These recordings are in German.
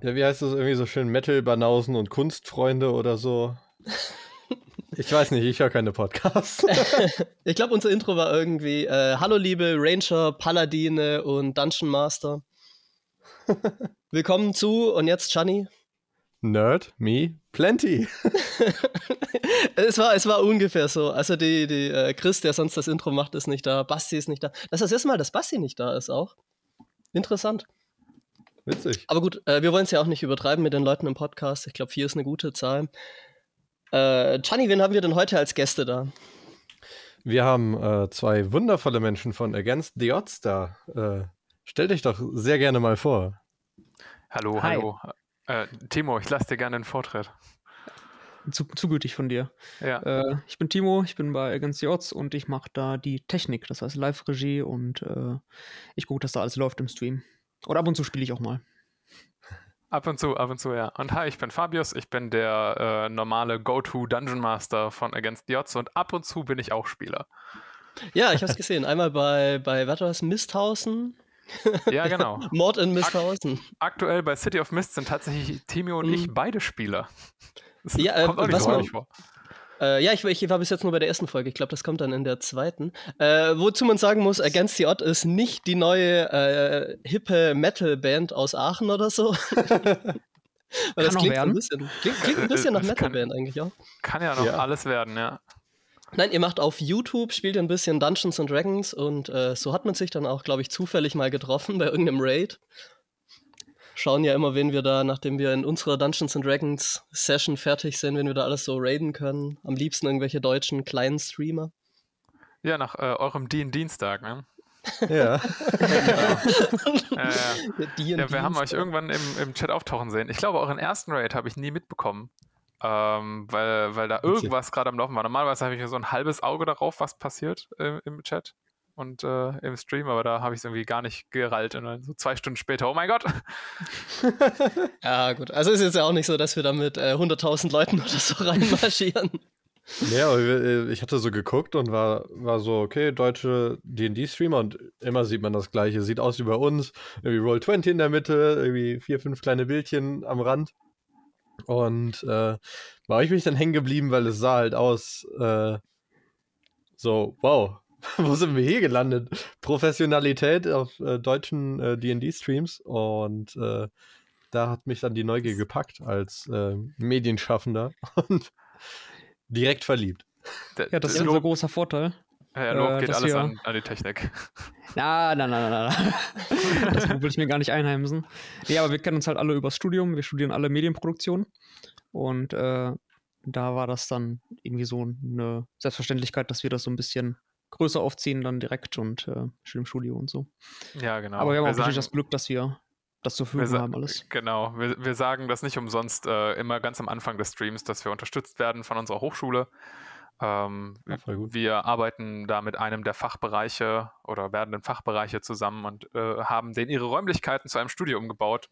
Ja, wie heißt das irgendwie so schön? Metal-Banausen und Kunstfreunde oder so? Ich weiß nicht, ich höre keine Podcasts. ich glaube, unser Intro war irgendwie äh, Hallo liebe Ranger, Paladine und Dungeon Master. Willkommen zu und jetzt Chani. Nerd, me, plenty. es, war, es war ungefähr so. Also die, die äh, Chris, der sonst das Intro macht, ist nicht da. Basti ist nicht da. Das ist das erste Mal, dass Basti nicht da ist auch. Interessant. Witzig. Aber gut, äh, wir wollen es ja auch nicht übertreiben mit den Leuten im Podcast. Ich glaube, vier ist eine gute Zahl. Äh, Chani, wen haben wir denn heute als Gäste da? Wir haben äh, zwei wundervolle Menschen von Against the Odds da. Äh, stell dich doch sehr gerne mal vor. Hallo, Hi. hallo. Äh, Timo, ich lasse dir gerne einen Vortritt. Zu, zu gütig von dir. Ja. Äh, ich bin Timo, ich bin bei Against the Odds und ich mache da die Technik, das heißt Live-Regie und äh, ich gucke, dass da alles läuft im Stream. Oder ab und zu spiele ich auch mal. Ab und zu, ab und zu, ja. Und hi, ich bin Fabius, ich bin der äh, normale Go-To Dungeon Master von Against the Odds und ab und zu bin ich auch Spieler. Ja, ich habe es gesehen. Einmal bei, bei was war das, Misthausen? Ja, genau. Mord in Misthausen. aktuell bei City of Mist sind tatsächlich Timo und mhm. ich beide Spieler. Das ja, äh, kommt auch nicht so man, vor. Äh, ja, ich, ich, war bis jetzt nur bei der ersten Folge. Ich glaube, das kommt dann in der zweiten. Äh, wozu man sagen muss, Against the Odd ist nicht die neue äh, hippe Metal-Band aus Aachen oder so. Weil das klingt ein, bisschen, klingt, klingt ein bisschen nach Metal-Band eigentlich auch. Kann ja noch ja. alles werden, ja. Nein, ihr macht auf YouTube, spielt ein bisschen Dungeons and Dragons und äh, so hat man sich dann auch, glaube ich, zufällig mal getroffen bei irgendeinem Raid schauen ja immer, wenn wir da, nachdem wir in unserer Dungeons and Dragons Session fertig sind, wenn wir da alles so raiden können. Am liebsten irgendwelche deutschen kleinen Streamer. Ja, nach äh, eurem D-Dienstag, ne? Ja. äh, ja, wir haben euch irgendwann im, im Chat auftauchen sehen. Ich glaube, euren ersten Raid habe ich nie mitbekommen. Ähm, weil, weil da irgendwas gerade am Laufen war. Normalerweise habe ich so ein halbes Auge darauf, was passiert äh, im Chat und äh, im Stream, aber da habe ich es irgendwie gar nicht gerallt. Und dann so zwei Stunden später, oh mein Gott. ja, gut. Also ist jetzt ja auch nicht so, dass wir da mit äh, 100.000 Leuten oder so reinmarschieren. Ja, äh, ich hatte so geguckt und war, war so, okay, deutsche DD-Streamer und immer sieht man das Gleiche. Sieht aus wie bei uns. Irgendwie Roll20 in der Mitte, irgendwie vier, fünf kleine Bildchen am Rand. Und äh, war ich mich dann hängen geblieben, weil es sah halt aus, äh, so, wow, wo sind wir hier gelandet? Professionalität auf äh, deutschen äh, DD-Streams und äh, da hat mich dann die Neugier gepackt als äh, Medienschaffender und direkt verliebt. Ja, das ist unser großer Vorteil. Ja, Lob äh, geht alles an, an, die Technik. Na, na, na, na, na. das will ich mir gar nicht einheimsen. Nee, aber wir kennen uns halt alle übers Studium. Wir studieren alle Medienproduktion. Und äh, da war das dann irgendwie so eine Selbstverständlichkeit, dass wir das so ein bisschen größer aufziehen dann direkt und äh, schön im Studio und so. Ja, genau. Aber wir haben wir auch natürlich das Glück, dass wir das zur Verfügung haben alles. Genau, wir, wir sagen das nicht umsonst äh, immer ganz am Anfang des Streams, dass wir unterstützt werden von unserer Hochschule. Ähm, ja, wir arbeiten da mit einem der Fachbereiche oder werdenden Fachbereiche zusammen und äh, haben denen ihre Räumlichkeiten zu einem Studio umgebaut.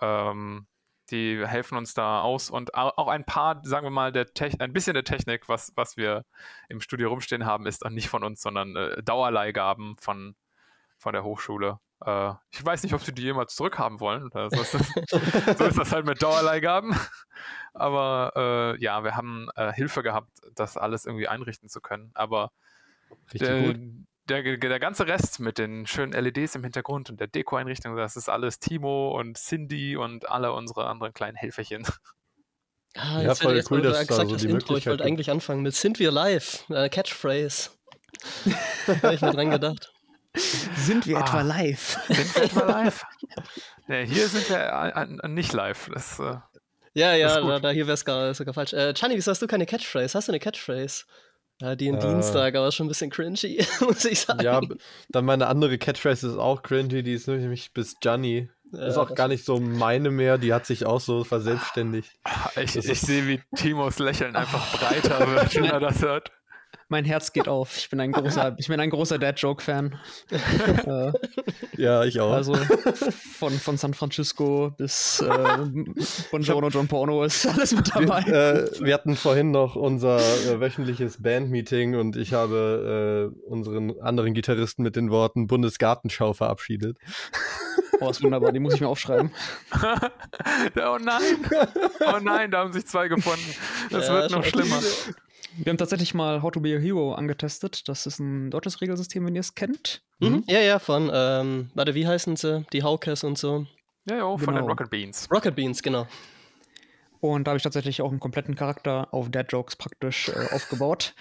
Ähm, die helfen uns da aus und auch ein paar, sagen wir mal, der ein bisschen der Technik, was, was wir im Studio rumstehen haben, ist dann nicht von uns, sondern äh, Dauerleihgaben von, von der Hochschule. Äh, ich weiß nicht, ob sie die jemals zurückhaben wollen. So ist, das, so ist das halt mit Dauerleihgaben. Aber äh, ja, wir haben äh, Hilfe gehabt, das alles irgendwie einrichten zu können. Aber der, der, der ganze Rest mit den schönen LEDs im Hintergrund und der Deko-Einrichtung, das ist alles Timo und Cindy und alle unsere anderen kleinen Helferchen. Ah, ja, voll cool, dass da so das Intro. Ich wollte eigentlich anfangen mit Sind wir live? Äh, Catchphrase. da habe ich mir dran gedacht. Sind wir ah, etwa live? Sind wir etwa live? ja, hier sind wir äh, nicht live. Das, äh, ja, ja, da, da, hier wäre es sogar falsch. Äh, Chani, wieso hast du keine Catchphrase? Hast du eine Catchphrase? Ja, den äh, Dienstag, aber schon ein bisschen cringy, muss ich sagen. Ja, dann meine andere Catchphrase ist auch cringy, die ist nämlich bis Gianni. Ja, ist auch gar nicht so meine mehr, die hat sich auch so verselbstständigt. Ich, ich sehe, wie Timos Lächeln einfach breiter wird, wenn er das hört mein Herz geht auf. Ich bin ein großer, ich bin ein großer Dad-Joke-Fan. äh, ja, ich auch. Also von, von San Francisco bis äh, Buongiorno John Porno ist alles mit dabei. Wir, äh, wir hatten vorhin noch unser äh, wöchentliches Band-Meeting und ich habe äh, unseren anderen Gitarristen mit den Worten Bundesgartenschau verabschiedet. Oh, ist wunderbar, die muss ich mir aufschreiben. oh nein! Oh nein, da haben sich zwei gefunden. Das ja, wird noch schlimmer. Wir haben tatsächlich mal How to be a Hero angetestet. Das ist ein deutsches Regelsystem, wenn ihr es kennt. Mhm. Ja, ja, von, ähm, warte, wie heißen sie? Die Haukes und so. Ja, ja, von genau. den Rocket Beans. Rocket Beans, genau. Und da habe ich tatsächlich auch einen kompletten Charakter auf Dead Jokes praktisch äh, aufgebaut.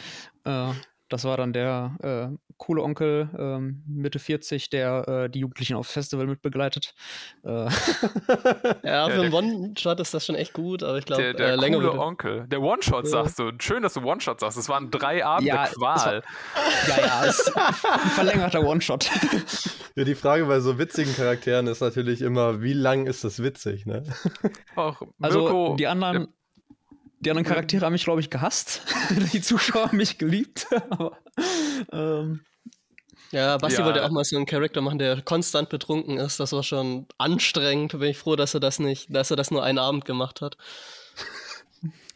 Äh, das war dann der äh, coole Onkel, ähm, Mitte 40, der äh, die Jugendlichen auf Festival mitbegleitet. Äh. ja, für einen One-Shot ist das schon echt gut, aber ich glaube, der, der äh, länger coole Onkel. Der One-Shot ja. sagst du. Schön, dass du One-Shot sagst. Es waren drei Abende ja, Qual. War, ja, ja, es ist ein verlängerter One-Shot. Ja, die Frage bei so witzigen Charakteren ist natürlich immer, wie lang ist das witzig, ne? Auch also die anderen die anderen Charaktere haben mich, glaube ich, gehasst. die Zuschauer haben mich geliebt. Aber, ähm, ja, Basti ja. wollte auch mal so einen Charakter machen, der konstant betrunken ist. Das war schon anstrengend. Bin ich froh, dass er das nicht, dass er das nur einen Abend gemacht hat.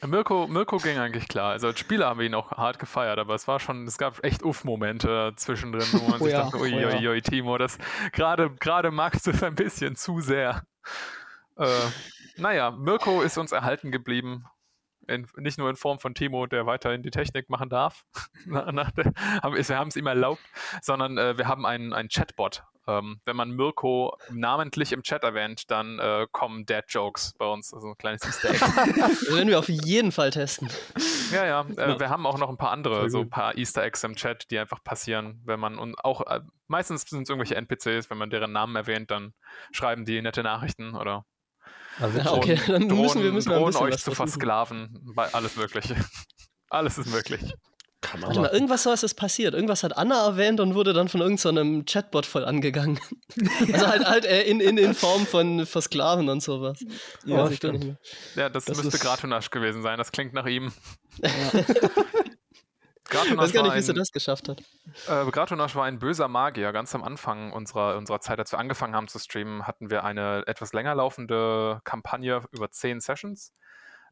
Mirko, Mirko ging eigentlich klar. Also als Spieler haben wir ihn auch hart gefeiert, aber es war schon, es gab echt Uff-Momente zwischendrin, wo man oh sich ja, dachte, uiuiui, oh ja. Timo, das gerade, gerade magst du es ein bisschen zu sehr. Äh, naja, Mirko ist uns erhalten geblieben in, nicht nur in Form von Timo, der weiterhin die Technik machen darf, wir haben es ihm erlaubt, sondern äh, wir haben einen, einen Chatbot. Ähm, wenn man Mirko namentlich im Chat erwähnt, dann äh, kommen Dead Jokes bei uns, also ein kleines Easter Egg. das werden wir auf jeden Fall testen. Ja, ja, äh, wir haben auch noch ein paar andere, so ein paar Easter Eggs im Chat, die einfach passieren, wenn man und auch äh, meistens sind es irgendwelche NPCs, wenn man deren Namen erwähnt, dann schreiben die nette Nachrichten oder also okay, dann drohen, müssen wir müssen drohen euch zu versklaven, bei alles Mögliche. alles ist möglich. Kann man Warte mal, irgendwas sowas ist passiert. Irgendwas hat Anna erwähnt und wurde dann von irgendeinem so Chatbot voll angegangen. also halt, halt äh, in, in, in Form von Versklaven und sowas. Ja, oh, ja das, das müsste Gratunasch gewesen sein. Das klingt nach ihm. Ja. Gratunasch ich weiß gar nicht, wie sie das geschafft hat. Äh, Gratunasch war ein böser Magier. Ganz am Anfang unserer, unserer Zeit, als wir angefangen haben zu streamen, hatten wir eine etwas länger laufende Kampagne über zehn Sessions.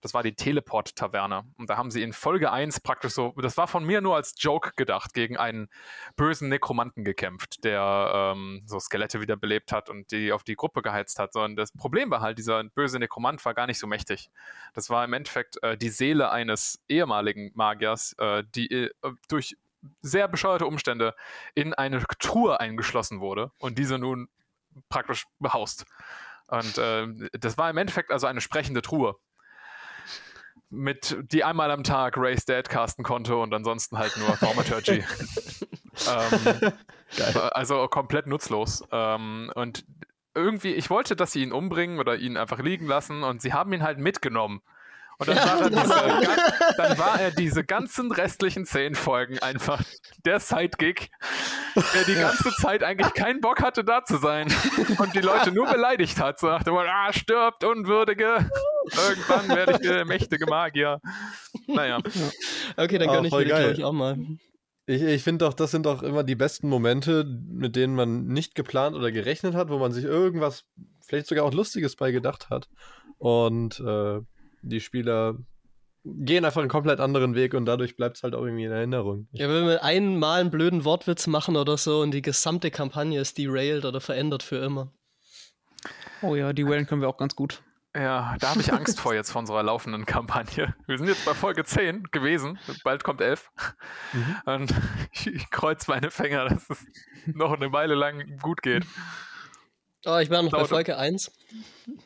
Das war die Teleport-Taverne. Und da haben sie in Folge 1 praktisch so, das war von mir nur als Joke gedacht, gegen einen bösen Nekromanten gekämpft, der ähm, so Skelette wiederbelebt hat und die auf die Gruppe geheizt hat. Sondern das Problem war halt, dieser böse Nekromant war gar nicht so mächtig. Das war im Endeffekt äh, die Seele eines ehemaligen Magiers, äh, die äh, durch sehr bescheuerte Umstände in eine Truhe eingeschlossen wurde und diese nun praktisch behaust. Und äh, das war im Endeffekt also eine sprechende Truhe mit, die einmal am Tag Race Dead casten konnte und ansonsten halt nur Thaumaturgy. ähm, also komplett nutzlos. Ähm, und irgendwie, ich wollte, dass sie ihn umbringen oder ihn einfach liegen lassen und sie haben ihn halt mitgenommen. Und dann, ja, war, er diese, dann war er diese ganzen restlichen zehn Folgen einfach der Sidekick, der die ganze Zeit eigentlich keinen Bock hatte, da zu sein und die Leute nur beleidigt hat. So dem Motto, ah, stirbt, Unwürdige. Irgendwann werde ich der mächtige Magier. Naja. Okay, dann kann oh, ich mir, ich, auch mal. Ich, ich finde doch, das sind doch immer die besten Momente, mit denen man nicht geplant oder gerechnet hat, wo man sich irgendwas, vielleicht sogar auch Lustiges bei gedacht hat. Und äh, die Spieler gehen einfach einen komplett anderen Weg und dadurch bleibt es halt auch irgendwie in Erinnerung. Ja, wenn wir einmal einen blöden Wortwitz machen oder so und die gesamte Kampagne ist derailed oder verändert für immer. Oh ja, derailen können wir auch ganz gut. Ja, da habe ich Angst vor jetzt von unserer laufenden Kampagne. Wir sind jetzt bei Folge 10 gewesen, bald kommt 11. Mhm. Und ich, ich kreuze meine Finger, dass es noch eine Weile lang gut geht. Oh, ich war noch bei Folge 1,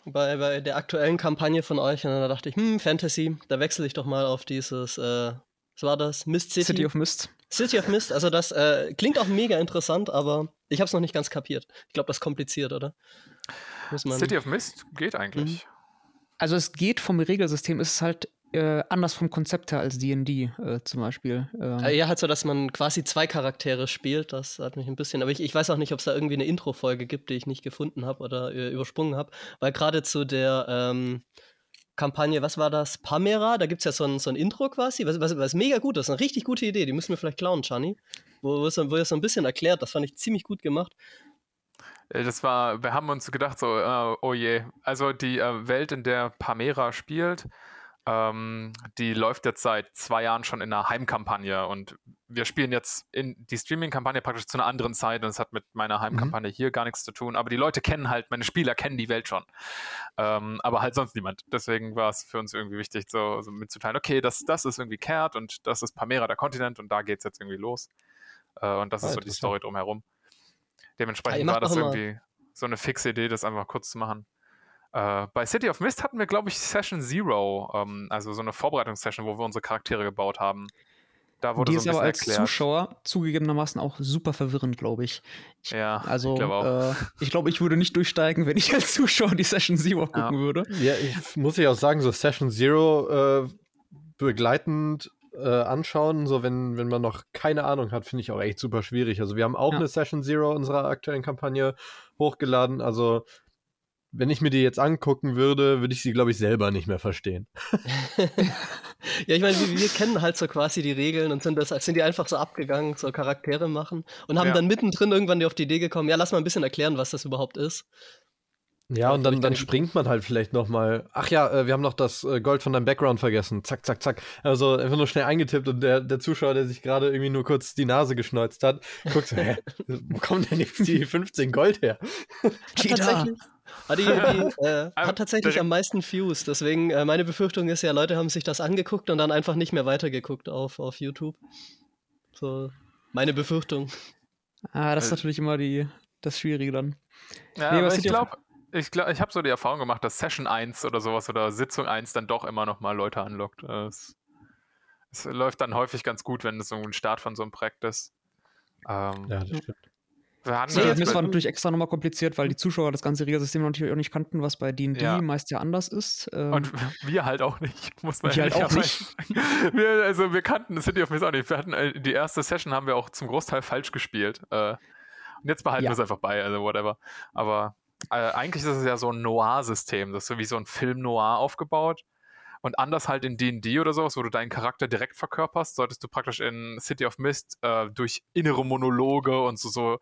bei, bei der aktuellen Kampagne von euch. Und da dachte ich, hm, Fantasy, da wechsle ich doch mal auf dieses, äh, was war das? Mist City? City of Mist. City of Mist, also das äh, klingt auch mega interessant, aber ich habe es noch nicht ganz kapiert. Ich glaube, das ist kompliziert, oder? City of Mist geht eigentlich. Mhm. Also es geht vom Regelsystem, ist es halt äh, anders vom Konzept her als D&D äh, zum Beispiel. Ähm. Äh, ja, halt so, dass man quasi zwei Charaktere spielt, das hat mich ein bisschen, aber ich, ich weiß auch nicht, ob es da irgendwie eine Intro-Folge gibt, die ich nicht gefunden habe oder äh, übersprungen habe, weil gerade zu der ähm, Kampagne, was war das, Pamera, da gibt es ja so ein, so ein Intro quasi, was, was, was mega gut ist, eine richtig gute Idee, die müssen wir vielleicht klauen, Chani, wo, wo, es, es so ein bisschen erklärt, das fand ich ziemlich gut gemacht äh, das war, wir haben uns gedacht, so, uh, oh je, also die uh, Welt, in der Pamera spielt, ähm, die läuft jetzt seit zwei Jahren schon in einer Heimkampagne und wir spielen jetzt in die Streaming-Kampagne praktisch zu einer anderen Zeit und es hat mit meiner mhm. Heimkampagne mhm. hier gar nichts zu tun. Aber die Leute kennen halt, meine Spieler kennen die Welt schon. Ähm, aber halt sonst niemand. Deswegen war es für uns irgendwie wichtig, so, so, mitzuteilen, okay, das, das ist irgendwie Kehrt und das ist Pamera, der Kontinent und da geht es jetzt irgendwie los. Äh, und das ist so die Story drumherum. Dementsprechend war das irgendwie so eine fixe Idee, das einfach kurz zu machen. Äh, bei City of Mist hatten wir, glaube ich, Session Zero, ähm, also so eine Vorbereitungssession, wo wir unsere Charaktere gebaut haben. Da wurde die so ist aber als erklärt. Zuschauer zugegebenermaßen auch super verwirrend, glaube ich. ich. Ja, also ich glaube äh, ich, glaub, ich würde nicht durchsteigen, wenn ich als Zuschauer die Session Zero gucken ja. würde. Ja, ich muss ja auch sagen, so Session Zero äh, begleitend äh, anschauen, so wenn, wenn man noch keine Ahnung hat, finde ich auch echt super schwierig. Also wir haben auch ja. eine Session Zero unserer aktuellen Kampagne hochgeladen. Also wenn ich mir die jetzt angucken würde, würde ich sie, glaube ich, selber nicht mehr verstehen. ja, ich meine, wir, wir, kennen halt so quasi die Regeln und sind, das, sind die einfach so abgegangen, so Charaktere machen und haben ja. dann mittendrin irgendwann auf die Idee gekommen, ja, lass mal ein bisschen erklären, was das überhaupt ist. Ja, und dann, dann springt man halt vielleicht noch mal. Ach ja, äh, wir haben noch das äh, Gold von deinem Background vergessen. Zack, zack, zack. Also einfach nur schnell eingetippt und der, der Zuschauer, der sich gerade irgendwie nur kurz die Nase geschneuzt hat, guckt so, hä, wo kommen denn jetzt die 15 Gold her? Cheetah! Hat, die, die, äh, hat tatsächlich am meisten Views. Deswegen, äh, meine Befürchtung ist ja, Leute haben sich das angeguckt und dann einfach nicht mehr weitergeguckt auf, auf YouTube. So, meine Befürchtung. Ah, das ist natürlich immer die, das Schwierige dann. Ja, nee, aber ich glaube, ich, glaub, ich habe so die Erfahrung gemacht, dass Session 1 oder sowas oder Sitzung 1 dann doch immer noch mal Leute anlockt. Es, es läuft dann häufig ganz gut, wenn es so ein Start von so einem Projekt ist. Ähm, ja, das stimmt. Wir hatten nee, das war natürlich extra nochmal kompliziert, weil die Zuschauer das ganze Regelsystem natürlich auch nicht kannten, was bei D&D ja. meist ja anders ist. Ähm und wir halt auch nicht, muss man wir halt auch nicht. wir, also wir kannten City of Mist auch nicht. Wir hatten äh, die erste Session haben wir auch zum Großteil falsch gespielt. Äh, und jetzt behalten ja. wir es einfach bei, also whatever. Aber äh, eigentlich ist es ja so ein Noir-System. Das ist so wie so ein Film Noir aufgebaut. Und anders halt in D&D oder sowas, wo du deinen Charakter direkt verkörperst, solltest du praktisch in City of Mist äh, durch innere Monologe und so, so,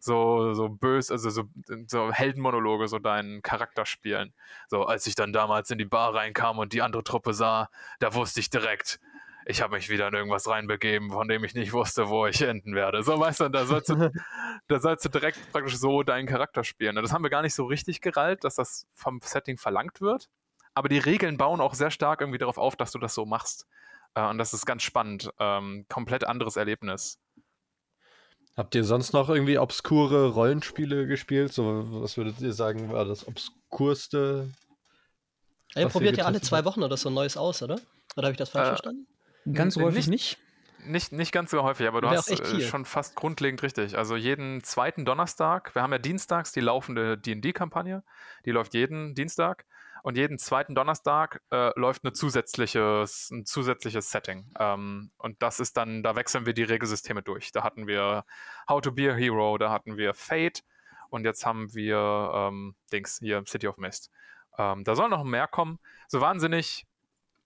so, so bös, also so, so Heldenmonologe so deinen Charakter spielen. So, als ich dann damals in die Bar reinkam und die andere Truppe sah, da wusste ich direkt, ich habe mich wieder in irgendwas reinbegeben, von dem ich nicht wusste, wo ich enden werde. So, weißt du, da sollst du, da sollst du direkt praktisch so deinen Charakter spielen. Das haben wir gar nicht so richtig gerallt, dass das vom Setting verlangt wird. Aber die Regeln bauen auch sehr stark irgendwie darauf auf, dass du das so machst. Äh, und das ist ganz spannend. Ähm, komplett anderes Erlebnis. Habt ihr sonst noch irgendwie obskure Rollenspiele gespielt? So, was würdet ihr sagen, war das obskurste? Ihr probiert ja alle zwei Wochen oder so ein neues aus, oder? Oder habe ich das falsch äh, verstanden? Ganz so häufig nicht. Nicht, nicht ganz so häufig, aber du hast äh, schon fast grundlegend richtig. Also jeden zweiten Donnerstag, wir haben ja dienstags die laufende DD-Kampagne, die läuft jeden Dienstag und jeden zweiten Donnerstag äh, läuft eine zusätzliches, ein zusätzliches Setting. Ähm, und das ist dann, da wechseln wir die Regelsysteme durch. Da hatten wir How to Be a Hero, da hatten wir Fate und jetzt haben wir ähm, Dings hier, City of Mist. Ähm, da soll noch mehr kommen. So wahnsinnig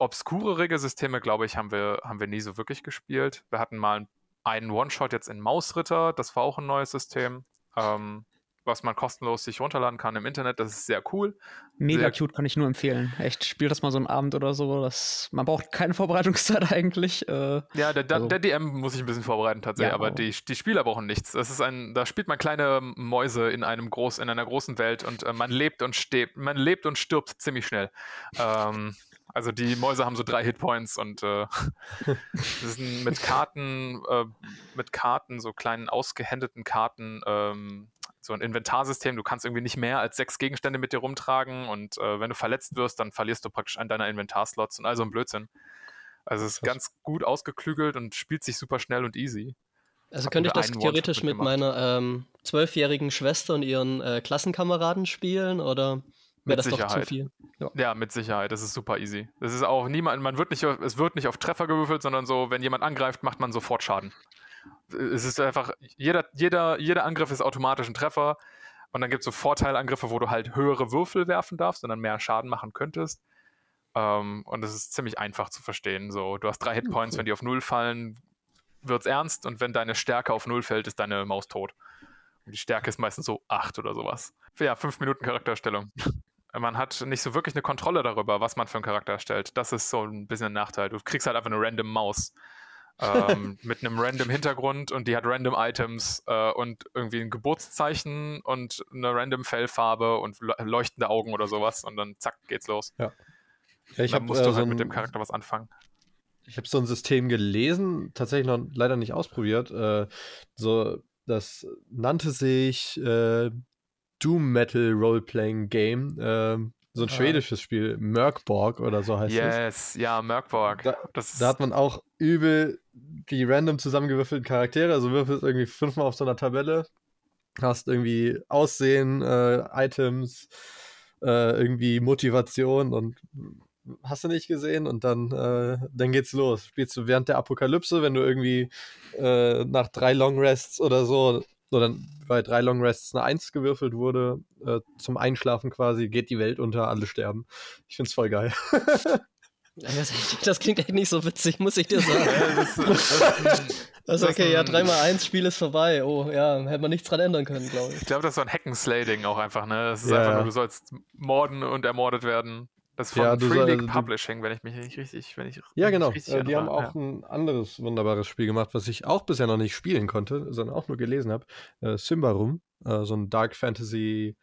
obskure Regelsysteme, glaube ich, haben wir, haben wir nie so wirklich gespielt. Wir hatten mal einen One-Shot jetzt in Mausritter, das war auch ein neues System, ähm, was man kostenlos sich runterladen kann im Internet. Das ist sehr cool. Mega sehr cute, kann ich nur empfehlen. Echt, spiel das mal so einen Abend oder so. Das, man braucht keine Vorbereitungszeit eigentlich. Äh, ja, der, also. der, DM muss ich ein bisschen vorbereiten tatsächlich, ja, aber die, die Spieler brauchen nichts. Das ist ein, da spielt man kleine Mäuse in einem groß, in einer großen Welt und äh, man lebt und stirbt, man lebt und stirbt ziemlich schnell. ähm, also die Mäuse haben so drei Hitpoints und äh, sind mit Karten, äh, mit Karten, so kleinen ausgehändeten Karten, ähm, so ein Inventarsystem. Du kannst irgendwie nicht mehr als sechs Gegenstände mit dir rumtragen und äh, wenn du verletzt wirst, dann verlierst du praktisch einen deiner Inventarslots und all so ein Blödsinn. Also es ist ganz gut ausgeklügelt und spielt sich super schnell und easy. Also könnte ich das theoretisch mit meiner ähm, zwölfjährigen Schwester und ihren äh, Klassenkameraden spielen oder? Wäre das Sicherheit. doch zu viel. Ja. ja. mit Sicherheit. Das ist super easy. Das ist auch niemand, man wird nicht, es wird nicht auf Treffer gewürfelt, sondern so, wenn jemand angreift, macht man sofort Schaden. Es ist einfach, jeder, jeder, jeder Angriff ist automatisch ein Treffer. Und dann gibt es so Vorteilangriffe, wo du halt höhere Würfel werfen darfst und dann mehr Schaden machen könntest. Ähm, und das ist ziemlich einfach zu verstehen. So, du hast drei Hitpoints, okay. wenn die auf null fallen, wird es ernst. Und wenn deine Stärke auf null fällt, ist deine Maus tot. Und die Stärke ist meistens so acht oder sowas. Ja, fünf Minuten Charakterstellung man hat nicht so wirklich eine Kontrolle darüber, was man für einen Charakter erstellt. Das ist so ein bisschen ein Nachteil. Du kriegst halt einfach eine random Maus. ähm, mit einem random Hintergrund und die hat random Items äh, und irgendwie ein Geburtszeichen und eine random Fellfarbe und leuchtende Augen oder sowas und dann zack geht's los. Ja. ja ich habe musst äh, du halt so mit dem Charakter was anfangen. Ich habe so ein System gelesen, tatsächlich noch leider nicht ausprobiert. Äh, so, das nannte sich äh, Doom Metal Roleplaying Game. Ähm, so ein ah. schwedisches Spiel, Merkborg oder so heißt yes, es. Yes, ja, Merkborg. Da, da, hat man auch übel die random zusammengewürfelten Charaktere. Also würfelst irgendwie fünfmal auf so einer Tabelle, hast irgendwie Aussehen, äh, Items, äh, irgendwie Motivation und hast du nicht gesehen und dann, äh, dann geht's los. Spielst du während der Apokalypse, wenn du irgendwie äh, nach drei Long Rests oder so so, dann bei drei Long Rests eine Eins gewürfelt wurde, äh, zum Einschlafen quasi, geht die Welt unter, alle sterben. Ich find's voll geil. das, klingt echt nicht so witzig, muss ich dir sagen. also okay, ja, 3x1, Spiel ist vorbei. Oh, ja, hätte man nichts dran ändern können, glaube ich. Ich glaube, das ist so ein Hack'n'Slay-Ding auch einfach, ne? Das ist ja. einfach nur, du sollst morden und ermordet werden. Das ist von ja, Free League Publishing, wenn ich mich nicht richtig, wenn ich Ja, genau. Richtig äh, die haben auch ja. ein anderes wunderbares Spiel gemacht, was ich auch bisher noch nicht spielen konnte, sondern auch nur gelesen habe. Äh, Simbarum, äh, so ein Dark Fantasy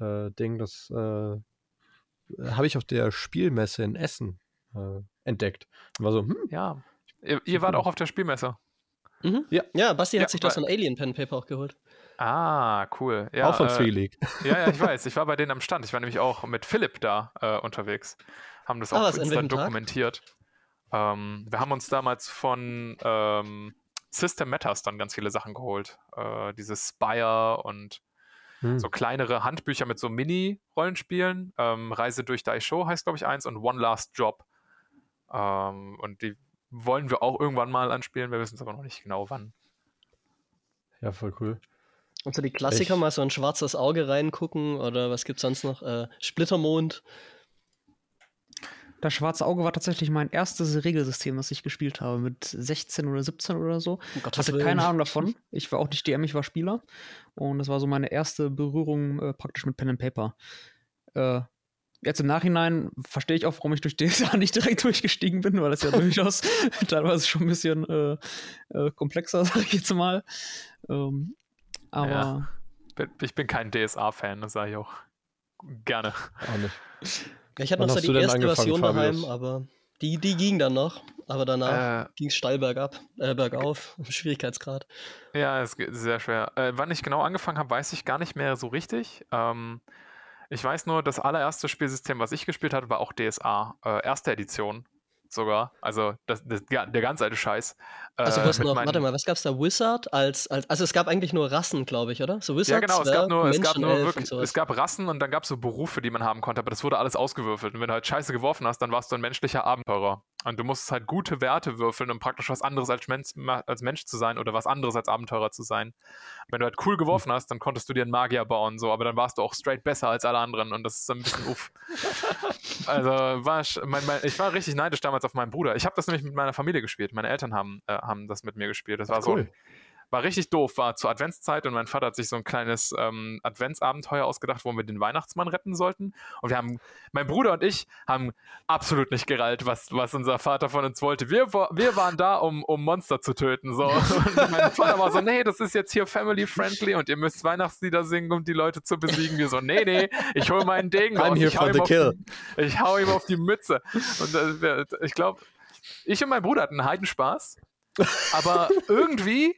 äh, Ding, das äh, habe ich auf der Spielmesse in Essen äh, entdeckt. War so, hm, ja. Ihr, ihr wart auch auf der Spielmesse. Mhm. Ja. ja, Basti hat sich doch so ein Alien Pen Paper auch geholt. Ah, cool. Ja, auch von äh, Free League. Ja, ja, ich weiß. Ich war bei denen am Stand. Ich war nämlich auch mit Philipp da äh, unterwegs. Haben das ah, auch dann dokumentiert. Ähm, wir haben uns damals von ähm, System Matters dann ganz viele Sachen geholt. Äh, dieses Spire und hm. so kleinere Handbücher mit so Mini-Rollenspielen. Ähm, Reise durch Daisho heißt, glaube ich, eins und One Last Job. Ähm, und die wollen wir auch irgendwann mal anspielen. Wir wissen es aber noch nicht genau wann. Ja, voll cool. Und so die Klassiker, ich, mal so ein schwarzes Auge reingucken oder was gibt's sonst noch? Äh, Splittermond. Das schwarze Auge war tatsächlich mein erstes Regelsystem, was ich gespielt habe, mit 16 oder 17 oder so. Ich hatte Willen. keine Ahnung davon. Ich war auch nicht DM, ich war Spieler. Und das war so meine erste Berührung äh, praktisch mit Pen and Paper. Äh, jetzt im Nachhinein verstehe ich auch, warum ich durch DSA nicht direkt durchgestiegen bin, weil das ja durchaus teilweise schon ein bisschen äh, äh, komplexer, sag ich jetzt mal. Ähm, aber. Ja. Ich bin kein DSA-Fan, das sage ich auch gerne. Auch nicht. Ich hatte noch so die erste Version daheim, Fabius? aber die, die ging dann noch. Aber danach äh, ging es steil bergab, äh, bergauf, im Schwierigkeitsgrad. Ja, es ist sehr schwer. Äh, wann ich genau angefangen habe, weiß ich gar nicht mehr so richtig. Ähm, ich weiß nur, das allererste Spielsystem, was ich gespielt habe, war auch DSA, äh, erste Edition sogar. Also das, das, der ganz alte Scheiß. Also äh, noch, warte mal, was gab es da? Wizard als, als, also es gab eigentlich nur Rassen, glaube ich, oder? So Wizard, ja, genau, es gab nur, es gab nur wirklich, es gab Rassen und dann gab es so Berufe, die man haben konnte, aber das wurde alles ausgewürfelt. Und wenn du halt Scheiße geworfen hast, dann warst du ein menschlicher Abenteurer. Und du musstest halt gute Werte würfeln, um praktisch was anderes als Mensch, als Mensch zu sein oder was anderes als Abenteurer zu sein. Wenn du halt cool geworfen hast, dann konntest du dir einen Magier bauen, so, aber dann warst du auch straight besser als alle anderen und das ist ein bisschen uff. Also war ich, mein, mein, ich war richtig neidisch damals auf meinen Bruder. Ich habe das nämlich mit meiner Familie gespielt. Meine Eltern haben, äh, haben das mit mir gespielt. Das war cool. so war richtig doof, war zur Adventszeit und mein Vater hat sich so ein kleines ähm, Adventsabenteuer ausgedacht, wo wir den Weihnachtsmann retten sollten. Und wir haben, mein Bruder und ich haben absolut nicht gereilt, was, was unser Vater von uns wollte. Wir, wir waren da, um, um Monster zu töten. So. Und mein Vater war so, nee, das ist jetzt hier family friendly und ihr müsst Weihnachtslieder singen, um die Leute zu besiegen. Wir so, nee, nee, ich hole meinen Degen raus. Ich hau, die, ich hau, ihm auf die Mütze. Und äh, ich glaube, ich und mein Bruder hatten Heidenspaß. Aber irgendwie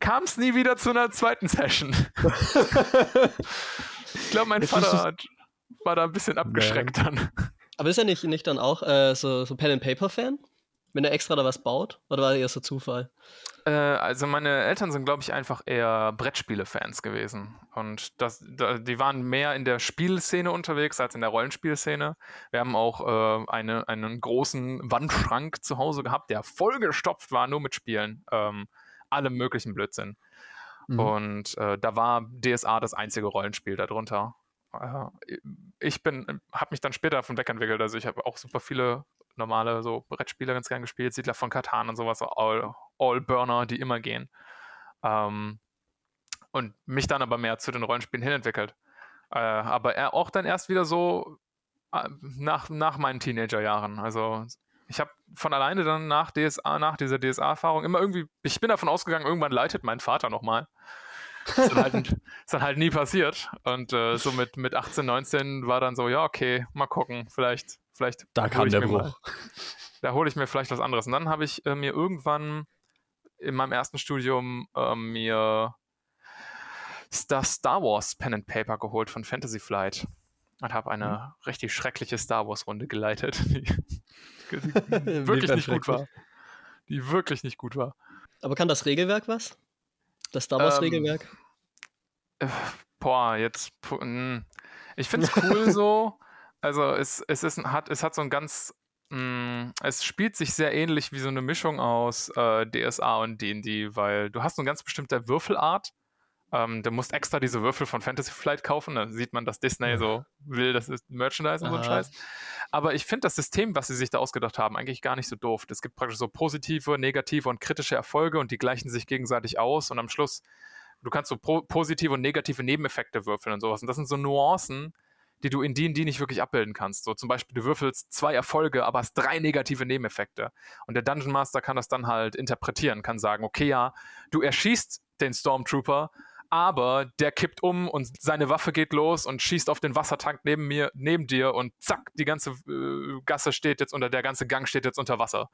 kam es nie wieder zu einer zweiten Session. ich glaube, mein Vater hat, war da ein bisschen abgeschreckt dann. Aber ist er nicht, nicht dann auch äh, so, so Pen and Paper Fan? Wenn er extra da was baut? Oder war er eher so Zufall? Äh, also meine Eltern sind, glaube ich, einfach eher Brettspiele-Fans gewesen. Und das, da, die waren mehr in der Spielszene unterwegs als in der Rollenspielszene. Wir haben auch äh, eine, einen großen Wandschrank zu Hause gehabt, der vollgestopft war nur mit Spielen. Ähm, allem möglichen Blödsinn. Mhm. Und äh, da war DSA das einzige Rollenspiel darunter. Äh, ich bin, habe mich dann später davon wegentwickelt. Also ich habe auch super viele normale so Brettspiele ganz gern gespielt, Siedler von Katan und sowas, All, All Burner, die immer gehen. Ähm, und mich dann aber mehr zu den Rollenspielen hinentwickelt. Äh, aber er auch dann erst wieder so äh, nach, nach meinen Teenagerjahren. Also ich habe von alleine dann nach DSA, nach dieser DSA-Erfahrung immer irgendwie, ich bin davon ausgegangen, irgendwann leitet mein Vater nochmal. Ist dann halt, ist dann halt nie passiert. Und äh, so mit, mit 18, 19 war dann so, ja, okay, mal gucken, vielleicht, vielleicht. Da kam der Bruch. Mal, da hole ich mir vielleicht was anderes. Und dann habe ich äh, mir irgendwann in meinem ersten Studium äh, mir das Star Wars Pen and Paper geholt von Fantasy Flight und habe eine mhm. richtig schreckliche Star Wars Runde geleitet, wirklich nicht gut war. Die wirklich nicht gut war. Aber kann das Regelwerk was? Das Star Wars ähm, Regelwerk? Äh, boah, jetzt. Hm. Ich finde es cool so. Also es, es, ist, hat, es hat so ein ganz Mm, es spielt sich sehr ähnlich wie so eine Mischung aus äh, DSA und D&D, weil du hast eine ganz bestimmte Würfelart. Ähm, du musst extra diese Würfel von Fantasy Flight kaufen, dann sieht man, dass Disney ja. so will, das ist Merchandise und so ein Scheiß. Aber ich finde das System, was sie sich da ausgedacht haben, eigentlich gar nicht so doof. Es gibt praktisch so positive, negative und kritische Erfolge und die gleichen sich gegenseitig aus und am Schluss, du kannst so positive und negative Nebeneffekte würfeln und sowas. Und das sind so Nuancen, die du in D&D nicht wirklich abbilden kannst. So zum Beispiel, du würfelst zwei Erfolge, aber hast drei negative Nebeneffekte. Und der Dungeon Master kann das dann halt interpretieren, kann sagen, okay, ja, du erschießt den Stormtrooper, aber der kippt um und seine Waffe geht los und schießt auf den Wassertank neben mir, neben dir und zack, die ganze äh, Gasse steht jetzt unter, der ganze Gang steht jetzt unter Wasser.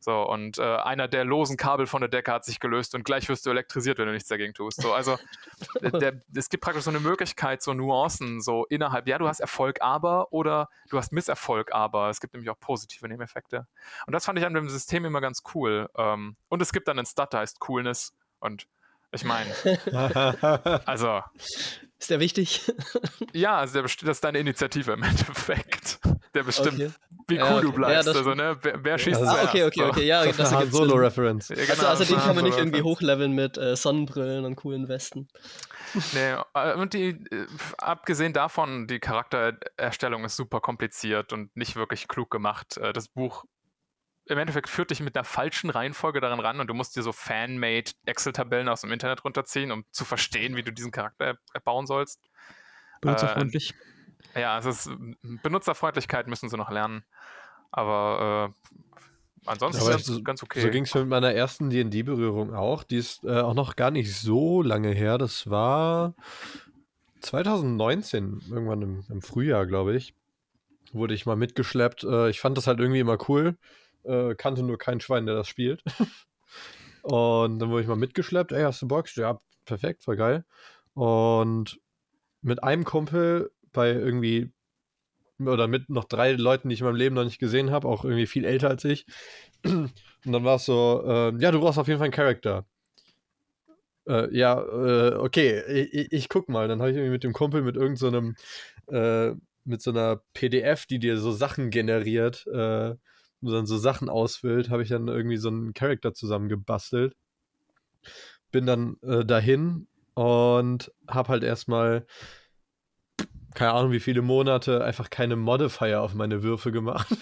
So, und äh, einer der losen Kabel von der Decke hat sich gelöst und gleich wirst du elektrisiert, wenn du nichts dagegen tust. So, also der, es gibt praktisch so eine Möglichkeit, so Nuancen, so innerhalb, ja, du hast Erfolg, aber oder du hast Misserfolg, aber es gibt nämlich auch positive Nebeneffekte. Und das fand ich an dem System immer ganz cool. Ähm, und es gibt dann einen Stat, der heißt Coolness und ich meine, also. Ist der wichtig? ja, also der das ist deine Initiative im Endeffekt. Der bestimmt, okay. wie cool ja, okay. du bleibst. Ja, also, ne, wer, wer schießt also, ah, okay, okay, okay, ja, das, das ist eine Solo-Reference. Ja, genau, also, also den kann man nicht irgendwie hochleveln mit äh, Sonnenbrillen und coolen Westen. Nee, äh, und die, äh, abgesehen davon, die Charaktererstellung ist super kompliziert und nicht wirklich klug gemacht. Äh, das Buch im Endeffekt führt dich mit einer falschen Reihenfolge daran ran und du musst dir so fan-made Excel-Tabellen aus dem Internet runterziehen, um zu verstehen, wie du diesen Charakter erbauen sollst. Benutzerfreundlich. Äh, ja, es ist Benutzerfreundlichkeit müssen sie noch lernen. Aber äh, ansonsten Aber ist es ganz okay. So ging es mit meiner ersten D&D-Berührung auch. Die ist äh, auch noch gar nicht so lange her. Das war 2019, irgendwann im, im Frühjahr, glaube ich. Wurde ich mal mitgeschleppt. Äh, ich fand das halt irgendwie immer cool äh, kannte nur kein Schwein, der das spielt. und dann wurde ich mal mitgeschleppt, ey, hast du Bock? Ja, perfekt, voll geil. Und mit einem Kumpel bei irgendwie oder mit noch drei Leuten, die ich in meinem Leben noch nicht gesehen habe, auch irgendwie viel älter als ich. Und dann war es so, äh, ja, du brauchst auf jeden Fall einen Charakter. Äh, ja, äh, okay, ich, ich, guck mal. Dann habe ich irgendwie mit dem Kumpel mit irgendeinem, so äh, mit so einer PDF, die dir so Sachen generiert, äh, und dann so Sachen ausfüllt, habe ich dann irgendwie so einen Charakter zusammengebastelt. Bin dann äh, dahin und habe halt erstmal keine Ahnung, wie viele Monate einfach keine Modifier auf meine Würfe gemacht.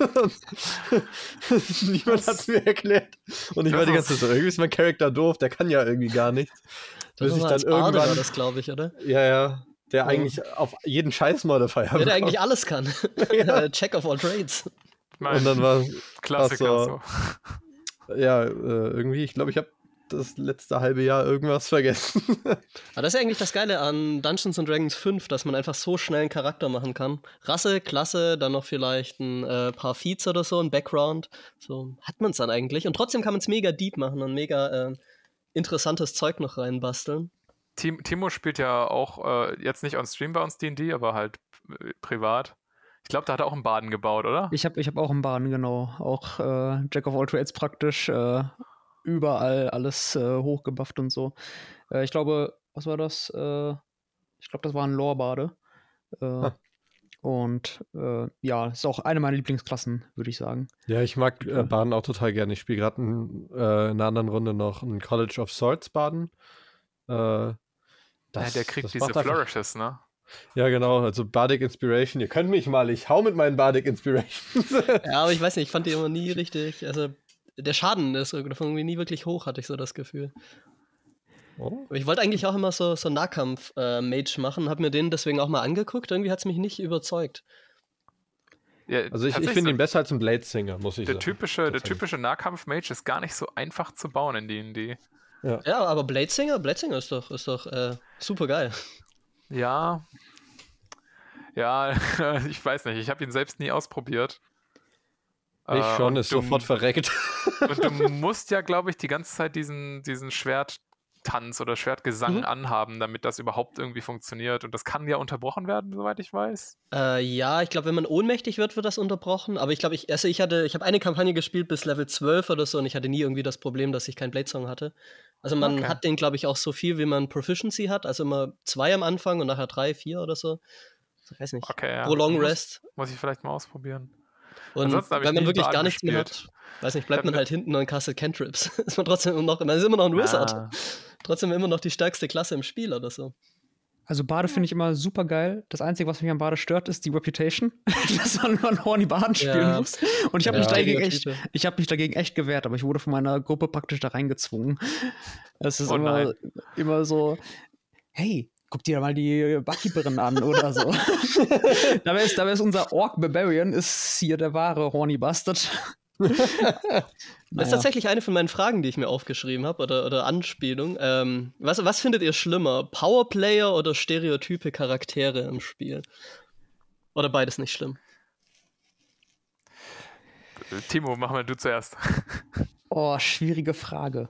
Niemand hat es mir erklärt. Und ich war die ganze Zeit so, irgendwie ist mein Charakter doof, der kann ja irgendwie gar nichts. Bis ich dann irgendwann. War das, glaube ich, oder? Ja, ja. Der oh. eigentlich auf jeden Scheiß Modifier Ja, der eigentlich alles kann. ja. Check of all trades. Nein. Und dann war Klassiker so. so. Ja, äh, irgendwie, ich glaube, ich habe das letzte halbe Jahr irgendwas vergessen. Aber das ist ja eigentlich das Geile an Dungeons and Dragons 5, dass man einfach so schnell einen Charakter machen kann. Rasse, Klasse, dann noch vielleicht ein äh, paar Feeds oder so, ein Background. So hat man es dann eigentlich. Und trotzdem kann man es mega deep machen und mega äh, interessantes Zeug noch reinbasteln. Timo spielt ja auch äh, jetzt nicht on Stream bei uns D&D, aber halt äh, privat. Ich glaube, da hat er auch einen Baden gebaut, oder? Ich habe ich hab auch einen Baden, genau. Auch äh, Jack of All Trades praktisch. Äh, überall alles äh, hochgebufft und so. Äh, ich glaube, was war das? Äh, ich glaube, das war ein Lorbade. Äh, und ja, ist auch eine meiner Lieblingsklassen, würde ich sagen. Ja, ich mag Baden auch total gerne. Ich spiele gerade in, einer anderen Runde noch ein College of Swords Baden. Das, ja, der kriegt diese Flourishes, ne? Ja, genau, also Bardic Inspiration. Ihr könnt mich mal, ich hau mit meinen Bardic Inspirations. ja, aber ich weiß nicht, ich fand die immer nie richtig, also der Schaden ist irgendwie nie wirklich hoch, hatte ich so das Gefühl. Oh. Ich wollte eigentlich auch immer so, so Nahkampf-Mage äh, machen, habe mir den deswegen auch mal angeguckt, irgendwie hat es mich nicht überzeugt. Ja, also ich, ich finde ihn besser als ein Blade Singer, muss ich der sagen. Typische, der typische Nahkampf-Mage ist gar nicht so einfach zu bauen in D&D. Ja. ja, aber Blade Singer, Blade Singer ist doch, ist doch äh, super geil. Ja. Ja, ich weiß nicht. Ich habe ihn selbst nie ausprobiert. Ich äh, schon, ist du, sofort verreckt. Und du musst ja, glaube ich, die ganze Zeit diesen, diesen Schwert Tanz oder Schwertgesang mhm. anhaben, damit das überhaupt irgendwie funktioniert. Und das kann ja unterbrochen werden, soweit ich weiß. Äh, ja, ich glaube, wenn man ohnmächtig wird, wird das unterbrochen. Aber ich glaube, ich, also ich hatte, ich habe eine Kampagne gespielt bis Level 12 oder so und ich hatte nie irgendwie das Problem, dass ich keinen Blade-Song hatte. Also man okay. hat den, glaube ich, auch so viel, wie man Proficiency hat. Also immer zwei am Anfang und nachher drei, vier oder so. Ich weiß nicht. Okay, ja. Pro Long Rest. Muss, muss ich vielleicht mal ausprobieren. Und wenn man wirklich gar nichts mehr hat, weiß nicht, bleibt man halt hinten und castet Cantrips. ist man trotzdem immer noch, man ist immer noch ein Wizard. Ah. Trotzdem immer noch die stärkste Klasse im Spiel oder so. Also Bade finde ich immer super geil. Das Einzige, was mich an Bade stört, ist die Reputation, dass man nur Horny Baden spielen ja. muss. Und ich habe ja, mich, dagegen echt, hab mich dagegen echt gewehrt, aber ich wurde von meiner Gruppe praktisch da reingezwungen. Es ist oh immer, immer so, hey, guck dir mal die Buckyberin an oder so. dabei, ist, dabei ist unser Orc Barbarian ist hier der wahre Horny Bastard. Das ist tatsächlich eine von meinen Fragen, die ich mir aufgeschrieben habe oder, oder Anspielung. Ähm, was, was findet ihr schlimmer? Powerplayer oder stereotype Charaktere im Spiel? Oder beides nicht schlimm? Timo, mach mal du zuerst. Oh, schwierige Frage.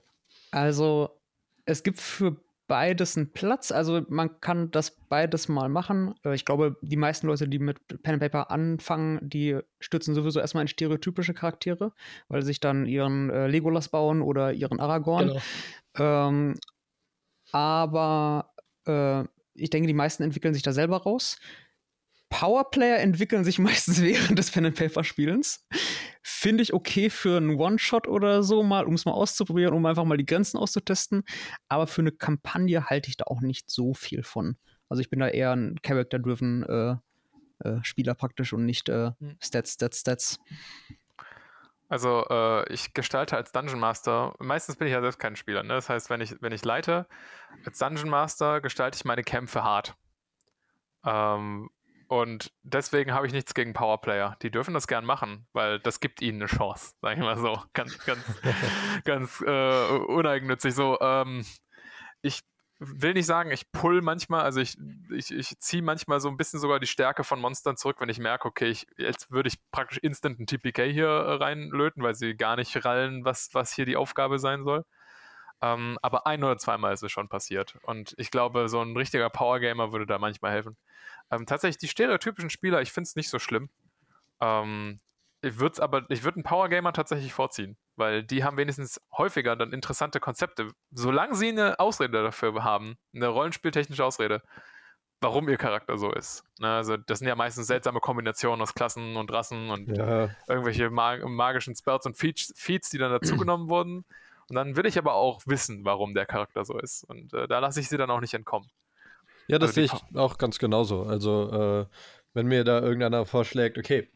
Also, es gibt für beides einen Platz. Also man kann das beides mal machen. Äh, ich glaube, die meisten Leute, die mit Pen and Paper anfangen, die stürzen sowieso erstmal in stereotypische Charaktere, weil sie sich dann ihren äh, Legolas bauen oder ihren Aragorn. Genau. Ähm, aber äh, ich denke, die meisten entwickeln sich da selber raus. Powerplayer entwickeln sich meistens während des Pen and Paper Spielens. Finde ich okay für einen One-Shot oder so mal, um es mal auszuprobieren, um einfach mal die Grenzen auszutesten. Aber für eine Kampagne halte ich da auch nicht so viel von. Also ich bin da eher ein Character-driven äh, äh, Spieler praktisch und nicht äh, hm. Stats, Stats, Stats. Also äh, ich gestalte als Dungeon Master, meistens bin ich ja selbst kein Spieler, ne? Das heißt, wenn ich, wenn ich leite, als Dungeon Master gestalte ich meine Kämpfe hart. Ähm, und deswegen habe ich nichts gegen Powerplayer. Die dürfen das gern machen, weil das gibt ihnen eine Chance, sage ich mal so. Ganz, ganz, ganz äh, uneigennützig. So, ähm, ich will nicht sagen, ich pull manchmal, also ich, ich, ich ziehe manchmal so ein bisschen sogar die Stärke von Monstern zurück, wenn ich merke, okay, ich, jetzt würde ich praktisch instant ein TPK hier reinlöten, weil sie gar nicht rallen, was, was hier die Aufgabe sein soll. Ähm, aber ein oder zweimal ist es schon passiert. Und ich glaube, so ein richtiger Powergamer würde da manchmal helfen. Ähm, tatsächlich, die stereotypischen Spieler, ich finde es nicht so schlimm. Ähm, ich würde aber, ich würde einen Powergamer tatsächlich vorziehen, weil die haben wenigstens häufiger dann interessante Konzepte. Solange sie eine Ausrede dafür haben, eine rollenspieltechnische Ausrede, warum ihr Charakter so ist. Ne, also das sind ja meistens seltsame Kombinationen aus Klassen und Rassen und ja. irgendwelche mag magischen Spells und Feats, Feats die dann dazugenommen wurden. Und dann will ich aber auch wissen, warum der Charakter so ist. Und äh, da lasse ich sie dann auch nicht entkommen. Ja, das sehe ich auch ganz genauso. Also, äh, wenn mir da irgendeiner vorschlägt, okay,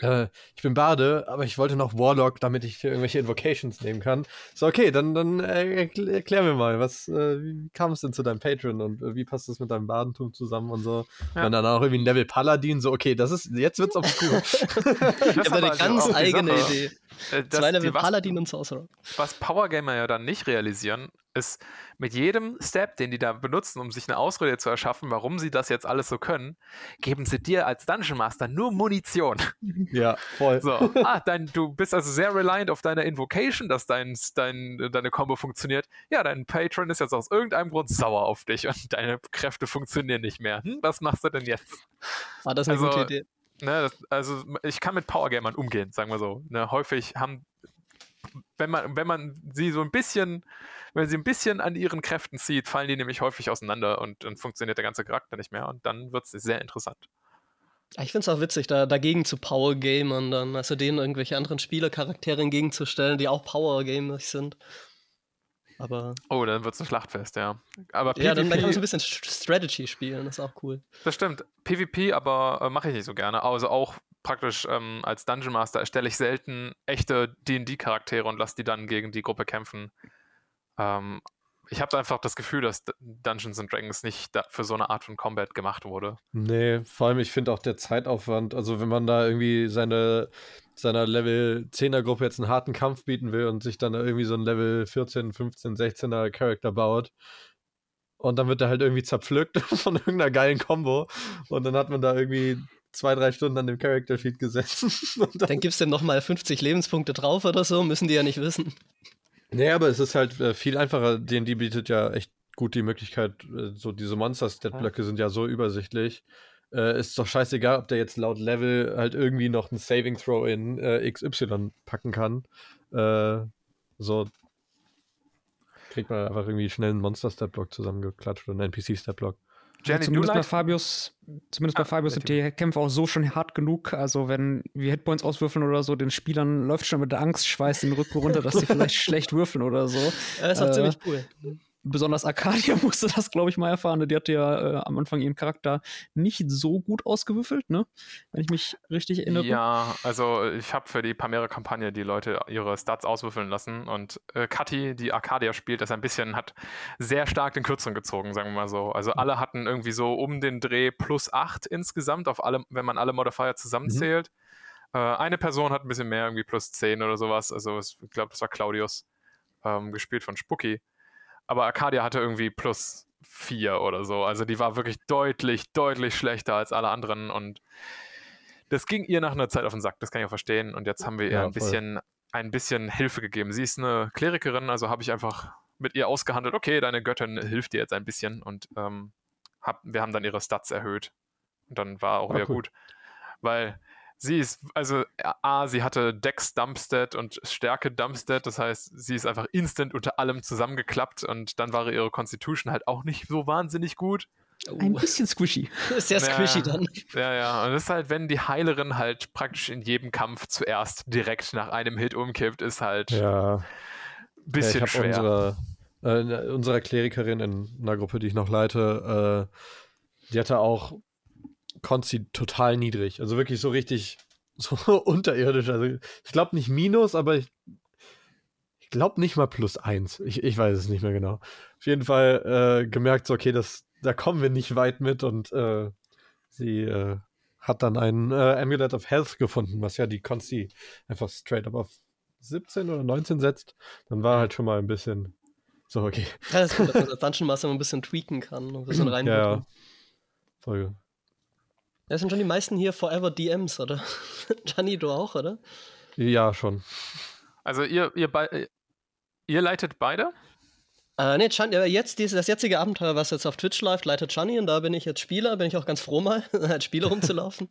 äh, ich bin Bade, aber ich wollte noch Warlock, damit ich irgendwelche Invocations nehmen kann. So, okay, dann, dann äh, erklär mir mal, was, äh, wie kam es denn zu deinem Patron und äh, wie passt das mit deinem Badentum zusammen und so. Ja. Und dann auch irgendwie ein Level Paladin, so, okay, das ist, jetzt wird's obskur. ich habe eine ganz eigene Idee. Äh, das, Zwei Level Paladin und Sorcerer. Was Powergamer ja dann nicht realisieren, ist, mit jedem Step, den die da benutzen, um sich eine Ausrede zu erschaffen, warum sie das jetzt alles so können, geben sie dir als Dungeon Master nur Munition. Ja, voll. So, ah, dein, du bist also sehr reliant auf deine Invocation, dass dein, dein, deine Combo funktioniert. Ja, dein Patron ist jetzt aus irgendeinem Grund sauer auf dich und deine Kräfte funktionieren nicht mehr. Hm, was machst du denn jetzt? War das eine also, gute Idee? Ne, also ich kann mit Powergamern umgehen, sagen wir so. Ne, häufig haben, wenn man, wenn man sie so ein bisschen wenn sie ein bisschen an ihren Kräften zieht, fallen die nämlich häufig auseinander und dann funktioniert der ganze Charakter nicht mehr und dann wird es sehr interessant. Ich finde es auch witzig, da dagegen zu Power-Gamern dann, also denen irgendwelche anderen Spielercharaktere entgegenzustellen, die auch Power-Gamers sind. Aber. Oh, dann wird es ein Schlachtfest, ja. Aber PvP, ja, dann, dann kann man so ein bisschen Strategy spielen, das ist auch cool. Das stimmt. PvP aber äh, mache ich nicht so gerne. Also auch praktisch ähm, als Dungeon Master erstelle ich selten echte DD-Charaktere und lasse die dann gegen die Gruppe kämpfen. Ähm, ich habe einfach das Gefühl, dass Dungeons and Dragons nicht für so eine Art von Combat gemacht wurde. Nee, vor allem, ich finde auch der Zeitaufwand, also wenn man da irgendwie seine, seiner Level 10er Gruppe jetzt einen harten Kampf bieten will und sich dann irgendwie so ein Level 14, 15, 16er Charakter baut und dann wird er halt irgendwie zerpflückt von irgendeiner geilen Combo und dann hat man da irgendwie zwei, drei Stunden an dem Character Sheet gesessen. dann, dann gibst du nochmal 50 Lebenspunkte drauf oder so, müssen die ja nicht wissen. Nee, aber es ist halt äh, viel einfacher. D&D bietet ja echt gut die Möglichkeit, äh, so diese Monster-Stat-Blöcke sind ja so übersichtlich. Äh, ist doch scheißegal, ob der jetzt laut Level halt irgendwie noch einen Saving Throw in äh, XY packen kann. Äh, so kriegt man einfach irgendwie schnell einen Monster-Stat-Block zusammengeklatscht oder einen NPC-Stat-Block. Jenny, zumindest bei Fabius, zumindest ah, bei Fabius sind die Kämpfe auch so schon hart genug. Also wenn wir Hitpoints auswürfeln oder so, den Spielern läuft schon mit der Angstschweiß den Rücken runter, dass sie vielleicht schlecht würfeln oder so. Ja, das ist auch äh, ziemlich cool besonders Arcadia musste das, glaube ich, mal erfahren. Die hatte ja äh, am Anfang ihren Charakter nicht so gut ausgewürfelt, ne? Wenn ich mich richtig erinnere. Ja, also ich habe für die Pamera-Kampagne die Leute ihre Stats auswürfeln lassen und äh, Kathi, die Arcadia spielt, das ein bisschen hat sehr stark den Kürzeren gezogen, sagen wir mal so. Also alle hatten irgendwie so um den Dreh plus 8 insgesamt, auf alle, wenn man alle Modifier zusammenzählt. Mhm. Äh, eine Person hat ein bisschen mehr, irgendwie plus 10 oder sowas. Also ich glaube, das war Claudius, ähm, gespielt von Spooky aber Arcadia hatte irgendwie plus vier oder so. Also die war wirklich deutlich, deutlich schlechter als alle anderen und das ging ihr nach einer Zeit auf den Sack, das kann ich auch verstehen. Und jetzt haben wir ihr ja, ein bisschen, ein bisschen Hilfe gegeben. Sie ist eine Klerikerin, also habe ich einfach mit ihr ausgehandelt, okay, deine Göttin hilft dir jetzt ein bisschen und ähm, hab, wir haben dann ihre Stats erhöht. Und dann war auch ah, wieder cool. gut. Weil sie ist, also A, sie hatte Dex Dumpstead und Stärke Dumpstead, das heißt, sie ist einfach instant unter allem zusammengeklappt und dann war ihre Constitution halt auch nicht so wahnsinnig gut. Ein bisschen squishy. Sehr squishy ja, dann. Ja, ja. Und das ist halt, wenn die Heilerin halt praktisch in jedem Kampf zuerst direkt nach einem Hit umkippt, ist halt ja. ein bisschen ja, ich schwer. Unsere, äh, unserer Klerikerin in einer Gruppe, die ich noch leite, äh, die hatte auch Konzi total niedrig. Also wirklich so richtig so unterirdisch. Also ich glaube nicht Minus, aber ich, ich glaube nicht mal plus eins. Ich, ich weiß es nicht mehr genau. Auf jeden Fall äh, gemerkt, so, okay, das, da kommen wir nicht weit mit und äh, sie äh, hat dann ein äh, Amulet of Health gefunden, was ja die Konzi einfach straight up auf 17 oder 19 setzt. Dann war halt schon mal ein bisschen so, okay. Ja, das ist gut, dass man das Dungeon Master ein bisschen tweaken kann, ein bisschen rein. Ja, ja. Voll, das sind schon die meisten hier Forever DMs, oder? Gianni, du auch, oder? Ja, schon. Also ihr, ihr, ihr leitet beide? Äh, nee, Chani, jetzt dieses, das jetzige Abenteuer, was jetzt auf Twitch läuft, leitet Chani und da bin ich jetzt Spieler, bin ich auch ganz froh mal, als Spieler rumzulaufen.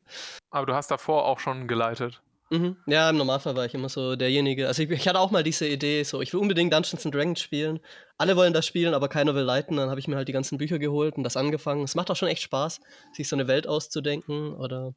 Aber du hast davor auch schon geleitet. Mhm. Ja, im Normalfall war ich immer so derjenige. Also ich, ich, hatte auch mal diese Idee, so ich will unbedingt Dungeons and Dragons spielen. Alle wollen das spielen, aber keiner will leiten. Dann habe ich mir halt die ganzen Bücher geholt und das angefangen. Es macht auch schon echt Spaß, sich so eine Welt auszudenken oder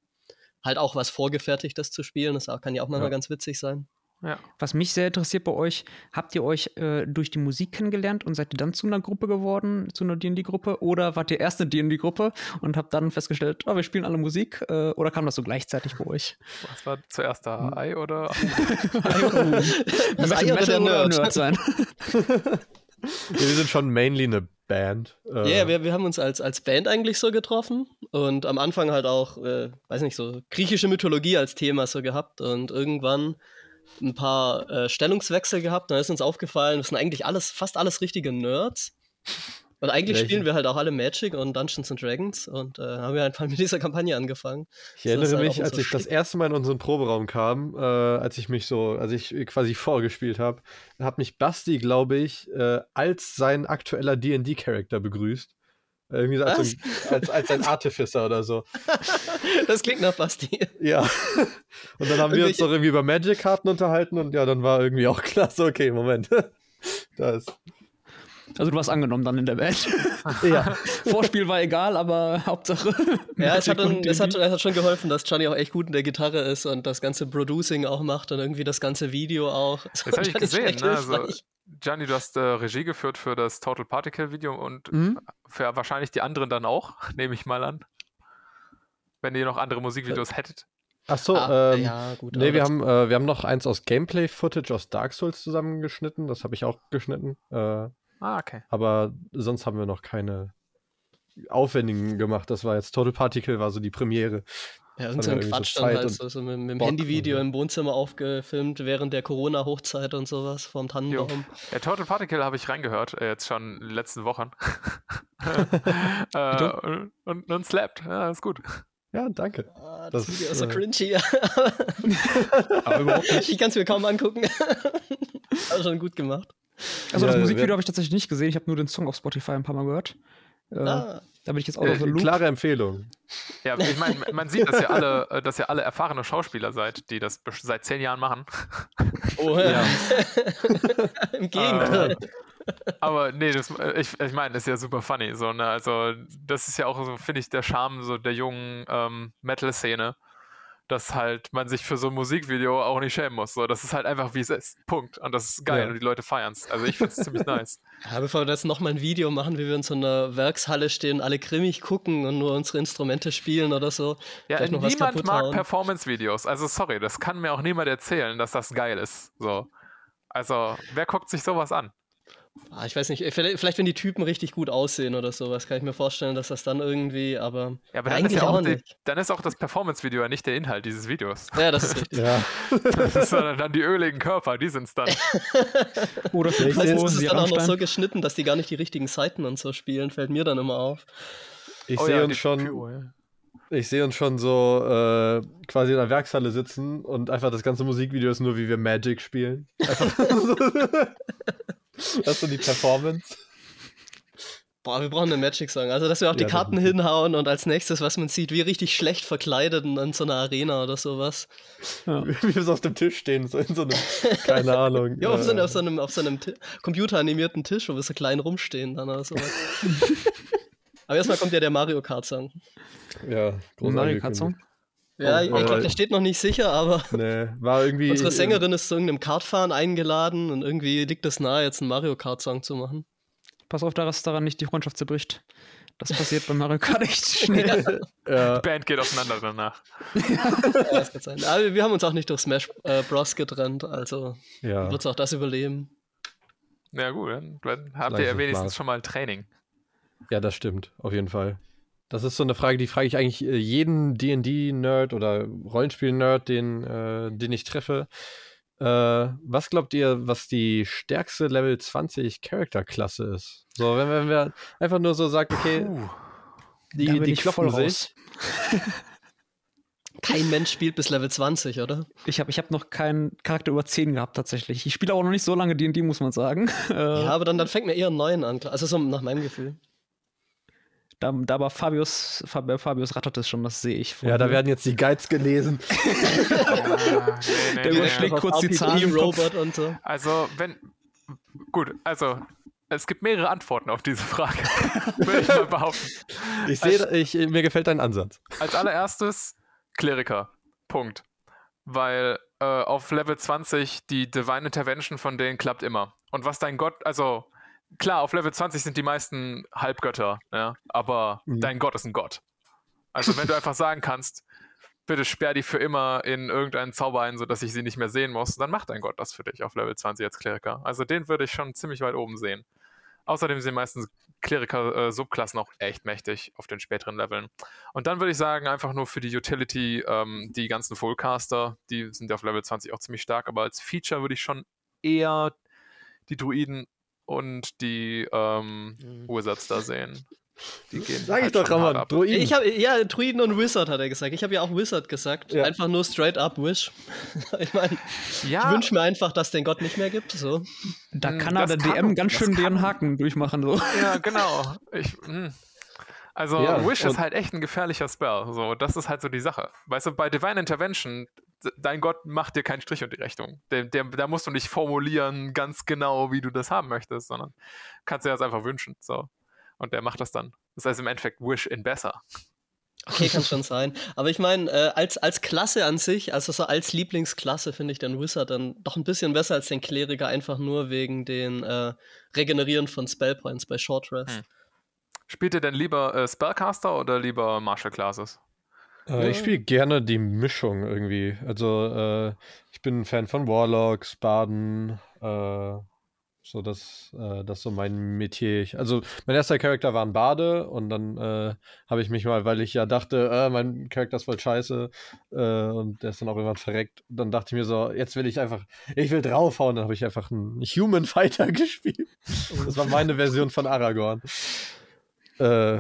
halt auch was Vorgefertigtes zu spielen. Das kann ja auch manchmal ja. ganz witzig sein. Ja. Was mich sehr interessiert bei euch, habt ihr euch äh, durch die Musik kennengelernt und seid ihr dann zu einer Gruppe geworden, zu einer D&D-Gruppe? Oder wart ihr erst eine D&D-Gruppe und habt dann festgestellt, oh, wir spielen alle Musik? Äh, oder kam das so gleichzeitig bei euch? Was war zuerst da? Hm. Ei oder? Ei oder Das Ei oder der Nerd. Nerd sein? ja, wir sind schon mainly eine Band. Ja, äh. yeah, wir, wir haben uns als, als Band eigentlich so getroffen und am Anfang halt auch, äh, weiß nicht, so griechische Mythologie als Thema so gehabt und irgendwann ein paar äh, Stellungswechsel gehabt. Dann ist uns aufgefallen, das sind eigentlich alles, fast alles richtige Nerds. Und eigentlich Welche? spielen wir halt auch alle Magic und Dungeons and Dragons und äh, haben wir einfach mit dieser Kampagne angefangen. Ich erinnere halt mich, als ich das erste Mal in unseren Proberaum kam, äh, als ich mich so, als ich quasi vorgespielt habe, hat mich Basti, glaube ich, äh, als sein aktueller D&D-Charakter begrüßt. Irgendwie so als, als, als, ein Artificer oder so. Das klingt nach Basti. Ja. Und dann haben wir uns doch irgendwie über Magic-Karten unterhalten und ja, dann war irgendwie auch klar, so, okay, Moment. Da ist. Also du warst angenommen dann in der Welt. ja. Vorspiel war egal, aber Hauptsache. Ja, es hat, dann, es, hat, es hat schon geholfen, dass Johnny auch echt gut in der Gitarre ist und das ganze Producing auch macht und irgendwie das ganze Video auch. Das, das habe ich gesehen. Ne? Also, Gianni, du hast äh, Regie geführt für das Total Particle Video und mhm. für wahrscheinlich die anderen dann auch, nehme ich mal an. Wenn ihr noch andere Musikvideos äh, hättet. Ach so, ah, ähm, ja, gut. Nee, wir haben, äh, wir haben noch eins aus Gameplay-Footage aus Dark Souls zusammengeschnitten. Das habe ich auch geschnitten. Äh, Ah, okay. Aber sonst haben wir noch keine aufwendigen gemacht. Das war jetzt Total Particle, war so die Premiere. Ja, irgendein so Quatsch so dann halt so, so mit, mit dem Handyvideo im Wohnzimmer aufgefilmt während der Corona-Hochzeit und sowas vom Tannenbaum. Ja, Total Particle habe ich reingehört, äh, jetzt schon in den letzten Wochen. äh, und, und, und slapped, ja, ist gut. Ja, danke. Ah, das, das Video ist so äh, cringy. Aber überhaupt nicht. Ich kann es mir kaum angucken. Aber schon gut gemacht. Also ja, das Musikvideo habe ich tatsächlich nicht gesehen. Ich habe nur den Song auf Spotify ein paar Mal gehört. Äh, ah. Da bin ich jetzt auch äh, Loop. Klare Empfehlung. Ja, ich meine, man sieht, dass ihr alle, äh, dass ihr alle erfahrene Schauspieler seid, die das seit zehn Jahren machen. Oh ja. Im Gegenteil. Äh, aber nee, das, äh, ich, ich meine, das ist ja super funny. So, ne? Also, das ist ja auch so, finde ich, der Charme so der jungen ähm, Metal-Szene dass halt man sich für so ein Musikvideo auch nicht schämen muss. So, das ist halt einfach wie es ist. Punkt. Und das ist geil ja. und die Leute feiern es. Also ich finde es ziemlich nice. Ja, bevor wir jetzt nochmal ein Video machen, wie wir in so einer Werkshalle stehen, alle grimmig gucken und nur unsere Instrumente spielen oder so. Ja, niemand mag Performance-Videos. Also sorry, das kann mir auch niemand erzählen, dass das geil ist. So. Also, wer guckt sich sowas an? Ah, ich weiß nicht, vielleicht, wenn die Typen richtig gut aussehen oder sowas, kann ich mir vorstellen, dass das dann irgendwie, aber, ja, aber eigentlich ja auch, auch die, nicht. Dann ist auch das Performance-Video ja nicht der Inhalt dieses Videos. Ja, das ist richtig. ja. Das ist dann die öligen Körper, die sind es dann. oder vielleicht ist es dann auch noch so geschnitten, dass die gar nicht die richtigen Seiten und so spielen, fällt mir dann immer auf. Ich oh, sehe ja, uns schon. Pure, ja. Ich sehe uns schon so äh, quasi in der Werkshalle sitzen und einfach das ganze Musikvideo ist nur, wie wir Magic spielen. Das ist so die Performance. Boah, wir brauchen eine Magic-Song. Also, dass wir auch die ja, Karten hinhauen und als nächstes, was man sieht, wie richtig schlecht verkleidet in, so einer Arena oder sowas. Ja. Wie wir so auf dem Tisch stehen, so in so einem, keine Ahnung. ja, auf so, auf so einem, auf so einem computeranimierten Tisch, wo wir so klein rumstehen dann oder sowas. Aber erstmal kommt ja der Mario Kart-Song. Ja, großartig. Mario Kart-Song? Ja, oh, ich glaube, der steht noch nicht sicher, aber nee, war irgendwie, unsere Sängerin ist zu irgendeinem Kartfahren eingeladen und irgendwie liegt es nahe, jetzt einen Mario Kart-Song zu machen. Pass auf, dass daran nicht die Freundschaft zerbricht. Das passiert bei Mario Kart echt schnell. ja. Die Band geht auseinander danach. ja, das kann sein. Aber wir haben uns auch nicht durch Smash äh, Bros. getrennt, also ja. wird es auch das überleben. Ja, gut, dann habt ihr ja wenigstens schon mal Training. Ja, das stimmt, auf jeden Fall. Das ist so eine Frage, die frage ich eigentlich äh, jeden D&D-Nerd oder Rollenspiel-Nerd, den, äh, den ich treffe. Äh, was glaubt ihr, was die stärkste Level 20 Charakterklasse ist? So, wenn, wenn wir einfach nur so sagen, okay, Puh, die, die kloppen sich. Kein Mensch spielt bis Level 20, oder? Ich habe ich hab noch keinen Charakter über 10 gehabt, tatsächlich. Ich spiele auch noch nicht so lange D&D, muss man sagen. Ja, aber dann, dann fängt mir eher einen neuen an. Also so nach meinem Gefühl. Da, da aber Fabius, Fabius rattert es schon, das sehe ich. Ja, da werden jetzt die Guides gelesen. ja, nee, nee, Der überschlägt nee, kurz die Zahlen. Robot und so. Also, wenn. Gut, also. Es gibt mehrere Antworten auf diese Frage, würde ich mal behaupten. Ich sehe, ich, mir gefällt dein Ansatz. Als allererstes Kleriker. Punkt. Weil äh, auf Level 20 die Divine Intervention von denen klappt immer. Und was dein Gott, also klar, auf Level 20 sind die meisten Halbgötter, ja, aber mhm. dein Gott ist ein Gott. Also wenn du einfach sagen kannst, bitte sperr die für immer in irgendeinen Zauber ein, sodass ich sie nicht mehr sehen muss, dann macht dein Gott das für dich auf Level 20 als Kleriker. Also den würde ich schon ziemlich weit oben sehen. Außerdem sind meistens Kleriker-Subklassen äh, auch echt mächtig auf den späteren Leveln. Und dann würde ich sagen, einfach nur für die Utility, ähm, die ganzen Fullcaster, die sind auf Level 20 auch ziemlich stark, aber als Feature würde ich schon eher die Druiden und die ähm, mhm. Wizards da sehen. Die gehen Sag halt ich doch, Ramon. Druiden. Ich hab, ja, Druiden und Wizard hat er gesagt. Ich habe ja auch Wizard gesagt. Ja. Einfach nur straight up Wish. ich meine, ja. ich wünsche mir einfach, dass es den Gott nicht mehr gibt. So. Da hm, kann er der DM ganz schön den Haken durchmachen. So. Ja, genau. Ich, hm. Also ja, Wish ist halt echt ein gefährlicher Spell. So, das ist halt so die Sache. Weißt du, bei Divine Intervention dein Gott macht dir keinen Strich unter die Rechnung. Der, der, da musst du nicht formulieren ganz genau, wie du das haben möchtest, sondern kannst dir das einfach wünschen. So. Und der macht das dann. Das heißt im Endeffekt Wish in besser. Okay, kann schon sein. Aber ich meine, äh, als, als Klasse an sich, also so als Lieblingsklasse finde ich den Wizard dann doch ein bisschen besser als den Kleriker, einfach nur wegen den äh, Regenerieren von Spellpoints bei Short Rest. Hm. Spielt ihr denn lieber äh, Spellcaster oder lieber Martial Classes? Äh, ich spiele gerne die Mischung irgendwie. Also, äh, ich bin ein Fan von Warlocks, Baden, äh, So, das, äh, das ist so mein Metier. Also, mein erster Charakter war ein Bade und dann äh, habe ich mich mal, weil ich ja dachte, äh, mein Charakter ist voll scheiße und der ist dann auch irgendwann verreckt. Dann dachte ich mir so, jetzt will ich einfach, ich will draufhauen. Dann habe ich einfach einen Human Fighter gespielt. Das war meine Version von Aragorn. Äh,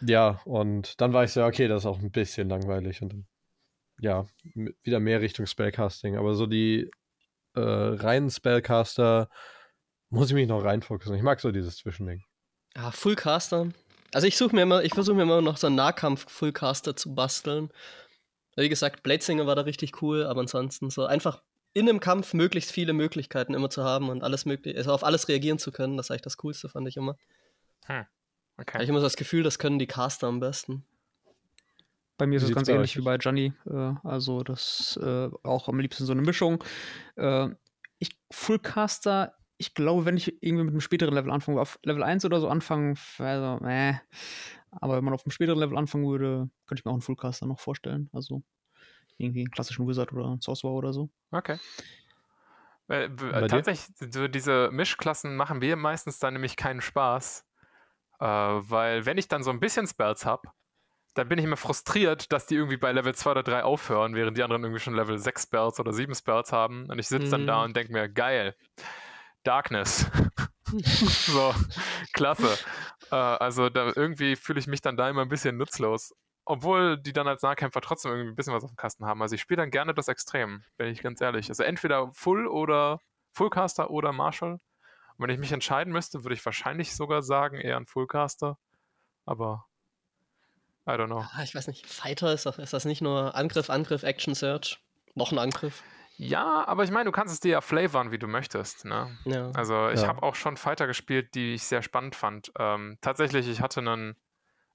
ja, und dann war ich so, okay, das ist auch ein bisschen langweilig und dann, ja, wieder mehr Richtung Spellcasting. Aber so die äh, reinen Spellcaster muss ich mich noch reinfokussen. Ich mag so dieses Zwischending. Ja, Fullcaster. Also ich suche mir immer, ich versuche mir immer noch so einen Nahkampf-Fullcaster zu basteln. Wie gesagt, Bladesinger war da richtig cool, aber ansonsten so einfach in einem Kampf möglichst viele Möglichkeiten immer zu haben und alles möglich, also auf alles reagieren zu können, das ist eigentlich das Coolste, fand ich immer. Hm. Okay. Habe ich immer so das Gefühl, das können die Caster am besten. Bei mir ist es ganz ähnlich wie bei Gianni. Äh, also das äh, auch am liebsten so eine Mischung. Äh, ich Fullcaster ich glaube, wenn ich irgendwie mit einem späteren Level anfange, auf Level 1 oder so anfangen, also, äh. Aber wenn man auf einem späteren Level anfangen würde, könnte ich mir auch einen Fullcaster noch vorstellen. Also irgendwie einen klassischen Wizard oder einen Sorcerer oder so. Okay. Äh, tatsächlich, so diese Mischklassen machen wir meistens dann nämlich keinen Spaß. Äh, weil wenn ich dann so ein bisschen Spells habe, dann bin ich immer frustriert, dass die irgendwie bei Level 2 oder 3 aufhören, während die anderen irgendwie schon Level 6 Spells oder 7 Spells haben. Und ich sitze mhm. dann da mhm. und denke mir, geil. Darkness. so, klasse. Äh, also da irgendwie fühle ich mich dann da immer ein bisschen nutzlos. Obwohl die dann als Nahkämpfer trotzdem irgendwie ein bisschen was auf dem Kasten haben. Also ich spiele dann gerne das Extrem, bin ich ganz ehrlich. Also entweder Full oder Fullcaster oder Marshall. Und wenn ich mich entscheiden müsste, würde ich wahrscheinlich sogar sagen, eher ein Fullcaster. Aber I don't know. Ah, ich weiß nicht. Fighter ist, doch, ist das nicht nur Angriff, Angriff, Action, Search? Noch ein Angriff? Ja, aber ich meine, du kannst es dir ja flavoren, wie du möchtest. Ne? Ja. Also ich ja. habe auch schon Fighter gespielt, die ich sehr spannend fand. Ähm, tatsächlich, ich hatte einen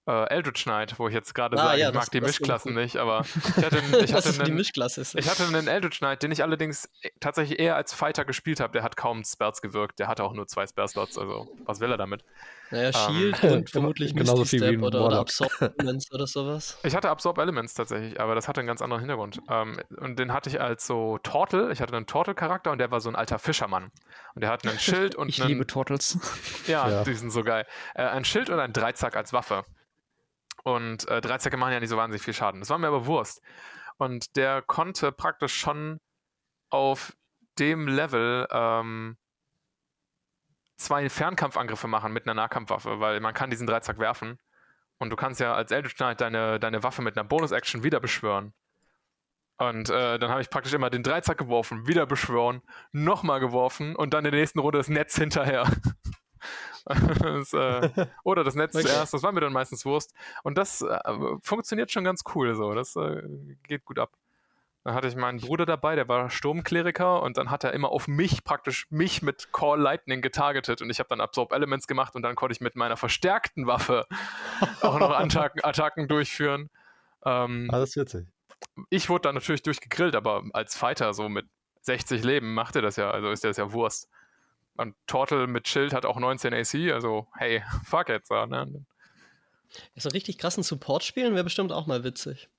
äh, Eldritch Knight, wo ich jetzt gerade ah, sage, ja, ich mag das, die Mischklassen nicht, aber ich hatte, ich hatte einen, die Mischklasse ist. Ich hatte einen Eldritch Knight, den ich allerdings äh, tatsächlich eher als Fighter gespielt habe. Der hat kaum Spells gewirkt, der hatte auch nur zwei Spell-Slots, also was will er damit? Naja, Shield ähm, und vermutlich genauso viel Step wie oder, oder Absorb Elements oder sowas. Ich hatte Absorb Elements tatsächlich, aber das hatte einen ganz anderen Hintergrund. Ähm, und den hatte ich als so Tortel, ich hatte einen Tortel-Charakter und der war so ein alter Fischermann. Und der hat ein Schild und Ich einen, liebe Tortels. Ja, ja, die sind so geil. Äh, ein Schild und ein Dreizack als Waffe. Und äh, Dreizacke machen ja nicht so wahnsinnig viel Schaden. Das war mir aber Wurst. Und der konnte praktisch schon auf dem Level ähm, zwei Fernkampfangriffe machen mit einer Nahkampfwaffe, weil man kann diesen Dreizack werfen. Und du kannst ja als Eldritch Knight deine, deine Waffe mit einer Bonus-Action wieder beschwören. Und äh, dann habe ich praktisch immer den Dreizack geworfen, wieder beschwören, nochmal geworfen und dann in der nächsten Runde das Netz hinterher. das, äh, oder das Netz okay. zuerst, das war mir dann meistens Wurst. Und das äh, funktioniert schon ganz cool so. Das äh, geht gut ab. Dann hatte ich meinen Bruder dabei, der war Sturmkleriker und dann hat er immer auf mich praktisch mich mit Call Lightning getargetet und ich habe dann Absorb Elements gemacht und dann konnte ich mit meiner verstärkten Waffe auch noch Attacken, Attacken durchführen. Ähm, Alles witzig. Ich wurde dann natürlich durchgegrillt, aber als Fighter so mit 60 Leben macht er das ja, also ist das ja Wurst. Und Tortel mit Schild hat auch 19 AC, also hey, fuck it. So, ne? So richtig krassen Support spielen wäre bestimmt auch mal witzig.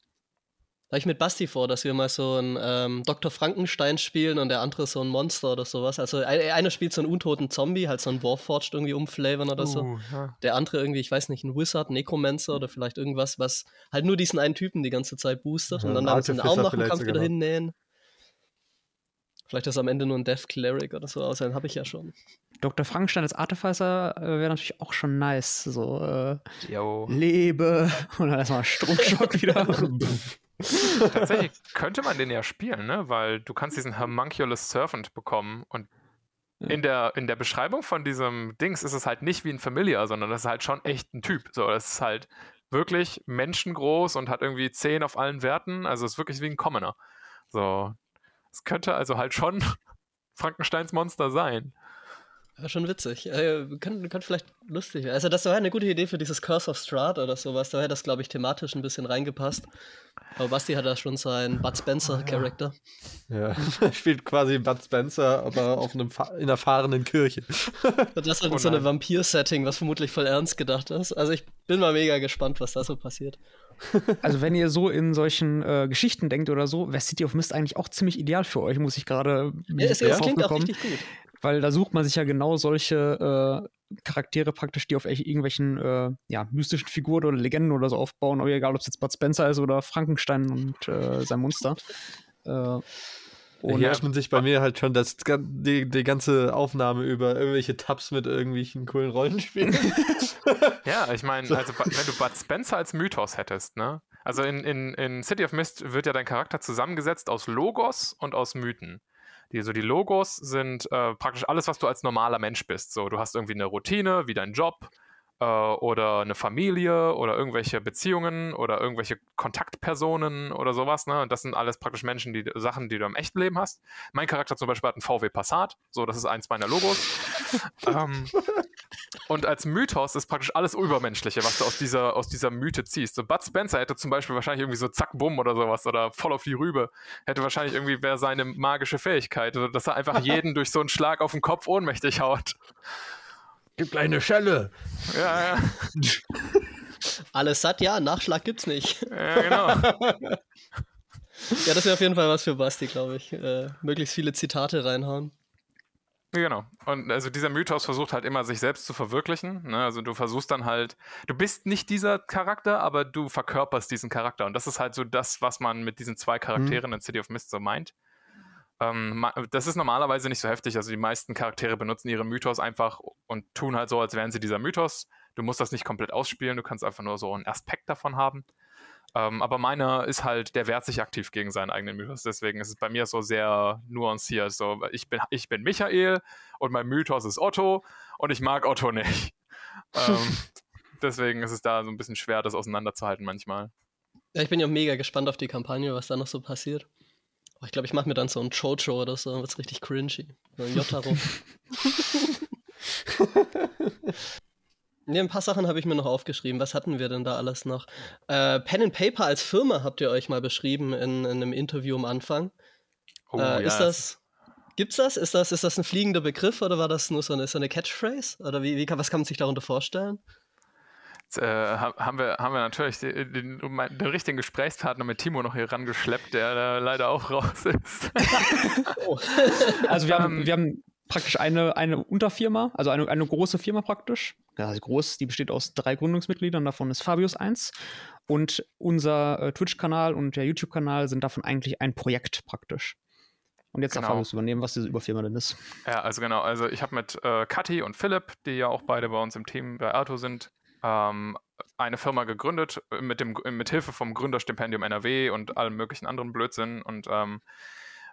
Habe ich mit Basti vor, dass wir mal so ein ähm, Dr. Frankenstein spielen und der andere so ein Monster oder sowas. Also einer spielt so einen untoten Zombie, halt so einen Warforged irgendwie umflavern oder uh, so. Ja. Der andere irgendwie, ich weiß nicht, ein Wizard, Necromancer oder vielleicht irgendwas, was halt nur diesen einen Typen die ganze Zeit boostet ja, und dann damit den Arm nach dem Kampf wieder hinnähen. Vielleicht ist am Ende nur ein Death Cleric oder so, außer den habe ich ja schon. Dr. Frankenstein als Artificer äh, wäre natürlich auch schon nice. So, äh, lebe und dann erstmal Stromschock wieder. Tatsächlich könnte man den ja spielen, ne? weil du kannst diesen Homunculus Servant bekommen und ja. in, der, in der Beschreibung von diesem Dings ist es halt nicht wie ein Familiar, sondern das ist halt schon echt ein Typ. So, das ist halt wirklich menschengroß und hat irgendwie 10 auf allen Werten, also ist wirklich wie ein Commoner. So, es könnte also halt schon Frankensteins Monster sein. Ja, schon witzig. Äh, könnte, könnte vielleicht lustig werden. Also, das wäre eine gute Idee für dieses Curse of Strahd oder sowas. Da hätte das, glaube ich, thematisch ein bisschen reingepasst. Aber Basti hat da schon seinen Bud Spencer-Charakter. Ja, er spielt quasi Bud Spencer, aber auf einem in einer fahrenden Kirche. Und das halt oh so eine Vampir-Setting, was vermutlich voll ernst gedacht ist. Also, ich bin mal mega gespannt, was da so passiert. Also, wenn ihr so in solchen äh, Geschichten denkt oder so, wäre City of Mist eigentlich auch ziemlich ideal für euch, muss ich gerade. Ja, es, es klingt auch richtig gut weil da sucht man sich ja genau solche äh, Charaktere praktisch, die auf irgendwelchen äh, ja, mystischen Figuren oder Legenden oder so aufbauen, aber egal, ob es jetzt Bud Spencer ist oder Frankenstein und äh, sein Monster. Äh, und Hier öffnet sich bei mir halt schon das, die, die ganze Aufnahme über irgendwelche Tabs mit irgendwelchen coolen Rollenspielen. ja, ich meine, also wenn du Bud Spencer als Mythos hättest, ne? Also in, in, in City of Mist wird ja dein Charakter zusammengesetzt aus Logos und aus Mythen. Die, so die Logos sind äh, praktisch alles, was du als normaler Mensch bist. So, du hast irgendwie eine Routine, wie dein Job, äh, oder eine Familie oder irgendwelche Beziehungen oder irgendwelche Kontaktpersonen oder sowas. Ne? Und das sind alles praktisch Menschen, die Sachen, die du im echten Leben hast. Mein Charakter zum Beispiel hat einen VW Passat, so das ist eins meiner Logos. ähm, und als Mythos ist praktisch alles Übermenschliche, was du aus dieser, aus dieser Mythe ziehst. So Bud Spencer hätte zum Beispiel wahrscheinlich irgendwie so Zack Bumm oder sowas oder voll auf die Rübe. Hätte wahrscheinlich irgendwie wäre seine magische Fähigkeit, dass er einfach jeden durch so einen Schlag auf den Kopf ohnmächtig haut. Gib gleich eine Schelle. Ja, ja. Alles satt, ja, Nachschlag gibt's nicht. Ja, genau. ja, das wäre auf jeden Fall was für Basti, glaube ich. Äh, möglichst viele Zitate reinhauen. Genau. Und also dieser Mythos versucht halt immer, sich selbst zu verwirklichen. Ne? Also du versuchst dann halt, du bist nicht dieser Charakter, aber du verkörperst diesen Charakter. Und das ist halt so das, was man mit diesen zwei Charakteren mhm. in City of Mist so meint. Ähm, das ist normalerweise nicht so heftig. Also die meisten Charaktere benutzen ihre Mythos einfach und tun halt so, als wären sie dieser Mythos. Du musst das nicht komplett ausspielen, du kannst einfach nur so einen Aspekt davon haben. Ähm, aber meiner ist halt, der wehrt sich aktiv gegen seinen eigenen Mythos. Deswegen ist es bei mir so sehr nuanciert. So, ich bin, ich bin Michael und mein Mythos ist Otto und ich mag Otto nicht. ähm, deswegen ist es da so ein bisschen schwer, das auseinanderzuhalten manchmal. Ja, ich bin ja mega gespannt auf die Kampagne, was da noch so passiert. Oh, ich glaube, ich mache mir dann so ein Chocho oder so, dann wird's richtig cringy. So ein Jotaro. Ne, ein paar Sachen habe ich mir noch aufgeschrieben. Was hatten wir denn da alles noch? Äh, Pen and Paper als Firma habt ihr euch mal beschrieben in, in einem Interview am Anfang. Oh, äh, ja. Ist das, gibt's das? Ist das? ist das ein fliegender Begriff oder war das nur so eine, so eine Catchphrase? Oder wie, wie kann, was kann man sich darunter vorstellen? Jetzt, äh, haben, wir, haben wir natürlich den, den, den, richtigen Gesprächspartner mit Timo noch hier rangeschleppt, der da leider auch raus ist. oh. Also wir haben, wir haben praktisch eine, eine Unterfirma, also eine, eine große Firma praktisch. Ja, also groß, die besteht aus drei Gründungsmitgliedern, davon ist Fabius eins. Und unser äh, Twitch-Kanal und der YouTube-Kanal sind davon eigentlich ein Projekt praktisch. Und jetzt genau. darf Fabius übernehmen, was diese Überfirma denn ist. Ja, also genau. Also ich habe mit äh, Kathi und Philipp, die ja auch beide bei uns im Team bei Arto sind, ähm, eine Firma gegründet äh, mit, dem, mit Hilfe vom Gründerstipendium NRW und allem möglichen anderen Blödsinn. Und ähm,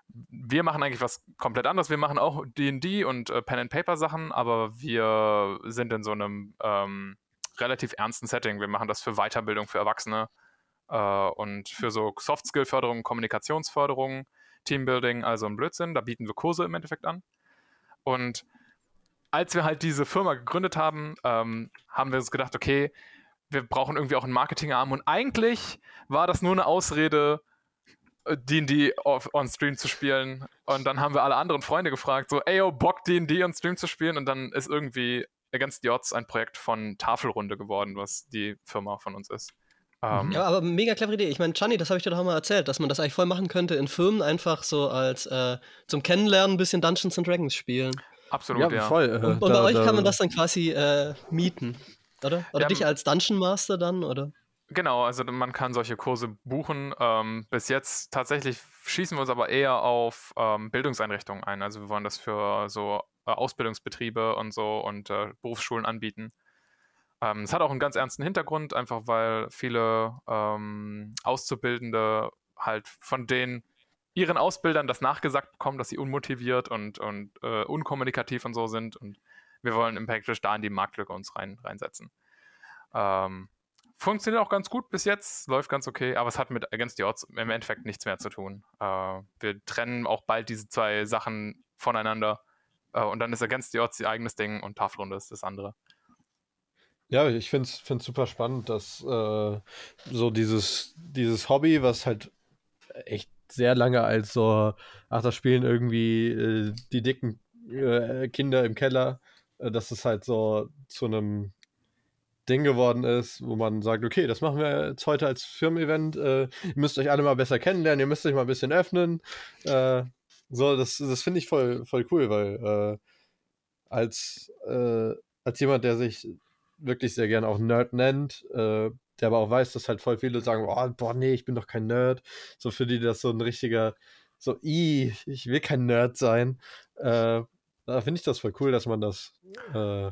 wir machen eigentlich was komplett anderes. Wir machen auch DD und äh, Pen and Paper Sachen, aber wir sind in so einem ähm, relativ ernsten Setting. Wir machen das für Weiterbildung für Erwachsene äh, und für so Soft Skill Förderung, Kommunikationsförderung, Teambuilding, also ein Blödsinn. Da bieten wir Kurse im Endeffekt an. Und als wir halt diese Firma gegründet haben, ähm, haben wir uns gedacht, okay, wir brauchen irgendwie auch einen Marketingarm. Und eigentlich war das nur eine Ausrede, D&D äh, on Stream zu spielen. Und dann haben wir alle anderen Freunde gefragt, so, ey, yo, Bock D&D on Stream zu spielen. Und dann ist irgendwie Against the Odds ein Projekt von Tafelrunde geworden, was die Firma von uns ist. Um, ähm, ja, aber mega clevere Idee. Ich meine, Chani, das habe ich dir doch mal erzählt, dass man das eigentlich voll machen könnte in Firmen einfach so als äh, zum Kennenlernen ein bisschen Dungeons and Dragons spielen. Absolut, ja. ja. Voll, äh, und, und da, bei euch da, kann man das dann quasi äh, mieten, oder? Oder ja, dich als Dungeon Master dann, oder? Genau, also man kann solche Kurse buchen. Ähm, bis jetzt tatsächlich schießen wir uns aber eher auf ähm, Bildungseinrichtungen ein. Also wir wollen das für so äh, Ausbildungsbetriebe und so und äh, Berufsschulen anbieten. Ähm, es ähm, hat auch einen ganz ernsten Hintergrund, einfach weil viele ähm, Auszubildende halt von denen ihren Ausbildern das nachgesagt bekommen, dass sie unmotiviert und, und äh, unkommunikativ und so sind. Und wir wollen im Package da in die Marktlücke uns rein, reinsetzen. Ähm, funktioniert auch ganz gut bis jetzt, läuft ganz okay, aber es hat mit Against the Odds im Endeffekt nichts mehr zu tun. Äh, wir trennen auch bald diese zwei Sachen voneinander äh, und dann ist Against the Odds ihr eigenes Ding und Tafrunde ist das andere. Ja, ich finde es super spannend, dass äh, so dieses, dieses Hobby, was halt echt sehr lange als so, ach, das spielen irgendwie äh, die dicken äh, Kinder im Keller, äh, dass es halt so zu einem Ding geworden ist, wo man sagt, okay, das machen wir jetzt heute als Firmen-Event. Äh, ihr müsst euch alle mal besser kennenlernen, ihr müsst euch mal ein bisschen öffnen. Äh, so, das, das finde ich voll, voll cool, weil als, äh, als jemand, der sich wirklich sehr gern auch Nerd nennt, der aber auch weiß, dass halt voll viele sagen, oh, boah, nee, ich bin doch kein Nerd. So für die das so ein richtiger, so, i, ich will kein Nerd sein. Äh, da finde ich das voll cool, dass man das äh,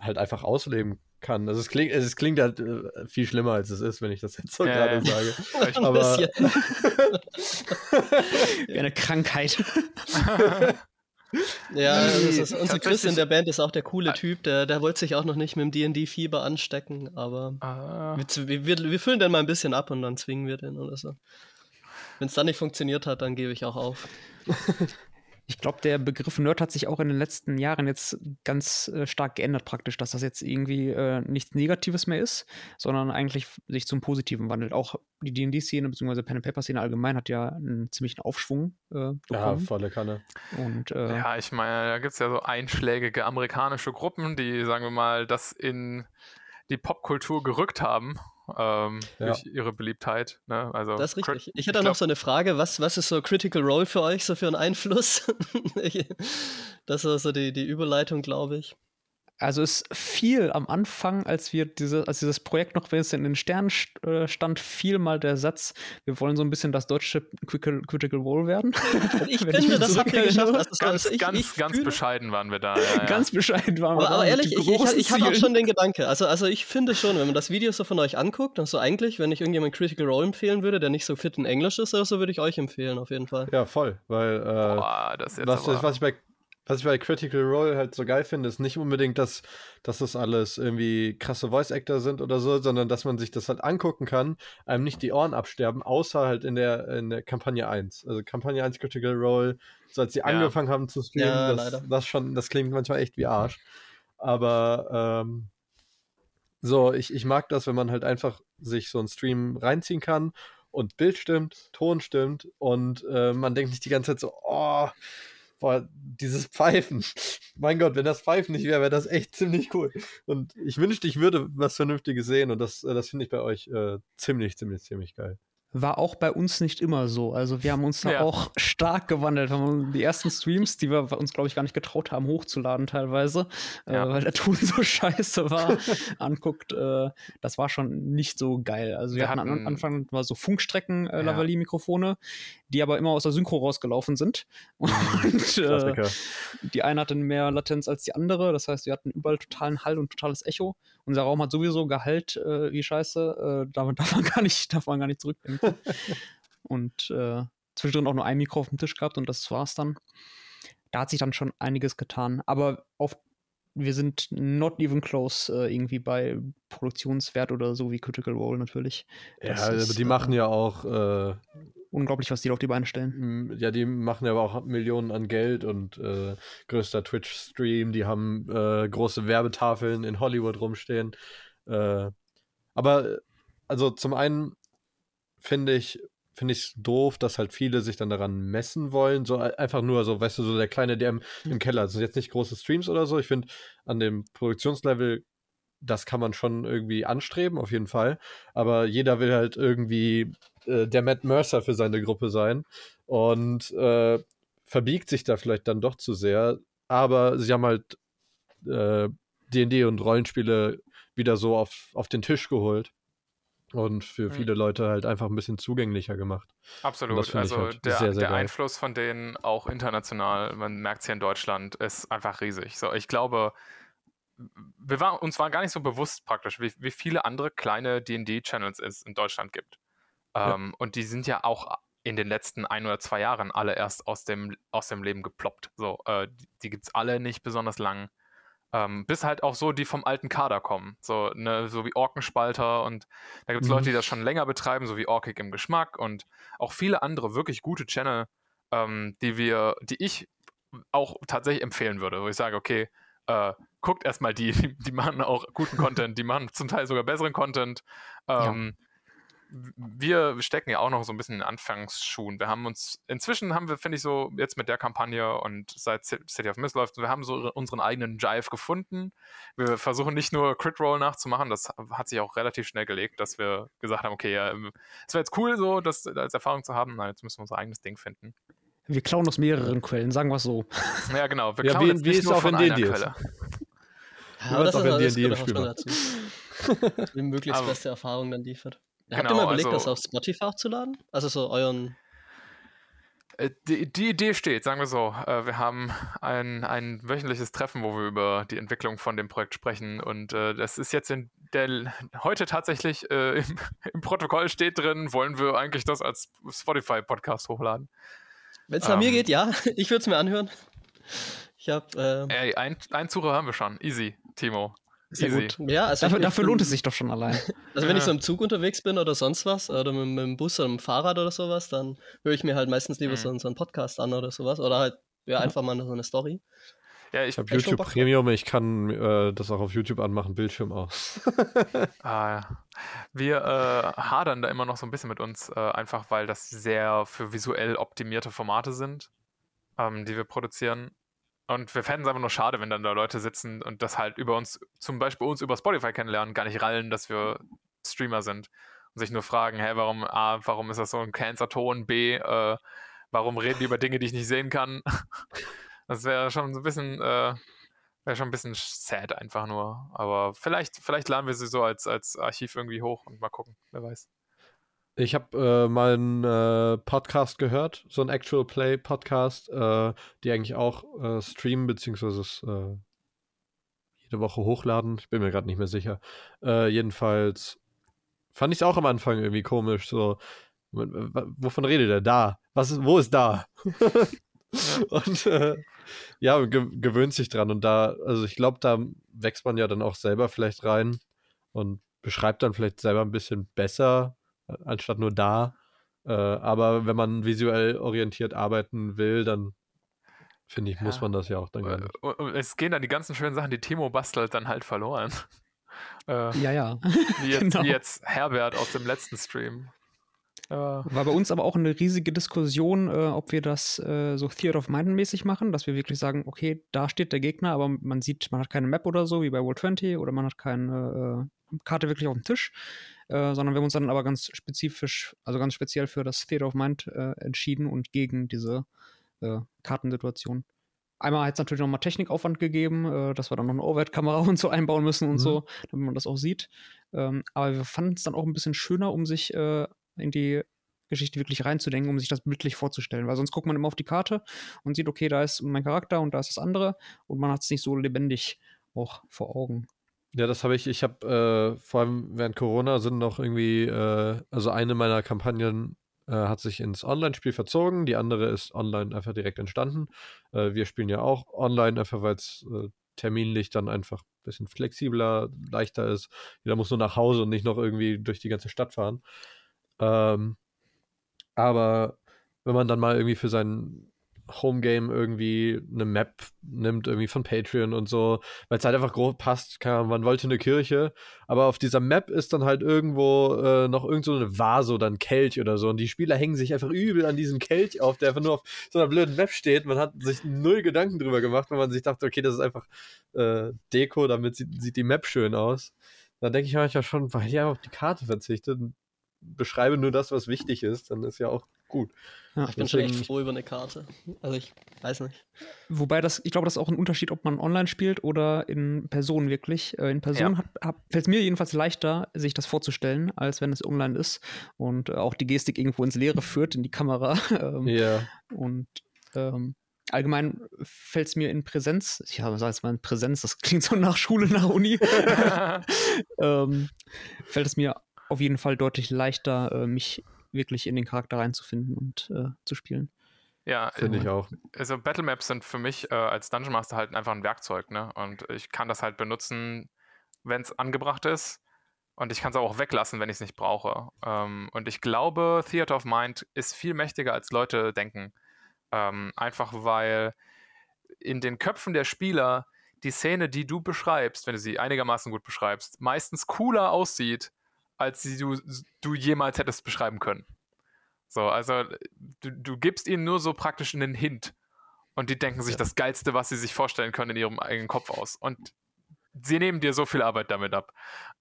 halt einfach ausleben kann. Also es klingt, es klingt halt äh, viel schlimmer, als es ist, wenn ich das jetzt so gerade sage. Aber Wie eine Krankheit. Ja, ist, unser Chris in der Band ist auch der coole Typ, der, der wollte sich auch noch nicht mit dem DD-Fieber anstecken, aber ah. wir, wir, wir, füllen den mal ein bisschen ab und dann zwingen wir den oder so. Wenn es dann nicht funktioniert hat, dann gebe ich auch auf. Ich glaube, der Begriff Nerd hat sich auch in den letzten Jahren jetzt ganz äh, stark geändert, praktisch, dass das jetzt irgendwie äh, nichts Negatives mehr ist, sondern eigentlich sich zum Positiven wandelt. Auch die DD-Szene bzw. Pen and Paper-Szene allgemein hat ja einen ziemlichen Aufschwung äh, bekommen. Ja, volle Kanne. Und, äh, ja, ich meine, da gibt es ja so einschlägige amerikanische Gruppen, die, sagen wir mal, das in die Popkultur gerückt haben ähm, ja. durch ihre Beliebtheit. Ne? Also, das ist richtig. Ich hätte noch so eine Frage, was, was ist so Critical Role für euch, so für einen Einfluss? das ist so die, die Überleitung, glaube ich. Also es fiel am Anfang, als wir diese, als dieses Projekt noch in den Sternen äh, stand, fiel mal der Satz, wir wollen so ein bisschen das deutsche Critical, Critical Role werden. Ich finde, das habt ihr geschafft. Also ganz, ich, ganz, ich ganz bescheiden waren wir da. Ja, ja. Ganz bescheiden waren wir aber, da. Aber ehrlich, ich, ich, ich hatte auch schon den Gedanke. Also, also ich finde schon, wenn man das Video so von euch anguckt, dann so eigentlich, wenn ich irgendjemand Critical Role empfehlen würde, der nicht so fit in Englisch ist, so würde ich euch empfehlen, auf jeden Fall. Ja, voll. Weil äh, Boah, das jetzt was, was ich bei was ich bei Critical Role halt so geil finde, ist nicht unbedingt, dass, dass das alles irgendwie krasse Voice-Actor sind oder so, sondern dass man sich das halt angucken kann, einem nicht die Ohren absterben, außer halt in der, in der Kampagne 1. Also Kampagne 1 Critical Role, so als sie ja. angefangen haben zu streamen, ja, das, das, schon, das klingt manchmal echt wie Arsch. Aber ähm, so, ich, ich mag das, wenn man halt einfach sich so einen Stream reinziehen kann und Bild stimmt, Ton stimmt und äh, man denkt nicht die ganze Zeit so, oh, boah, dieses Pfeifen. mein Gott, wenn das Pfeifen nicht wäre, wäre das echt ziemlich cool. Und ich wünschte, ich würde was Vernünftiges sehen und das, äh, das finde ich bei euch äh, ziemlich, ziemlich, ziemlich geil war auch bei uns nicht immer so. Also wir haben uns da ja. auch stark gewandelt. Haben die ersten Streams, die wir uns, glaube ich, gar nicht getraut haben, hochzuladen teilweise, äh, ja. äh, weil der Ton so scheiße war, anguckt, äh, das war schon nicht so geil. Also wir, wir hatten, hatten am Anfang mal so Funkstrecken äh, Lavalier-Mikrofone, die aber immer aus der Synchro rausgelaufen sind. Und äh, die eine hatte mehr Latenz als die andere. Das heißt, wir hatten überall totalen Hall und totales Echo. Unser Raum hat sowieso Gehalt äh, wie Scheiße. Äh, darf, darf, man gar nicht, darf man gar nicht zurückdenken. und äh, zwischendrin auch nur ein Mikro auf dem Tisch gehabt und das war's dann. Da hat sich dann schon einiges getan. Aber auf, wir sind not even close äh, irgendwie bei Produktionswert oder so wie Critical Role natürlich. Das ja, ist, aber die machen äh, ja auch äh, unglaublich, was die auf die Beine stellen. Ja, die machen ja aber auch Millionen an Geld und äh, größter Twitch-Stream, die haben äh, große Werbetafeln in Hollywood rumstehen. Äh, aber also zum einen finde ich finde ich es doof, dass halt viele sich dann daran messen wollen. So einfach nur so, weißt du, so der kleine, der im, im Keller. Das sind jetzt nicht große Streams oder so. Ich finde, an dem Produktionslevel, das kann man schon irgendwie anstreben, auf jeden Fall. Aber jeder will halt irgendwie äh, der Matt Mercer für seine Gruppe sein und äh, verbiegt sich da vielleicht dann doch zu sehr. Aber sie haben halt D&D äh, und Rollenspiele wieder so auf, auf den Tisch geholt und für mhm. viele Leute halt einfach ein bisschen zugänglicher gemacht. Absolut. Also halt der, sehr, sehr der Einfluss von denen auch international, man merkt es hier in Deutschland, ist einfach riesig. So, ich glaube, wir war, uns war gar nicht so bewusst praktisch, wie, wie viele andere kleine D&D-Channels es in Deutschland gibt. Ja. Ähm, und die sind ja auch in den letzten ein oder zwei Jahren alle erst aus dem, aus dem Leben geploppt. So, äh, die, die gibt es alle nicht besonders lang. Ähm, bis halt auch so, die vom alten Kader kommen. So, ne, so wie Orkenspalter und da gibt es mhm. Leute, die das schon länger betreiben, so wie Orkig im Geschmack und auch viele andere wirklich gute Channel, ähm, die wir, die ich auch tatsächlich empfehlen würde, wo ich sage, okay, äh, guckt erstmal die, die, die machen auch guten Content, die machen zum Teil sogar besseren Content. Ähm, ja wir stecken ja auch noch so ein bisschen in Anfangsschuhen. Wir haben uns, inzwischen haben wir, finde ich, so jetzt mit der Kampagne und seit City of Mist läuft, wir haben so unseren eigenen Jive gefunden. Wir versuchen nicht nur Crit Roll nachzumachen, das hat sich auch relativ schnell gelegt, dass wir gesagt haben, okay, ja, es wäre jetzt cool, so das als Erfahrung zu haben, na, jetzt müssen wir unser eigenes Ding finden. Wir klauen aus mehreren Quellen, sagen wir es so. Ja, genau. Wir klauen ja, wie, wie ist auch in Quelle. Ja, aber das auch ist in D&D dazu. Die möglichst beste Erfahrung dann liefert. Genau, Habt ihr mal überlegt, also, das auf Spotify hochzuladen? Also so euren äh, die, die, Idee steht, sagen wir so. Äh, wir haben ein, ein wöchentliches Treffen, wo wir über die Entwicklung von dem Projekt sprechen. Und äh, das ist jetzt in der heute tatsächlich äh, im, im, Protokoll steht drin, wollen wir eigentlich das als Spotify-Podcast hochladen. Wenn es nach ähm, mir geht, ja. Ich würde es mir anhören. Ich habe. Äh, Ey, ein, ein Zuhörer haben wir schon. Easy, Timo. Sehr Easy. gut. Ja, also dafür, dafür lohnt es sich doch schon allein. Also wenn ich so im Zug unterwegs bin oder sonst was, oder mit, mit dem Bus oder mit dem Fahrrad oder sowas, dann höre ich mir halt meistens lieber mhm. so, so, einen Podcast an oder sowas. Oder halt ja, einfach mal so eine Story. Ja, ich, ich habe YouTube Premium, ich kann äh, das auch auf YouTube anmachen, Bildschirm aus. ah, ja. Wir äh, hadern da immer noch so ein bisschen mit uns, äh, einfach weil das sehr für visuell optimierte Formate sind, ähm, die wir produzieren. Und wir fänden es einfach nur schade, wenn dann da Leute sitzen und das halt über uns, zum Beispiel uns über Spotify kennenlernen, gar nicht rallen, dass wir Streamer sind und sich nur fragen, hä, warum, A, warum ist das so ein Cancer-Ton, B, äh, warum reden die über Dinge, die ich nicht sehen kann? das wäre schon so ein bisschen, äh, wäre schon ein bisschen sad einfach nur. Aber vielleicht, vielleicht laden wir sie so als, als Archiv irgendwie hoch und mal gucken, wer weiß. Ich habe äh, mal einen äh, Podcast gehört, so ein Actual Play Podcast, äh, die eigentlich auch äh, streamen, beziehungsweise äh, jede Woche hochladen. Ich bin mir gerade nicht mehr sicher. Äh, jedenfalls fand ich es auch am Anfang irgendwie komisch. So, wovon redet er? Da. Was ist, wo ist da? und ja, ge gewöhnt sich dran. Und da, also ich glaube, da wächst man ja dann auch selber vielleicht rein und beschreibt dann vielleicht selber ein bisschen besser, anstatt nur da. Äh, aber wenn man visuell orientiert arbeiten will, dann finde ich, ja. muss man das ja auch dann gar nicht. Es gehen dann die ganzen schönen Sachen, die Timo bastelt, dann halt verloren. Äh, ja, ja. Wie jetzt, genau. wie jetzt, Herbert aus dem letzten Stream. Äh, War bei uns aber auch eine riesige Diskussion, äh, ob wir das äh, so Theater of Mind mäßig machen, dass wir wirklich sagen, okay, da steht der Gegner, aber man sieht, man hat keine Map oder so, wie bei World 20 oder man hat keine äh, Karte wirklich auf dem Tisch. Äh, sondern wir haben uns dann aber ganz spezifisch, also ganz speziell für das Theater of Mind äh, entschieden und gegen diese äh, Kartensituation. Einmal hat es natürlich nochmal Technikaufwand gegeben, äh, dass wir dann noch eine Overhead-Kamera und so einbauen müssen und mhm. so, damit man das auch sieht. Ähm, aber wir fanden es dann auch ein bisschen schöner, um sich äh, in die Geschichte wirklich reinzudenken, um sich das bildlich vorzustellen. Weil sonst guckt man immer auf die Karte und sieht, okay, da ist mein Charakter und da ist das andere und man hat es nicht so lebendig auch vor Augen. Ja, das habe ich. Ich habe äh, vor allem während Corona sind noch irgendwie, äh, also eine meiner Kampagnen äh, hat sich ins Online-Spiel verzogen, die andere ist online einfach direkt entstanden. Äh, wir spielen ja auch online, einfach weil es äh, terminlich dann einfach ein bisschen flexibler, leichter ist. Jeder muss nur nach Hause und nicht noch irgendwie durch die ganze Stadt fahren. Ähm, aber wenn man dann mal irgendwie für seinen Homegame irgendwie eine Map nimmt, irgendwie von Patreon und so, weil es halt einfach grob passt. Ahnung, man wollte eine Kirche, aber auf dieser Map ist dann halt irgendwo äh, noch irgend so eine Vase oder ein Kelch oder so und die Spieler hängen sich einfach übel an diesen Kelch auf, der einfach nur auf so einer blöden Map steht. Man hat sich null Gedanken drüber gemacht, weil man sich dachte, okay, das ist einfach äh, Deko, damit sieht, sieht die Map schön aus. Da denke ich manchmal schon, weil ich auf die Karte verzichtet beschreibe nur das, was wichtig ist, dann ist ja auch gut. Ja, ich bin schon echt froh über eine Karte. Also ich weiß nicht. Wobei das, ich glaube, das ist auch ein Unterschied, ob man online spielt oder in Person wirklich. Äh, in Person ja. fällt es mir jedenfalls leichter, sich das vorzustellen, als wenn es online ist und auch die Gestik irgendwo ins Leere führt, in die Kamera. Ähm, ja. Und ähm, allgemein fällt es mir in Präsenz, ich sage jetzt mal in Präsenz, das klingt so nach Schule, nach Uni, ähm, fällt es mir auf jeden Fall deutlich leichter, äh, mich wirklich in den Charakter reinzufinden und äh, zu spielen. Ja, finde ich auch. Also Battle Maps sind für mich äh, als Dungeon Master halt einfach ein Werkzeug, ne? Und ich kann das halt benutzen, wenn es angebracht ist. Und ich kann es auch weglassen, wenn ich es nicht brauche. Ähm, und ich glaube, Theater of Mind ist viel mächtiger, als Leute denken. Ähm, einfach weil in den Köpfen der Spieler die Szene, die du beschreibst, wenn du sie einigermaßen gut beschreibst, meistens cooler aussieht, als sie du, du jemals hättest beschreiben können. So, also du, du gibst ihnen nur so praktisch einen Hint und die denken sich ja. das Geilste, was sie sich vorstellen können, in ihrem eigenen Kopf aus. Und sie nehmen dir so viel Arbeit damit ab.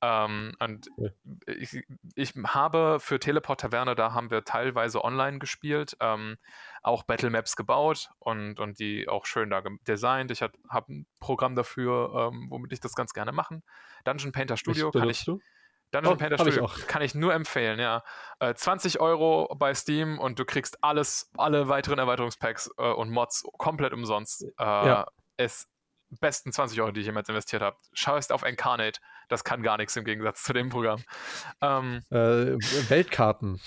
Ähm, und ja. ich, ich, habe für Teleport Taverne, da haben wir teilweise online gespielt, ähm, auch Battle Maps gebaut und, und die auch schön da designt. Ich habe ein Programm dafür, ähm, womit ich das ganz gerne machen. Dungeon Painter Studio kann ich. Du? Dungeon oh, Painter Studio ich kann ich nur empfehlen, ja. Äh, 20 Euro bei Steam und du kriegst alles, alle weiteren Erweiterungspacks äh, und Mods komplett umsonst. Äh, ja. Es besten 20 Euro, die ich jemals investiert habe. Schau erst auf Incarnate. Das kann gar nichts im Gegensatz zu dem Programm. Ähm, äh, Weltkarten,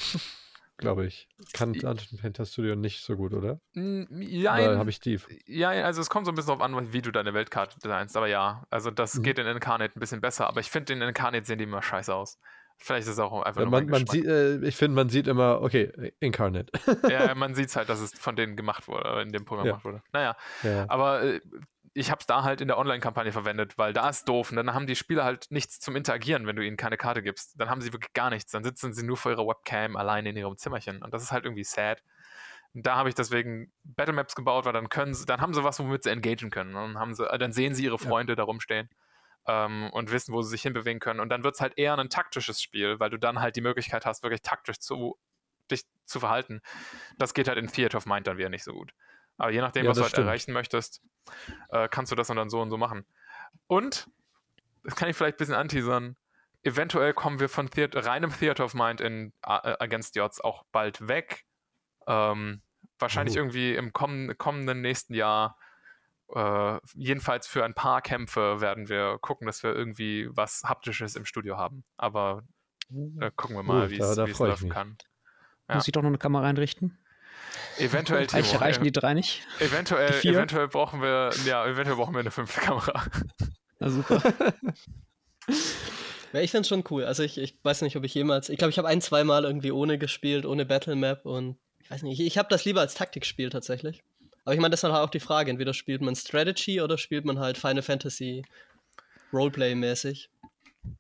glaube ich. Kann Dungeon Painter Studio nicht so gut, oder? Ja, habe ich tief. Ja, also es kommt so ein bisschen darauf an, wie du deine Weltkarte designst. Aber ja, also das mhm. geht in Incarnate ein bisschen besser. Aber ich finde, in Incarnate sehen die immer scheiße aus. Vielleicht ist es auch einfach ja, man, man sieht, äh, Ich finde, man sieht immer, okay, Incarnate. ja, man sieht es halt, dass es von denen gemacht wurde, in dem Programm ja. gemacht wurde. Naja, ja. aber äh, ich habe es da halt in der Online-Kampagne verwendet, weil da ist doof. Und dann haben die Spieler halt nichts zum Interagieren, wenn du ihnen keine Karte gibst. Dann haben sie wirklich gar nichts. Dann sitzen sie nur vor ihrer Webcam alleine in ihrem Zimmerchen. Und das ist halt irgendwie sad. Und da habe ich deswegen Battle Maps gebaut, weil dann können sie, dann haben sie was, womit sie engagieren können. Und dann, haben sie, dann sehen sie ihre Freunde ja. da rumstehen ähm, und wissen, wo sie sich hinbewegen können. Und dann wird es halt eher ein taktisches Spiel, weil du dann halt die Möglichkeit hast, wirklich taktisch zu, dich zu verhalten. Das geht halt in Theater of Mind dann wieder nicht so gut. Aber je nachdem, ja, was du halt erreichen möchtest, äh, kannst du das dann so und so machen. Und, das kann ich vielleicht ein bisschen anteasern, eventuell kommen wir von Theater, reinem Theater of Mind in uh, Against the Odds auch bald weg. Ähm, wahrscheinlich oh. irgendwie im kommenden, kommenden nächsten Jahr. Äh, jedenfalls für ein paar Kämpfe werden wir gucken, dass wir irgendwie was Haptisches im Studio haben. Aber äh, gucken wir mal, wie es laufen kann. Ja. Muss ich doch noch eine Kamera einrichten? Eventuell Timo, Reichen, reichen die drei nicht? Eventuell, eventuell brauchen wir, ja, eventuell brauchen wir eine fünfte Kamera. Na super. Ja, ich finde es schon cool. Also ich, ich weiß nicht, ob ich jemals. Ich glaube, ich habe ein, zwei Mal irgendwie ohne gespielt, ohne Battle Map und ich weiß nicht, ich, ich habe das lieber als Taktikspiel tatsächlich. Aber ich meine, das ist halt auch die Frage. Entweder spielt man Strategy oder spielt man halt Final Fantasy Roleplay-mäßig.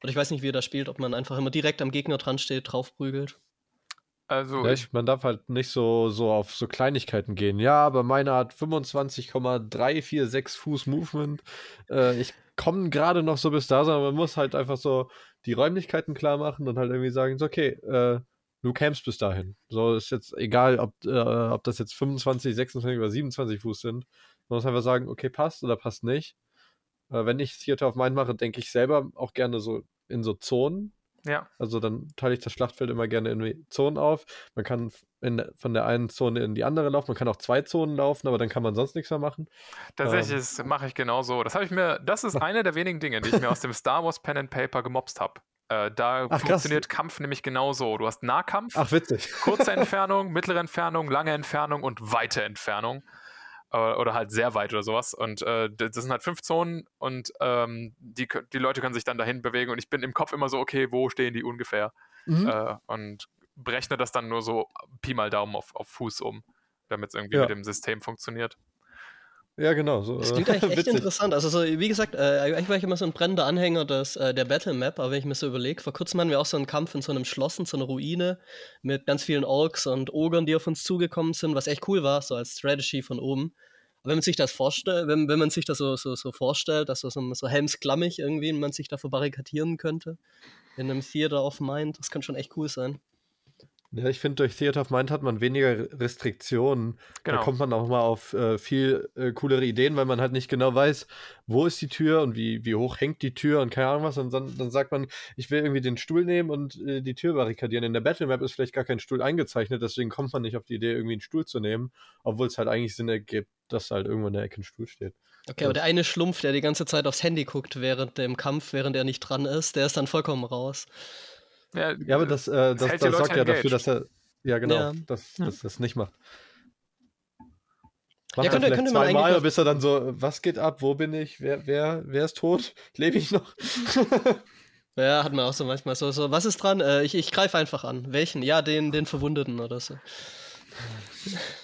Oder ich weiß nicht, wie ihr das spielt, ob man einfach immer direkt am Gegner dran steht, draufprügelt. Also ja, ich, man darf halt nicht so, so auf so Kleinigkeiten gehen. Ja, aber meine hat 25,346 Fuß Movement. Äh, ich komme gerade noch so bis da, sondern man muss halt einfach so die Räumlichkeiten klar machen und halt irgendwie sagen, so, okay, äh, du campst bis dahin. So ist jetzt egal, ob, äh, ob das jetzt 25, 26 oder 27 Fuß sind. Man muss einfach sagen, okay, passt oder passt nicht. Äh, wenn ich Theater of Mind mache, denke ich selber auch gerne so in so Zonen. Ja. Also dann teile ich das Schlachtfeld immer gerne in Zonen auf. Man kann in, von der einen Zone in die andere laufen. Man kann auch zwei Zonen laufen, aber dann kann man sonst nichts mehr machen. Tatsächlich ähm. mache ich genauso. Das habe ich mir, das ist eine der wenigen Dinge, die ich mir aus dem Star Wars Pen and Paper gemobst habe. Äh, da Ach, funktioniert krass. Kampf nämlich genauso. Du hast Nahkampf, Ach, kurze Entfernung, mittlere Entfernung, lange Entfernung und weite Entfernung oder halt sehr weit oder sowas. Und äh, das sind halt fünf Zonen und ähm, die, die Leute können sich dann dahin bewegen und ich bin im Kopf immer so, okay, wo stehen die ungefähr? Mhm. Äh, und berechne das dann nur so Pi mal Daumen auf, auf Fuß um, damit es irgendwie ja. mit dem System funktioniert. Ja, genau. So, das klingt eigentlich echt interessant. Also, so, wie gesagt, äh, eigentlich war ich immer so ein brennender Anhänger des, äh, der Battle Map, aber wenn ich mir so überlege, vor kurzem hatten wir auch so einen Kampf in so einem Schloss, in so einer Ruine mit ganz vielen Orks und Ogern, die auf uns zugekommen sind, was echt cool war, so als Strategy von oben. Aber wenn man sich das vorstellt, wenn, wenn man sich das so, so, so vorstellt, dass so, so helmsklammig irgendwie man sich da verbarrikadieren könnte in einem Theater of Mind, das kann schon echt cool sein. Ja, ich finde, durch Theater of Mind hat man weniger Restriktionen. Genau. Da kommt man auch mal auf äh, viel äh, coolere Ideen, weil man halt nicht genau weiß, wo ist die Tür und wie, wie hoch hängt die Tür und keine Ahnung was. Und dann, dann sagt man, ich will irgendwie den Stuhl nehmen und äh, die Tür barrikadieren. In der Battle Map ist vielleicht gar kein Stuhl eingezeichnet, deswegen kommt man nicht auf die Idee, irgendwie einen Stuhl zu nehmen, obwohl es halt eigentlich Sinn ergibt, dass halt irgendwo in der Ecke ein Stuhl steht. Okay, aber der eine Schlumpf, der die ganze Zeit aufs Handy guckt während dem Kampf, während er nicht dran ist, der ist dann vollkommen raus. Ja, ja aber das, äh, das, das, das sorgt ja dafür, dass er. Ja, genau, ja. Dass, dass das nicht macht. Macht ja, könnte, er vielleicht zweimal, bis er dann so, was geht ab, wo bin ich, wer, wer, wer ist tot, lebe ich noch? ja, hat man auch so manchmal so, so was ist dran? Äh, ich ich greife einfach an. Welchen? Ja, den, den Verwundeten oder so.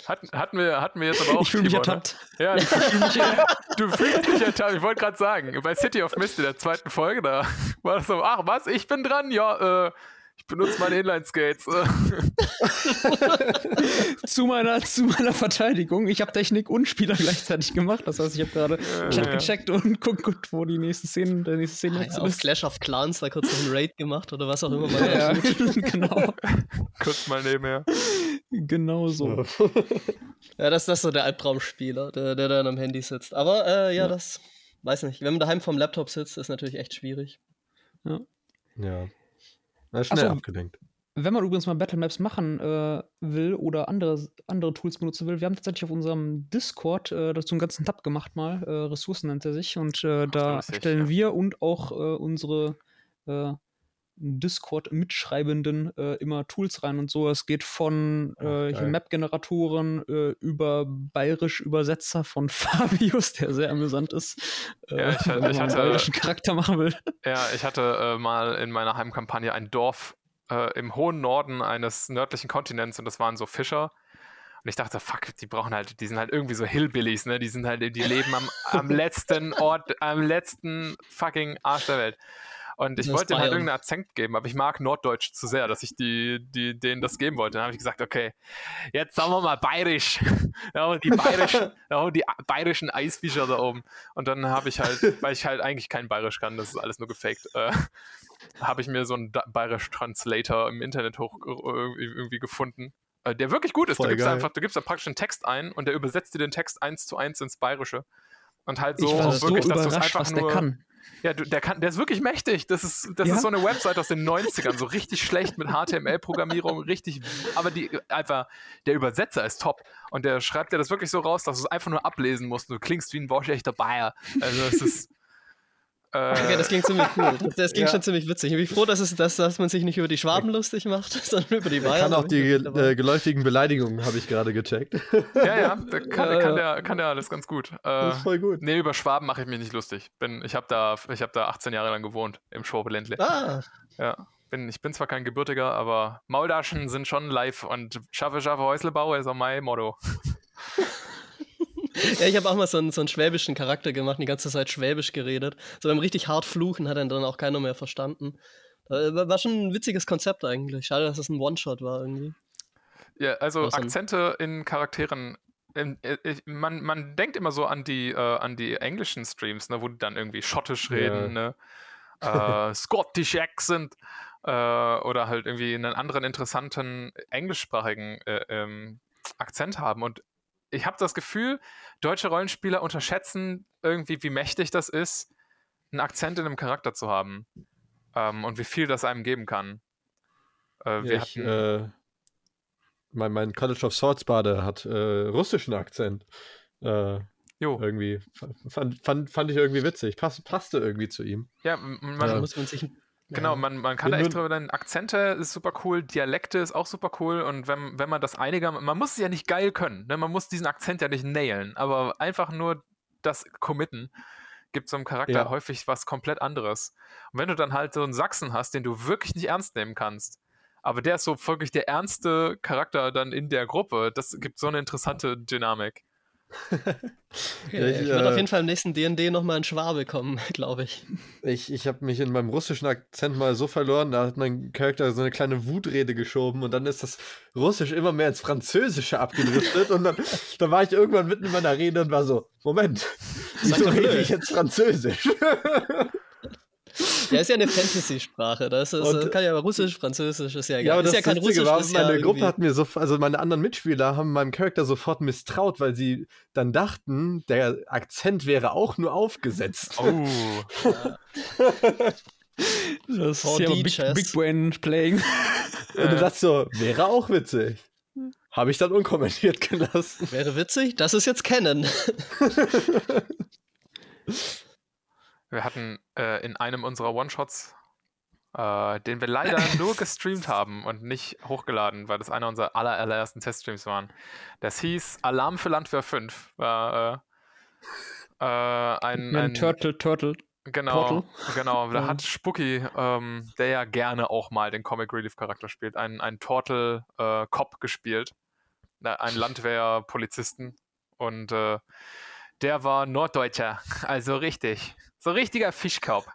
Hatten, hatten, wir, hatten wir jetzt aber auch. Ich fühle mich ertappt. Ne? Ja, du du fühlst mich ertappt. Ich wollte gerade sagen, bei City of Mist in der zweiten Folge, da war das so, ach was, ich bin dran, ja, äh, Ich benutze meine Inline-Skates. zu, meiner, zu meiner Verteidigung. Ich habe Technik und Spieler gleichzeitig gemacht. Das heißt, ich habe gerade ja, ja. gecheckt und guckt, wo die nächste Szene, der nächste Szene ah, ja, ist. Clash of Clans da kurz noch einen Raid gemacht oder was auch immer. Mal ja, genau. kurz mal nebenher. Genau so. ja, das, das ist so der Albtraumspieler, der, der dann am Handy sitzt. Aber äh, ja, das weiß nicht. Wenn man daheim vom Laptop sitzt, ist natürlich echt schwierig. Ja. Ja. Na, schnell so, abgelenkt. Wenn man übrigens mal Battle Maps machen äh, will oder andere, andere Tools benutzen will, wir haben tatsächlich auf unserem Discord äh, dazu einen ganzen Tab gemacht mal, äh, Ressourcen nennt er sich, und äh, Ach, da stellen ja. wir und auch äh, unsere äh, Discord-Mitschreibenden äh, immer Tools rein und so. Es geht von äh, Map-Generatoren äh, über bayerisch-Übersetzer von Fabius, der sehr amüsant ist. Äh, ja, ich, wenn man ich hatte, einen bayerischen Charakter machen will. Ja, ich hatte äh, mal in meiner Heimkampagne ein Dorf äh, im hohen Norden eines nördlichen Kontinents und das waren so Fischer. Und ich dachte, fuck, die brauchen halt, die sind halt irgendwie so Hillbillies, ne? Die sind halt, die leben am, am letzten Ort, am letzten fucking Arsch der Welt. Und ich wollte halt irgendeinen Akzent geben, aber ich mag Norddeutsch zu sehr, dass ich die, die, denen das geben wollte. Dann habe ich gesagt, okay, jetzt sagen wir mal bayerisch. ja, die, bayerischen, ja, die bayerischen Eisfischer da oben. Und dann habe ich halt, weil ich halt eigentlich kein Bayerisch kann, das ist alles nur gefaked, äh, habe ich mir so einen bayerisch Translator im Internet hoch irgendwie gefunden äh, der wirklich gut ist. Voll du gibst geil. einfach, du gibst da praktisch einen Text ein und der übersetzt dir den Text eins zu eins ins Bayerische. Und halt so auch wirklich, so dass du es einfach nur. Kann. Ja, du, der, kann, der ist wirklich mächtig. Das ist, das ja? ist so eine Website aus den 90ern, so richtig schlecht mit HTML-Programmierung, richtig, aber die einfach, der Übersetzer ist top. Und der schreibt dir das wirklich so raus, dass du es einfach nur ablesen musst. Du klingst wie ein waschechter Bayer. Also es ist. Äh, okay, das klingt ziemlich cool. Das, das klingt ja. schon ziemlich witzig. Ich bin froh, dass, es, dass, dass man sich nicht über die Schwaben lustig macht, sondern über die Bayern. Kann auch die äh, geläufigen Beleidigungen, habe ich gerade gecheckt. Ja, ja, da kann, kann, Der, kann der alles ganz gut. Äh, das ist voll gut. Nee, über Schwaben mache ich mich nicht lustig. Bin, ich habe da, hab da 18 Jahre lang gewohnt, im Schwabeländle. Ah. Ja. Bin, ich bin zwar kein Gebürtiger, aber Mauldaschen sind schon live und schaffe, schaffe Häuslebau ist auch mein Motto ja, ich habe auch mal so einen, so einen schwäbischen Charakter gemacht, die ganze Zeit schwäbisch geredet. So beim richtig hart fluchen hat er dann auch keiner mehr verstanden. War schon ein witziges Konzept eigentlich. Schade, dass es ein One-Shot war irgendwie. Ja, also Awesome. Akzente in Charakteren. In, in, äh, man, man denkt immer so an die, äh, an die englischen Streams, ne, wo die dann irgendwie schottisch reden, ja. ne? äh, Scottish Accent äh, oder halt irgendwie einen anderen interessanten englischsprachigen äh, ähm, Akzent haben. Und ich habe das Gefühl, deutsche Rollenspieler unterschätzen irgendwie, wie mächtig das ist, einen Akzent in einem Charakter zu haben. Ähm, und wie viel das einem geben kann. Äh, ja, ich, äh, mein, mein College of Swords Bade hat äh, russischen Akzent. Äh, jo. Irgendwie. Fand, fand, fand ich irgendwie witzig. Pass, passte irgendwie zu ihm. Ja, man, ja. muss man sich Genau, man, man kann da echt drüber reden. Akzente ist super cool, Dialekte ist auch super cool und wenn, wenn man das einigermaßen, man muss es ja nicht geil können, ne? man muss diesen Akzent ja nicht nailen, aber einfach nur das committen gibt so einem Charakter ja. häufig was komplett anderes. Und wenn du dann halt so einen Sachsen hast, den du wirklich nicht ernst nehmen kannst, aber der ist so wirklich der ernste Charakter dann in der Gruppe, das gibt so eine interessante Dynamik. Okay, ich, ich werde äh, auf jeden Fall im nächsten DD nochmal in Schwabe kommen, glaube ich. Ich, ich habe mich in meinem russischen Akzent mal so verloren, da hat mein Charakter so eine kleine Wutrede geschoben und dann ist das Russisch immer mehr ins Französische abgedriftet und dann da war ich irgendwann mitten in meiner Rede und war so: Moment, wieso rede ich jetzt Französisch? Ja, ist ja eine Fantasy-Sprache. Das, ist, das kann ja Russisch, Französisch, ist ja egal. Ja, aber ist das ja kein Russisch. War, meine ja Gruppe hat mir so, also meine anderen Mitspieler haben meinem Charakter sofort misstraut, weil sie dann dachten, der Akzent wäre auch nur aufgesetzt. Oh. das ist ja Big, Big Brain Playing. Und du dachtest so, wäre auch witzig. Habe ich dann unkommentiert gelassen. Wäre witzig, das ist jetzt kennen. Wir hatten äh, in einem unserer One-Shots, äh, den wir leider nur gestreamt haben und nicht hochgeladen, weil das einer unserer aller, allerersten Teststreams waren. Das hieß Alarm für Landwehr 5. War äh, äh ein, ein, Turtle, Turtle. Genau, Portal. genau. Da hat Spooky, ähm, der ja gerne auch mal den Comic Relief Charakter spielt, einen, einen Turtle äh, Cop gespielt. Einen Landwehr-Polizisten. Und äh, der war Norddeutscher, also richtig. So richtiger Fischkaub.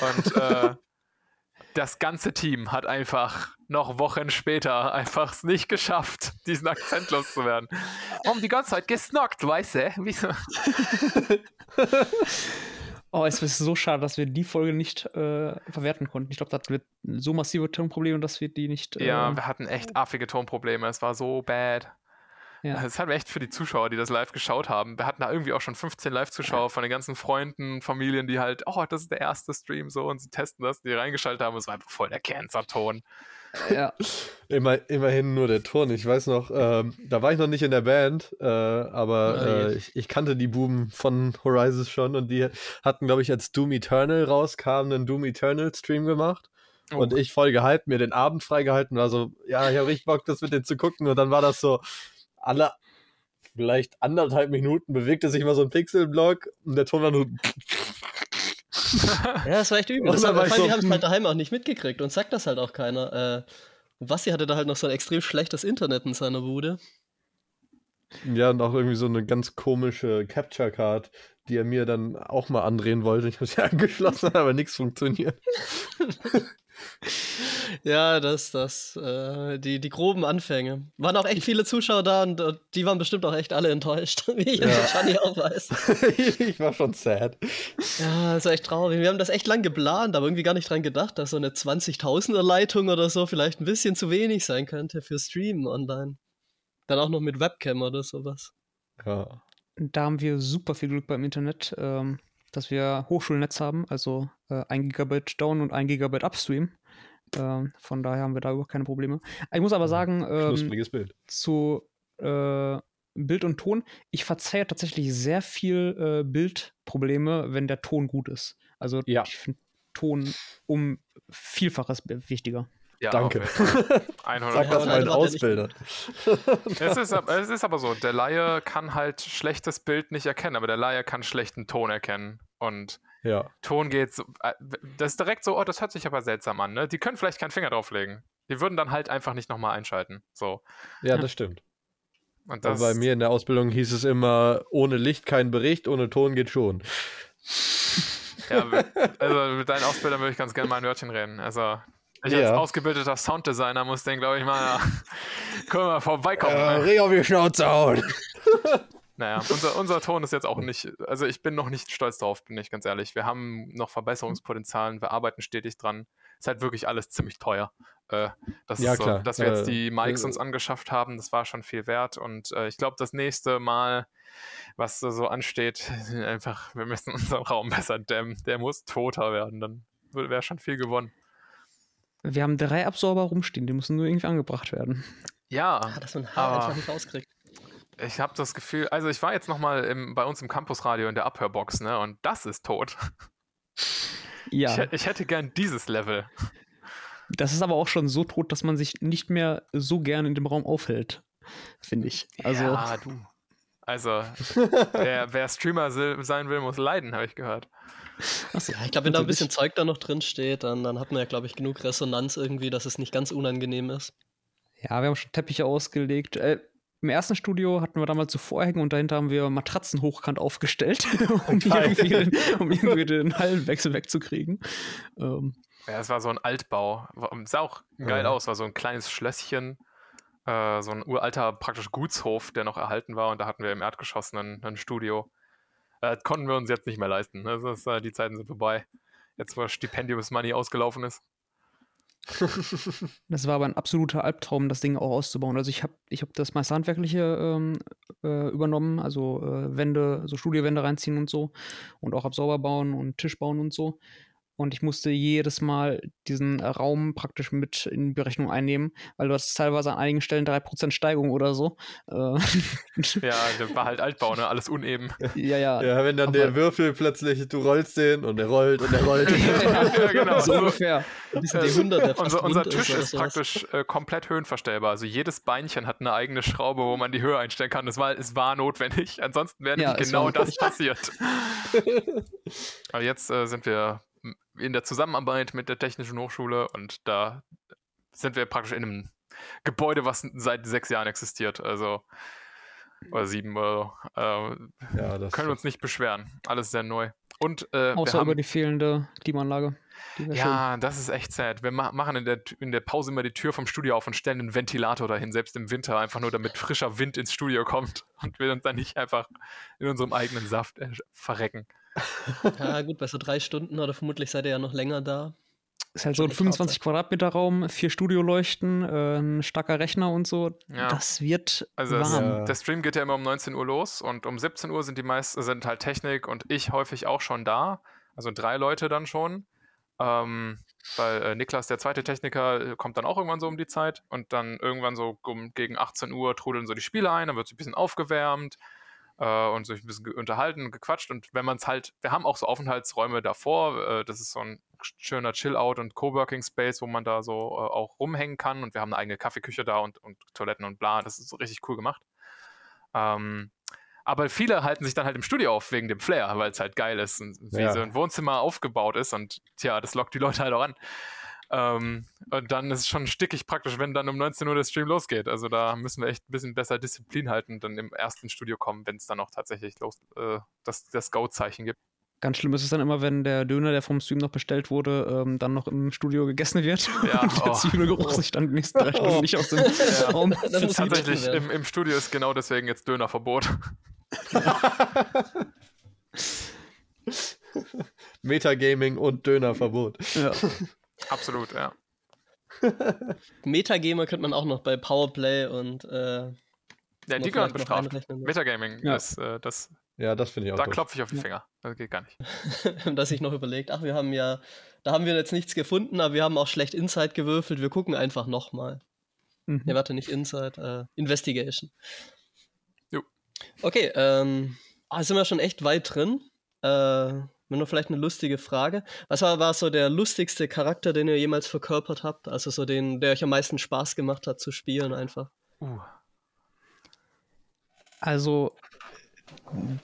Und äh, das ganze Team hat einfach noch Wochen später einfach es nicht geschafft, diesen Akzent loszuwerden. Haben die ganze Zeit gesnockt, weißt du? Wieso? Oh, es ist so schade, dass wir die Folge nicht äh, verwerten konnten. Ich glaube, da hatten wir so massive Tonprobleme, dass wir die nicht. Äh, ja, wir hatten echt affige Tonprobleme. Es war so bad. Ja. Das hat echt für die Zuschauer, die das live geschaut haben. Wir hatten da irgendwie auch schon 15 Live-Zuschauer von den ganzen Freunden, Familien, die halt, oh, das ist der erste Stream so und sie testen das, die reingeschaltet haben. Es war einfach voll der Cancer-Ton. Ja. Immer, immerhin nur der Ton. Ich weiß noch, ähm, da war ich noch nicht in der Band, äh, aber äh, ich, ich, kannte die Buben von Horizons schon und die hatten, glaube ich, als Doom Eternal rauskam, einen Doom Eternal Stream gemacht. Oh. Und ich voll gehypt, mir den Abend freigehalten, war so, ja, ich habe richtig Bock, das mit denen zu gucken. Und dann war das so, alle vielleicht anderthalb Minuten bewegte sich mal so ein Pixelblock und der Ton war nur. ja, das war echt übel. Das war, so, die haben es halt daheim auch nicht mitgekriegt und sagt das halt auch keiner. Äh, Basti hatte da halt noch so ein extrem schlechtes Internet in seiner Bude. Ja, und auch irgendwie so eine ganz komische Capture Card, die er mir dann auch mal andrehen wollte. Ich habe sie angeschlossen, aber nichts funktioniert. ja, das, das, äh, die, die groben Anfänge. Waren auch echt viele Zuschauer da und, und die waren bestimmt auch echt alle enttäuscht, wie ich ja. wahrscheinlich auch weiß. ich war schon sad. Ja, das ist echt traurig. Wir haben das echt lang geplant, aber irgendwie gar nicht dran gedacht, dass so eine 20.000er Leitung oder so vielleicht ein bisschen zu wenig sein könnte für Streamen online. Dann auch noch mit Webcam oder sowas. Ja. Da haben wir super viel Glück beim Internet. Ähm dass wir Hochschulnetz haben, also äh, 1 Gigabit Down und 1 Gigabit Upstream. Äh, von daher haben wir da überhaupt keine Probleme. Ich muss aber sagen, ähm, Bild. zu äh, Bild und Ton, ich verzeihe tatsächlich sehr viel äh, Bildprobleme, wenn der Ton gut ist. Also ja. ich finde Ton um Vielfaches wichtiger. Ja, Danke. 100 Sag das mal Ausbilder. es, ist, es ist aber so, der Laie kann halt schlechtes Bild nicht erkennen, aber der Laie kann schlechten Ton erkennen. Und ja. Ton geht so, äh, das ist direkt so, oh, das hört sich aber seltsam an. Ne? Die können vielleicht keinen Finger drauflegen. Die würden dann halt einfach nicht nochmal einschalten. So. Ja, das stimmt. Und das bei mir in der Ausbildung hieß es immer, ohne Licht kein Bericht, ohne Ton geht schon. Ja, also mit deinen Ausbildern würde ich ganz gerne mal ein Wörtchen reden. Also ich ja. als ausgebildeter Sounddesigner muss den, glaube ich, mal, können wir mal vorbeikommen. Äh, ne? auf die Schnauze hauen. Naja, unser, unser Ton ist jetzt auch nicht, also ich bin noch nicht stolz drauf, bin ich ganz ehrlich. Wir haben noch Verbesserungspotenzialen, wir arbeiten stetig dran. Ist halt wirklich alles ziemlich teuer. Äh, das ja, ist so, klar. dass wir jetzt die Mics äh, uns angeschafft haben, das war schon viel wert. Und äh, ich glaube, das nächste Mal, was so ansteht, einfach, wir müssen unseren Raum besser dämmen. Der muss toter werden, dann wäre schon viel gewonnen. Wir haben drei Absorber rumstehen, die müssen nur irgendwie angebracht werden. Ja. Ah, dass man Haar einfach nicht rauskriegt. Ich habe das Gefühl, also ich war jetzt nochmal bei uns im Campusradio in der Abhörbox, ne? Und das ist tot. Ja. Ich, ich, hätte gern dieses Level. Das ist aber auch schon so tot, dass man sich nicht mehr so gern in dem Raum aufhält, finde ich. Also, ja, du. Also, wer, wer Streamer sein will, muss leiden, habe ich gehört. So, ja, ich glaube, wenn da ein bisschen Zeug da noch drin steht, dann, dann hat man ja, glaube ich, genug Resonanz irgendwie, dass es nicht ganz unangenehm ist. Ja, wir haben schon Teppiche ausgelegt. Äh, Im ersten Studio hatten wir damals so Vorhängen und dahinter haben wir Matratzen hochkant aufgestellt, um, irgendwie den, um irgendwie den Hallenwechsel wegzukriegen. Ähm, ja, es war so ein Altbau. Sah auch geil ja. aus, war so ein kleines Schlösschen. Äh, so ein uralter praktisch Gutshof, der noch erhalten war und da hatten wir im Erdgeschoss ein, ein Studio. Äh, konnten wir uns jetzt nicht mehr leisten. Das ist, äh, die Zeiten sind vorbei. Jetzt, wo Stipendiums-Money ausgelaufen ist. das war aber ein absoluter Albtraum, das Ding auch auszubauen. Also ich habe ich hab das meiste Handwerkliche ähm, äh, übernommen, also äh, Wände, so Studiowände reinziehen und so und auch Absorber bauen und Tisch bauen und so und ich musste jedes Mal diesen Raum praktisch mit in Berechnung einnehmen, weil du hast teilweise an einigen Stellen 3% Steigung oder so. Äh, ja, das war halt Altbau, ne? Alles uneben. Ja, ja. Ja, wenn dann Aber der Würfel plötzlich, du rollst den und er rollt und er rollt. ja, genau. So ungefähr. Äh, unser, unser Tisch ist, ist praktisch äh, komplett höhenverstellbar. Also jedes Beinchen hat eine eigene Schraube, wo man die Höhe einstellen kann. Das war, es war notwendig. Ansonsten wäre ja, genau das passiert. Aber jetzt äh, sind wir in der Zusammenarbeit mit der Technischen Hochschule und da sind wir praktisch in einem Gebäude, was seit sechs Jahren existiert. Also oder sieben oder so. Äh, ja, können wir uns nicht beschweren. Alles sehr neu. Und, äh, Außer über die fehlende Klimaanlage. Ja, schön. das ist echt sad. Wir ma machen in der, in der Pause immer die Tür vom Studio auf und stellen einen Ventilator dahin, selbst im Winter, einfach nur damit frischer Wind ins Studio kommt und wir uns dann nicht einfach in unserem eigenen Saft äh, verrecken. Ja, gut, bei so drei Stunden oder vermutlich seid ihr ja noch länger da. Ist halt so ein 25 Quadratmeter Raum, vier Studioleuchten, äh, ein starker Rechner und so. Ja. Das wird also warm. Das, der Stream geht ja immer um 19 Uhr los und um 17 Uhr sind die meisten, sind halt Technik und ich häufig auch schon da. Also drei Leute dann schon. Ähm, weil äh, Niklas, der zweite Techniker, kommt dann auch irgendwann so um die Zeit und dann irgendwann so um, gegen 18 Uhr trudeln so die Spiele ein, dann wird es ein bisschen aufgewärmt äh, und sich ein bisschen unterhalten, gequatscht und wenn man es halt, wir haben auch so Aufenthaltsräume davor, äh, das ist so ein schöner Chill-Out und Coworking Space, wo man da so äh, auch rumhängen kann und wir haben eine eigene Kaffeeküche da und, und Toiletten und bla, das ist so richtig cool gemacht. Ähm, aber viele halten sich dann halt im Studio auf wegen dem Flair, weil es halt geil ist und wie ja. so ein Wohnzimmer aufgebaut ist und tja, das lockt die Leute halt auch an. Ähm, und dann ist es schon stickig praktisch, wenn dann um 19 Uhr der Stream losgeht. Also da müssen wir echt ein bisschen besser Disziplin halten und dann im ersten Studio kommen, wenn es dann auch tatsächlich los, äh, das, das Go-Zeichen gibt. Ganz schlimm ist es dann immer, wenn der Döner, der vom Stream noch bestellt wurde, ähm, dann noch im Studio gegessen wird ja, und der oh. Zwiebelgeruch oh. sich dann die nächsten drei Stunden oh. nicht aus dem ja. Raum Tatsächlich, im, im, Studio ist genau deswegen jetzt Dönerverbot. Metagaming und Dönerverbot. Ja. Absolut, ja. Metagamer könnte man auch noch bei Powerplay und äh, ja, die gehören bestraft. Metagaming ja. ist äh, das. Ja, das finde ich auch. Da klopfe ich auf die Finger. Das geht gar nicht. Dass ich noch überlegt, ach, wir haben ja, da haben wir jetzt nichts gefunden, aber wir haben auch schlecht Inside gewürfelt. Wir gucken einfach nochmal. Mhm. Ne, warte, nicht Inside, äh, Investigation. Jo. Okay, ähm, ah, sind wir schon echt weit drin. Äh, nur vielleicht eine lustige Frage. Was war, war so der lustigste Charakter, den ihr jemals verkörpert habt? Also so den, der euch am meisten Spaß gemacht hat zu spielen einfach? Uh. Also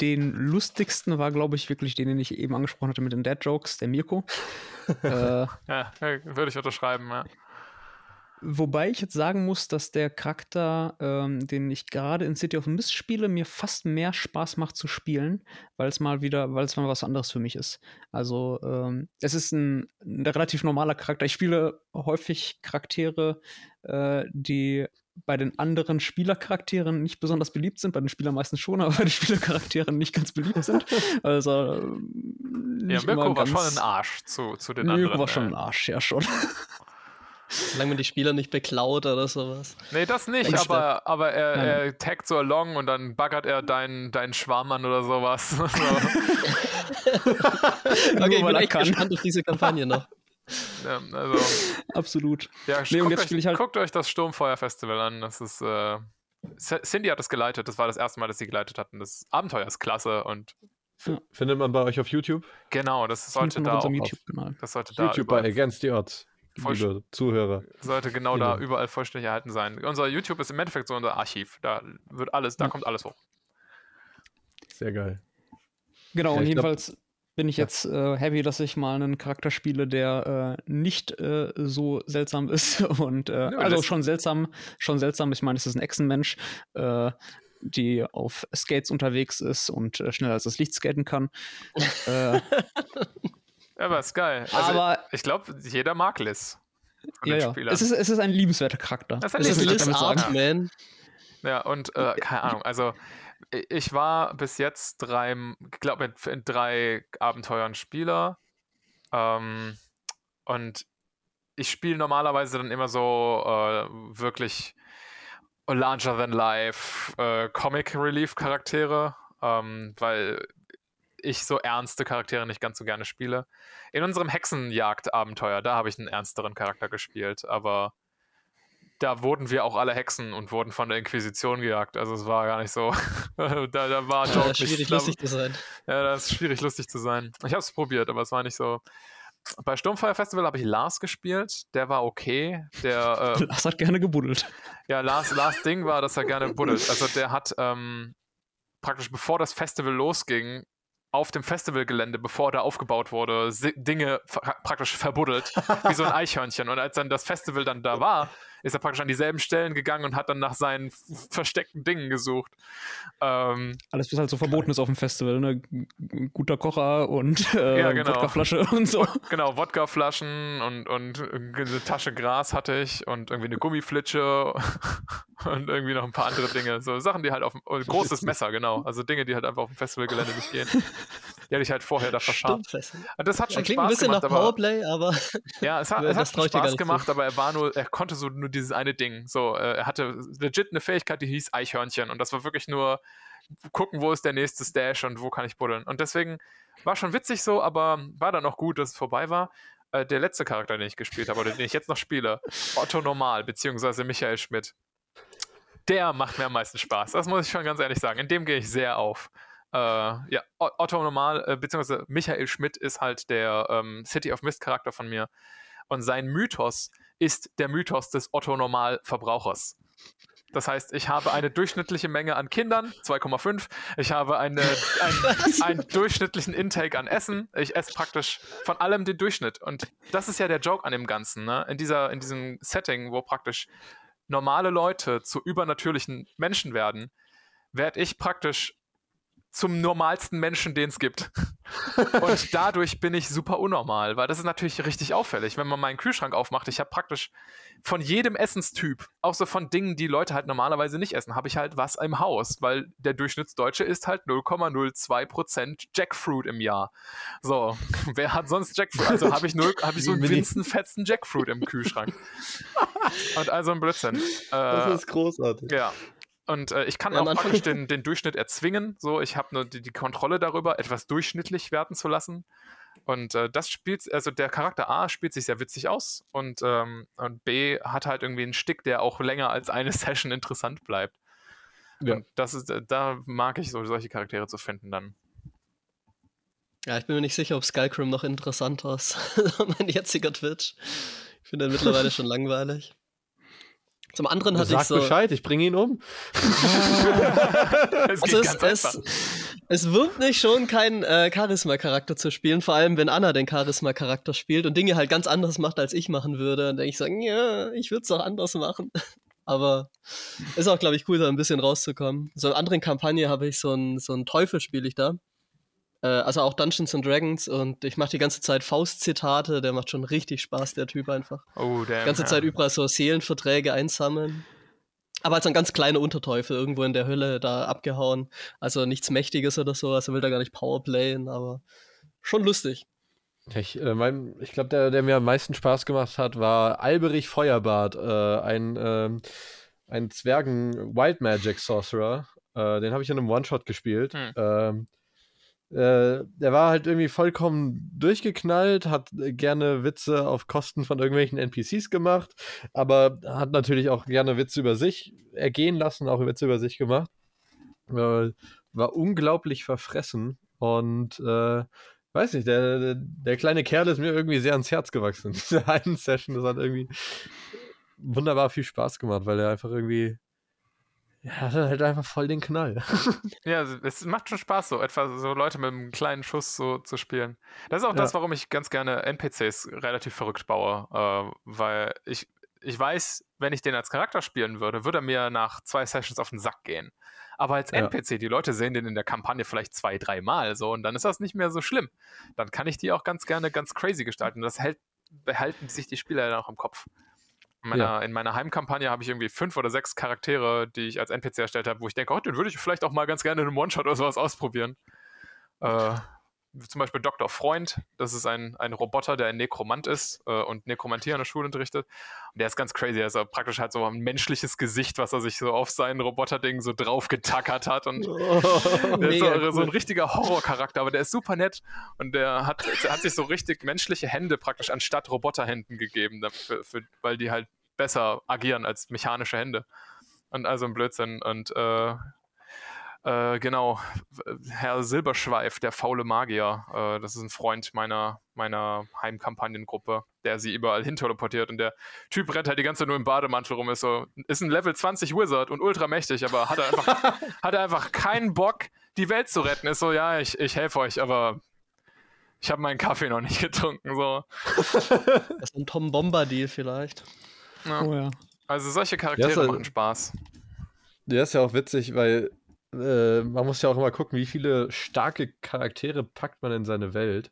den lustigsten war, glaube ich, wirklich den, den ich eben angesprochen hatte mit den Dead Jokes, der Mirko. äh, ja, würde ich unterschreiben, ja. Wobei ich jetzt sagen muss, dass der Charakter, ähm, den ich gerade in City of Mist spiele, mir fast mehr Spaß macht zu spielen, weil es mal wieder, weil es mal was anderes für mich ist. Also ähm, es ist ein, ein, relativ normaler Charakter. Ich spiele häufig Charaktere, äh, die bei den anderen Spielercharakteren nicht besonders beliebt sind, bei den Spielern meistens schon, aber bei den Spielercharakteren nicht ganz beliebt sind. Also nicht ja, Mirko war schon ein Arsch zu, zu den Mirko anderen. Mirko war schon ein Arsch, ja schon. Solange man die Spieler nicht beklaut oder sowas. Nee, das nicht, aber, aber er, er taggt so along und dann baggert er deinen, deinen Schwarm an oder sowas. okay, ich bin echt kann. gespannt auf diese Kampagne noch. Ja, also, Absolut. Ja, nee, guckt, euch, halt guckt, euch, das Sturmfeuer-Festival an. Das ist. Äh, Cindy hat es geleitet. Das war das erste Mal, dass sie geleitet hatten. Das Abenteuer ist klasse und. Findet man bei euch auf YouTube? Genau, das sollte da auch. YouTube, das sollte da YouTube bei Against the Odds. Liebe Zuhörer. Sollte genau da überall vollständig erhalten sein. Unser YouTube ist im Endeffekt so unser Archiv. Da wird alles, da kommt alles hoch. Sehr geil. Genau, ja, und jedenfalls glaub, bin ich jetzt äh, happy, dass ich mal einen Charakter spiele, der äh, nicht äh, so seltsam ist. Und äh, ja, also schon seltsam, schon seltsam. Ich meine, es ist ein Echsenmensch, äh, die auf Skates unterwegs ist und äh, schneller als das Licht skaten kann. Aber ist geil. Also aber ich glaube, jeder mag Liz. Ja, ja. Es ist, es ist ein liebenswerter Charakter. Das ist ein Liz Artman. Ja, und äh, keine Ahnung, also ich war bis jetzt drei, ich glaube, in drei Abenteuern Spieler. Ähm, und ich spiele normalerweise dann immer so äh, wirklich larger than life äh, Comic Relief Charaktere, ähm, weil ich so ernste Charaktere nicht ganz so gerne spiele. In unserem Hexenjagd-Abenteuer, da habe ich einen ernsteren Charakter gespielt, aber da wurden wir auch alle Hexen und wurden von der Inquisition gejagt. Also es war gar nicht so. da, da war Joke ja, schwierig nicht, lustig zu sein. Ja, das ist schwierig lustig zu sein. Ich habe es probiert, aber es war nicht so. Bei Sturmfire Festival habe ich Lars gespielt. Der war okay. Der, äh, Lars hat gerne gebuddelt. Ja, Lars, Lars Ding war, dass er gerne buddelt. Also der hat ähm, praktisch bevor das Festival losging, auf dem Festivalgelände, bevor da aufgebaut wurde, Dinge praktisch verbuddelt, wie so ein Eichhörnchen. Und als dann das Festival dann da war, ist er praktisch an dieselben Stellen gegangen und hat dann nach seinen versteckten Dingen gesucht. Ähm, Alles, was halt so verboten ist auf dem Festival, ne? Guter Kocher und äh, ja, genau. Wodkaflasche und so. Genau, Wodkaflaschen und, und eine Tasche Gras hatte ich und irgendwie eine Gummiflitsche und irgendwie noch ein paar andere Dinge. So Sachen, die halt auf dem, oh, großes Messer, genau. Also Dinge, die halt einfach auf dem Festivalgelände nicht gehen. Die hatte ich halt vorher da verschafft. Das hat schon ja, Spaß ein bisschen gemacht, nach Powerplay, aber. Ja, es hat, es hat schon Spaß gemacht, aber er war nur, er konnte so nur dieses eine Ding. So, äh, er hatte legit eine Fähigkeit, die hieß Eichhörnchen. Und das war wirklich nur gucken, wo ist der nächste Stash und wo kann ich buddeln. Und deswegen war schon witzig so, aber war dann auch gut, dass es vorbei war. Äh, der letzte Charakter, den ich gespielt habe, oder den ich jetzt noch spiele, Otto Normal, beziehungsweise Michael Schmidt. Der macht mir am meisten Spaß. Das muss ich schon ganz ehrlich sagen. In dem gehe ich sehr auf. Äh, ja, Otto Normal, äh, beziehungsweise Michael Schmidt ist halt der ähm, City of Mist Charakter von mir. Und sein Mythos ist der Mythos des Otto Normal Verbrauchers. Das heißt, ich habe eine durchschnittliche Menge an Kindern, 2,5. Ich habe eine, ein, einen durchschnittlichen Intake an Essen. Ich esse praktisch von allem den Durchschnitt. Und das ist ja der Joke an dem Ganzen. Ne? In, dieser, in diesem Setting, wo praktisch normale Leute zu übernatürlichen Menschen werden, werde ich praktisch zum normalsten Menschen, den es gibt. Und dadurch bin ich super unnormal, weil das ist natürlich richtig auffällig, wenn man meinen Kühlschrank aufmacht. Ich habe praktisch von jedem Essenstyp, auch so von Dingen, die Leute halt normalerweise nicht essen, habe ich halt was im Haus, weil der Durchschnittsdeutsche isst halt 0,02% Jackfruit im Jahr. So, wer hat sonst Jackfruit? Also habe ich, hab ich so einen winzenfetzen Jackfruit im Kühlschrank. Und also ein Blödsinn. das ist großartig. Ja, und äh, ich kann ja, auch praktisch den, den, Durchschnitt erzwingen. So, ich habe nur die, die, Kontrolle darüber, etwas durchschnittlich werden zu lassen. Und äh, das spielt, also der Charakter A spielt sich sehr witzig aus und, ähm, und B hat halt irgendwie einen Stick, der auch länger als eine Session interessant bleibt. Ja. Und das ist, äh, da mag ich so solche Charaktere zu finden dann. Ja, ich bin mir nicht sicher, ob Skycrim noch interessanter ist mein jetziger Twitch. Ich finde den mittlerweile schon langweilig. Zum anderen hatte Sag ich so. Bescheid, ich bringe ihn um. es, also es, es, es wirkt nicht schon, keinen äh, Charisma-Charakter zu spielen, vor allem wenn Anna den Charisma-Charakter spielt und Dinge halt ganz anders macht, als ich machen würde. Dann denke ich so, ja, ich würde es auch anders machen. Aber ist auch, glaube ich, cool, da ein bisschen rauszukommen. So in anderen Kampagne habe ich so ein, so ein Teufel spiele ich da. Äh, also auch Dungeons and Dragons und ich mache die ganze Zeit Faust-Zitate, der macht schon richtig Spaß, der Typ einfach. Oh, damn. Die ganze Zeit überall so Seelenverträge einsammeln. Aber als ein ganz kleiner Unterteufel irgendwo in der Hölle da abgehauen. Also nichts Mächtiges oder so, also will da gar nicht Powerplayen, aber schon lustig. Ich, äh, mein, ich glaube, der, der mir am meisten Spaß gemacht hat, war Alberich Feuerbart, äh, ein, äh, ein Zwergen Wild Magic Sorcerer. Äh, den habe ich in einem One-Shot gespielt. Hm. Ähm, äh, der war halt irgendwie vollkommen durchgeknallt, hat gerne Witze auf Kosten von irgendwelchen NPCs gemacht, aber hat natürlich auch gerne Witze über sich ergehen lassen, auch Witze über sich gemacht. Äh, war unglaublich verfressen und äh, weiß nicht, der, der, der, kleine Kerl ist mir irgendwie sehr ans Herz gewachsen. In dieser einen Session, das hat irgendwie wunderbar viel Spaß gemacht, weil er einfach irgendwie ja, das ist halt einfach voll den Knall. ja, es macht schon Spaß, so etwa so Leute mit einem kleinen Schuss so zu spielen. Das ist auch ja. das, warum ich ganz gerne NPCs relativ verrückt baue, äh, weil ich, ich weiß, wenn ich den als Charakter spielen würde, würde er mir nach zwei Sessions auf den Sack gehen. Aber als ja. NPC, die Leute sehen den in der Kampagne vielleicht zwei, dreimal so und dann ist das nicht mehr so schlimm. Dann kann ich die auch ganz gerne ganz crazy gestalten. Das hält, behalten sich die Spieler dann auch im Kopf. In meiner, ja. in meiner Heimkampagne habe ich irgendwie fünf oder sechs Charaktere, die ich als NPC erstellt habe, wo ich denke, oh, den würde ich vielleicht auch mal ganz gerne in einem One-Shot oder sowas ausprobieren. Äh, zum Beispiel Dr. Freund, das ist ein, ein Roboter, der ein Nekromant ist äh, und Nekromantie an der Schule unterrichtet. Und der ist ganz crazy. Er ist praktisch halt so ein menschliches Gesicht, was er sich so auf sein Roboterding so drauf getackert hat. Und oh, der ist so, cool. so, ein richtiger Horrorcharakter, aber der ist super nett und der hat, der hat sich so richtig menschliche Hände praktisch anstatt Roboterhänden gegeben, dafür, für, weil die halt besser agieren als mechanische Hände. Und also ein Blödsinn. Und äh, äh, genau, Herr Silberschweif, der faule Magier, äh, das ist ein Freund meiner, meiner Heimkampagnengruppe, der sie überall hin teleportiert und der Typ rennt halt die ganze Zeit nur im Bademantel rum, ist so, ist ein Level 20 Wizard und ultra mächtig, aber hat er einfach, hat er einfach keinen Bock, die Welt zu retten. Ist so, ja, ich, ich helfe euch, aber ich habe meinen Kaffee noch nicht getrunken, so. Das ist ein Tom Bomber-Deal vielleicht. Ja. Oh ja. Also solche Charaktere ja, machen Spaß. Der ist ja auch witzig, weil äh, man muss ja auch immer gucken, wie viele starke Charaktere packt man in seine Welt.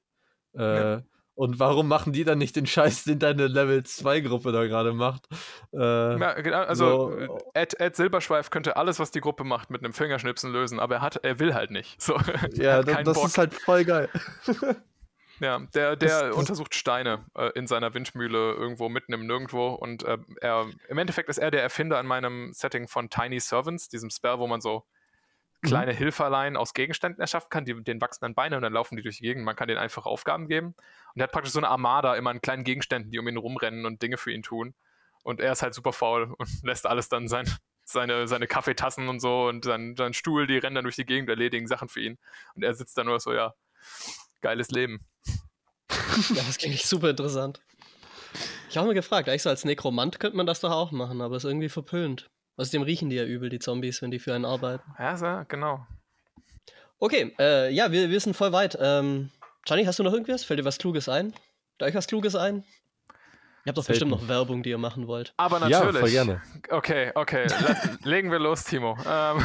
Äh, ja. Und warum machen die dann nicht den Scheiß, den deine Level 2 Gruppe da gerade macht? Äh, ja, genau, also so. Ed, Ed, Silberschweif könnte alles, was die Gruppe macht, mit einem Fingerschnipsen lösen, aber er hat, er will halt nicht. So, ja, das, das ist halt voll geil. Ja, der, der das, untersucht Steine äh, in seiner Windmühle irgendwo mitten im Nirgendwo und äh, er, im Endeffekt ist er der Erfinder in meinem Setting von Tiny Servants, diesem Spell, wo man so. Kleine mhm. Hilferlein aus Gegenständen erschaffen kann, die, den wachsen dann Beine und dann laufen die durch die Gegend. Man kann denen einfach Aufgaben geben. Und er hat praktisch so eine Armada immer an kleinen Gegenständen, die um ihn rumrennen und Dinge für ihn tun. Und er ist halt super faul und lässt alles dann sein, seine, seine Kaffeetassen und so und sein, sein Stuhl, die rennen dann durch die Gegend, erledigen Sachen für ihn. Und er sitzt da nur so, ja, geiles Leben. ja, das klingt super interessant. Ich habe mir gefragt, eigentlich so als Nekromant könnte man das doch auch machen, aber ist irgendwie verpönt. Außerdem riechen die ja übel, die Zombies, wenn die für einen arbeiten. Ja, so, genau. Okay, äh, ja, wir, wir sind voll weit. Ähm, Gianni, hast du noch irgendwas? Fällt dir was Kluges ein? Da euch was Kluges ein? Ihr habt doch Selten. bestimmt noch Werbung, die ihr machen wollt. Aber natürlich. Ja, voll gerne. Okay, okay. legen wir los, Timo. Ähm,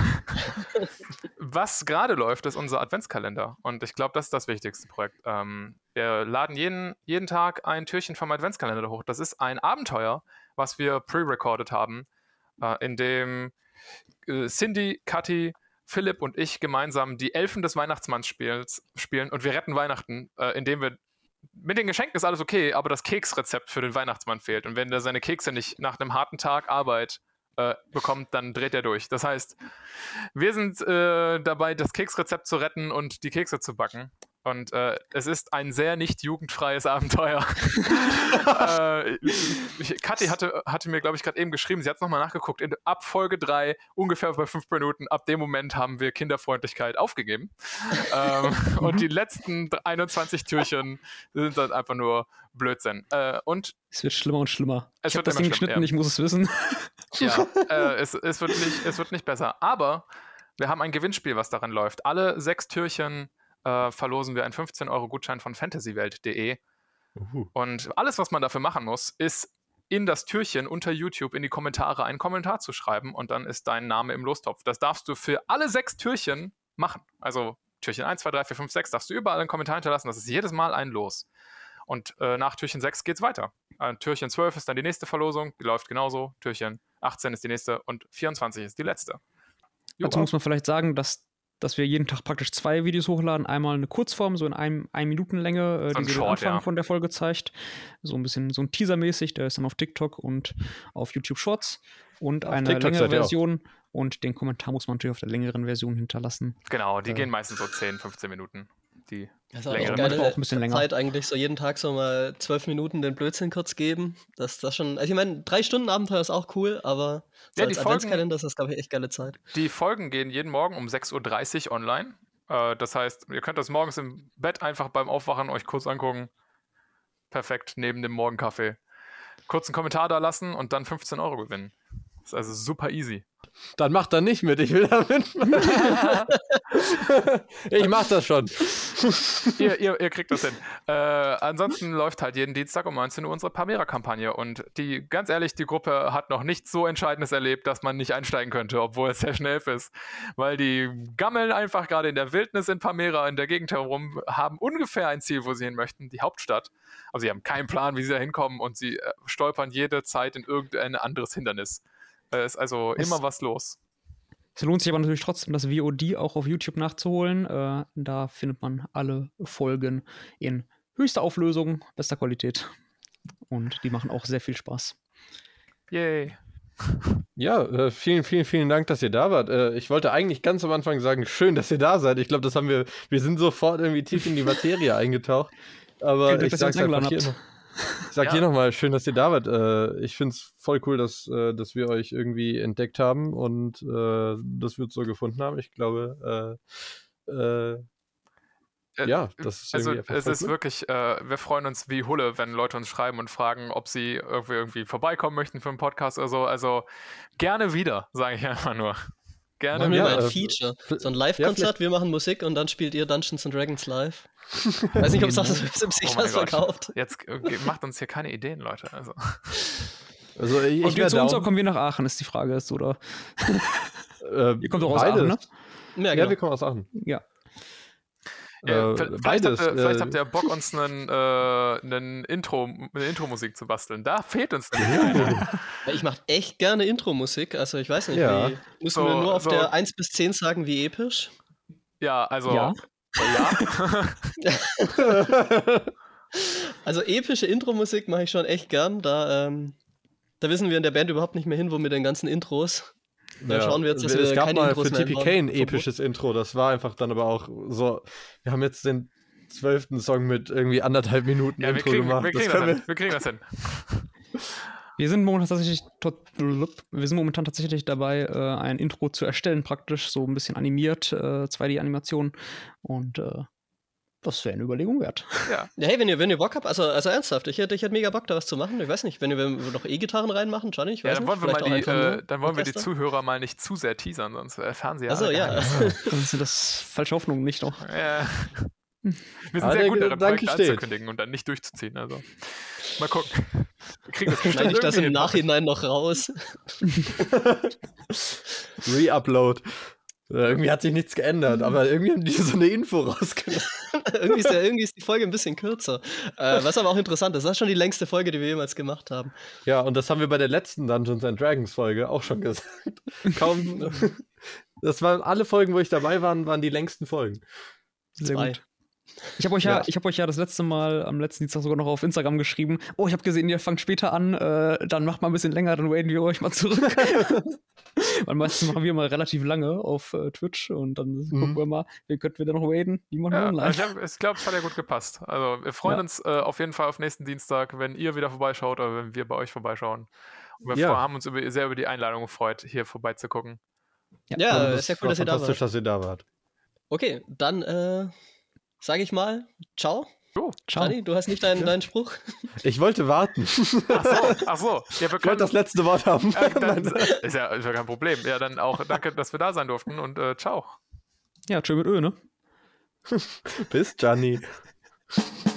was gerade läuft, ist unser Adventskalender. Und ich glaube, das ist das wichtigste Projekt. Ähm, wir laden jeden, jeden Tag ein Türchen vom Adventskalender hoch. Das ist ein Abenteuer, was wir pre-recorded haben, äh, in dem äh, Cindy, Kathi, Philipp und ich gemeinsam die Elfen des Weihnachtsmanns spielen und wir retten Weihnachten, äh, indem wir mit den Geschenken ist alles okay, aber das Keksrezept für den Weihnachtsmann fehlt. Und wenn er seine Kekse nicht nach einem harten Tag Arbeit äh, bekommt, dann dreht er durch. Das heißt, wir sind äh, dabei, das Keksrezept zu retten und die Kekse zu backen. Und äh, es ist ein sehr nicht jugendfreies Abenteuer. äh, Kathi hatte, hatte mir, glaube ich, gerade eben geschrieben, sie hat es nochmal nachgeguckt. In, ab Folge 3, ungefähr bei 5 Minuten, ab dem Moment haben wir Kinderfreundlichkeit aufgegeben. ähm, und die letzten 21 Türchen sind dann einfach nur Blödsinn. Äh, und es wird schlimmer und schlimmer. Es ich habe das Ding geschnitten, ja. ich muss es wissen. Ja, äh, es, es, wird nicht, es wird nicht besser. Aber wir haben ein Gewinnspiel, was daran läuft. Alle sechs Türchen äh, verlosen wir einen 15-Euro-Gutschein von fantasywelt.de. Und alles, was man dafür machen muss, ist in das Türchen unter YouTube in die Kommentare einen Kommentar zu schreiben und dann ist dein Name im Lostopf. Das darfst du für alle sechs Türchen machen. Also Türchen 1, 2, 3, 4, 5, 6 darfst du überall einen Kommentar hinterlassen. Das ist jedes Mal ein Los. Und äh, nach Türchen 6 geht es weiter. Äh, Türchen 12 ist dann die nächste Verlosung, die läuft genauso. Türchen 18 ist die nächste und 24 ist die letzte. Dazu muss man vielleicht sagen, dass dass wir jeden Tag praktisch zwei Videos hochladen. Einmal eine Kurzform, so in einem, ein Minuten Länge, äh, so die so den Anfang ja. von der Folge zeigt. So ein bisschen so ein Teaser-mäßig, der ist dann auf TikTok und auf YouTube Shorts. Und auf eine TikTok längere Version. Und den Kommentar muss man natürlich auf der längeren Version hinterlassen. Genau, die äh, gehen meistens so 10, 15 Minuten. Die das ist längere. Geile auch ein bisschen länger. Zeit eigentlich so jeden Tag so mal zwölf Minuten den Blödsinn kurz geben. Das das schon. Also ich meine, drei Stunden Abenteuer ist auch cool, aber so ja, als Adventskalender ist das glaube ich echt geile Zeit. Die Folgen gehen jeden Morgen um 6.30 Uhr online. Äh, das heißt, ihr könnt das morgens im Bett einfach beim Aufwachen euch kurz angucken. Perfekt, neben dem Morgenkaffee. Kurzen Kommentar da lassen und dann 15 Euro gewinnen. Das ist also super easy. Dann macht er nicht mit, ich will da mitmachen. ich mach das schon. ihr, ihr, ihr, kriegt das hin. Äh, ansonsten läuft halt jeden Dienstag um 19 Uhr unsere Pamera-Kampagne und die, ganz ehrlich, die Gruppe hat noch nichts so Entscheidendes erlebt, dass man nicht einsteigen könnte, obwohl es sehr schnell ist. Weil die gammeln einfach gerade in der Wildnis in Pamera in der Gegend herum, haben ungefähr ein Ziel, wo sie hin möchten, die Hauptstadt. Aber sie haben keinen Plan, wie sie da hinkommen und sie äh, stolpern jede Zeit in irgendein anderes Hindernis. Äh, ist also es, immer was los. Es lohnt sich aber natürlich trotzdem, das VOD auch auf YouTube nachzuholen. Äh, da findet man alle Folgen in höchster Auflösung, bester Qualität. Und die machen auch sehr viel Spaß. Yay. Ja, äh, vielen, vielen, vielen Dank, dass ihr da wart. Äh, ich wollte eigentlich ganz am Anfang sagen, schön, dass ihr da seid. Ich glaube, das haben wir, wir sind sofort irgendwie tief in die Materie eingetaucht. Aber ich, ich sag's einfach hier noch. Ich sag ja. hier nochmal, schön, dass ihr da wart. Äh, ich finde es voll cool, dass, äh, dass wir euch irgendwie entdeckt haben und äh, dass wir es so gefunden haben. Ich glaube, äh, äh, ja, das ist Also es ist cool. wirklich, wir freuen uns wie Hulle, wenn Leute uns schreiben und fragen, ob sie irgendwie, irgendwie vorbeikommen möchten für einen Podcast oder so. Also gerne wieder, sage ich einfach nur. Gerne. Machen wir mal ein Feature. So ein Live-Konzert, ja, wir machen Musik und dann spielt ihr Dungeons and Dragons live. Weiß nicht, ob es das sich oh das verkauft. Jetzt macht uns hier keine Ideen, Leute. Also. Also ich, ich zu uns oder kommen wir nach Aachen, ist die Frage ist, oder? Äh, Ihr kommt doch aus. Aachen, ne? Ja, genau. ja, wir kommen aus Aachen. Ja. Äh, vielleicht, beides, habt ihr, vielleicht habt äh, ihr Bock, uns einen, äh, einen Intro, eine Intro-Musik zu basteln. Da fehlt uns nämlich. ich mache echt gerne Intro-Musik. Also ich weiß nicht, ja. wie, müssen so, wir nur auf so. der 1 bis 10 sagen, wie episch? Ja, also ja. ja. also epische Intro-Musik mache ich schon echt gern. Da, ähm, da wissen wir in der Band überhaupt nicht mehr hin, wo mit den ganzen Intros. Da ja. schauen wir jetzt, dass es wir gab keine mal Intros für TPK ein episches Intro. Das war einfach dann aber auch so. Wir haben jetzt den zwölften Song mit irgendwie anderthalb Minuten ja, Intro kriegen, gemacht. Wir kriegen das, das wir, wir kriegen das hin. Wir sind momentan tatsächlich, wir sind momentan tatsächlich dabei, äh, ein Intro zu erstellen, praktisch so ein bisschen animiert, äh, 2D-Animation. Und äh, das wäre eine Überlegung wert. Ja. Hey, wenn ihr, wenn ihr Bock habt, also, also ernsthaft, ich hätte, ich hätte mega Bock, da was zu machen. Ich weiß nicht, wenn wir noch E-Gitarren reinmachen, Johnny, ich weiß ja, dann wollen nicht. Wir mal die, äh, dann wollen wir die Zuhörer mal nicht zu sehr teasern, sonst erfahren sie ja. Achso, ja. Dann sind das falsche Hoffnungen nicht doch. Ja. Wir sind ah, sehr gut darin, Projekte anzukündigen und dann nicht durchzuziehen. Also mal gucken. Wir kriegen das Schneide ich das im Nachhinein noch raus. Re-Upload. Irgendwie hat sich nichts geändert, aber irgendwie haben die so eine Info rausgelassen. irgendwie, ist ja, irgendwie ist die Folge ein bisschen kürzer. Äh, was aber auch interessant ist, das ist schon die längste Folge, die wir jemals gemacht haben. Ja, und das haben wir bei der letzten Dungeons and Dragons Folge auch schon gesagt. Kaum. das waren alle Folgen, wo ich dabei war, waren die längsten Folgen. Sehr Zwei. gut. Ich habe euch ja, ja, ich habe euch ja das letzte Mal am letzten Dienstag sogar noch auf Instagram geschrieben. Oh, ich habe gesehen, ihr fangt später an, äh, dann macht mal ein bisschen länger, dann waden wir euch mal zurück. Weil meistens machen wir mal relativ lange auf äh, Twitch und dann mhm. gucken wir mal, wie könnten wir da noch waden? Die machen ja, online. Ich, ich glaube, es hat ja gut gepasst. Also wir freuen ja. uns äh, auf jeden Fall auf nächsten Dienstag, wenn ihr wieder vorbeischaut oder wenn wir bei euch vorbeischauen. Und wir ja. haben uns über, sehr über die Einladung gefreut, hier vorbeizucool. Ja, ja ist ja cool, dass ihr da wart. dass ihr da wart. Okay, dann äh, sage ich mal, ciao. Oh, ciao. Gianni, du hast nicht deinen, deinen Spruch. Ich wollte warten. Ach so, ach so. Ja, wir können das letzte Wort haben. Äh, dann, ist, ja, ist ja kein Problem. Ja, dann auch danke, dass wir da sein durften und äh, ciao. Ja, tschö mit Ö, ne? Bis, Gianni.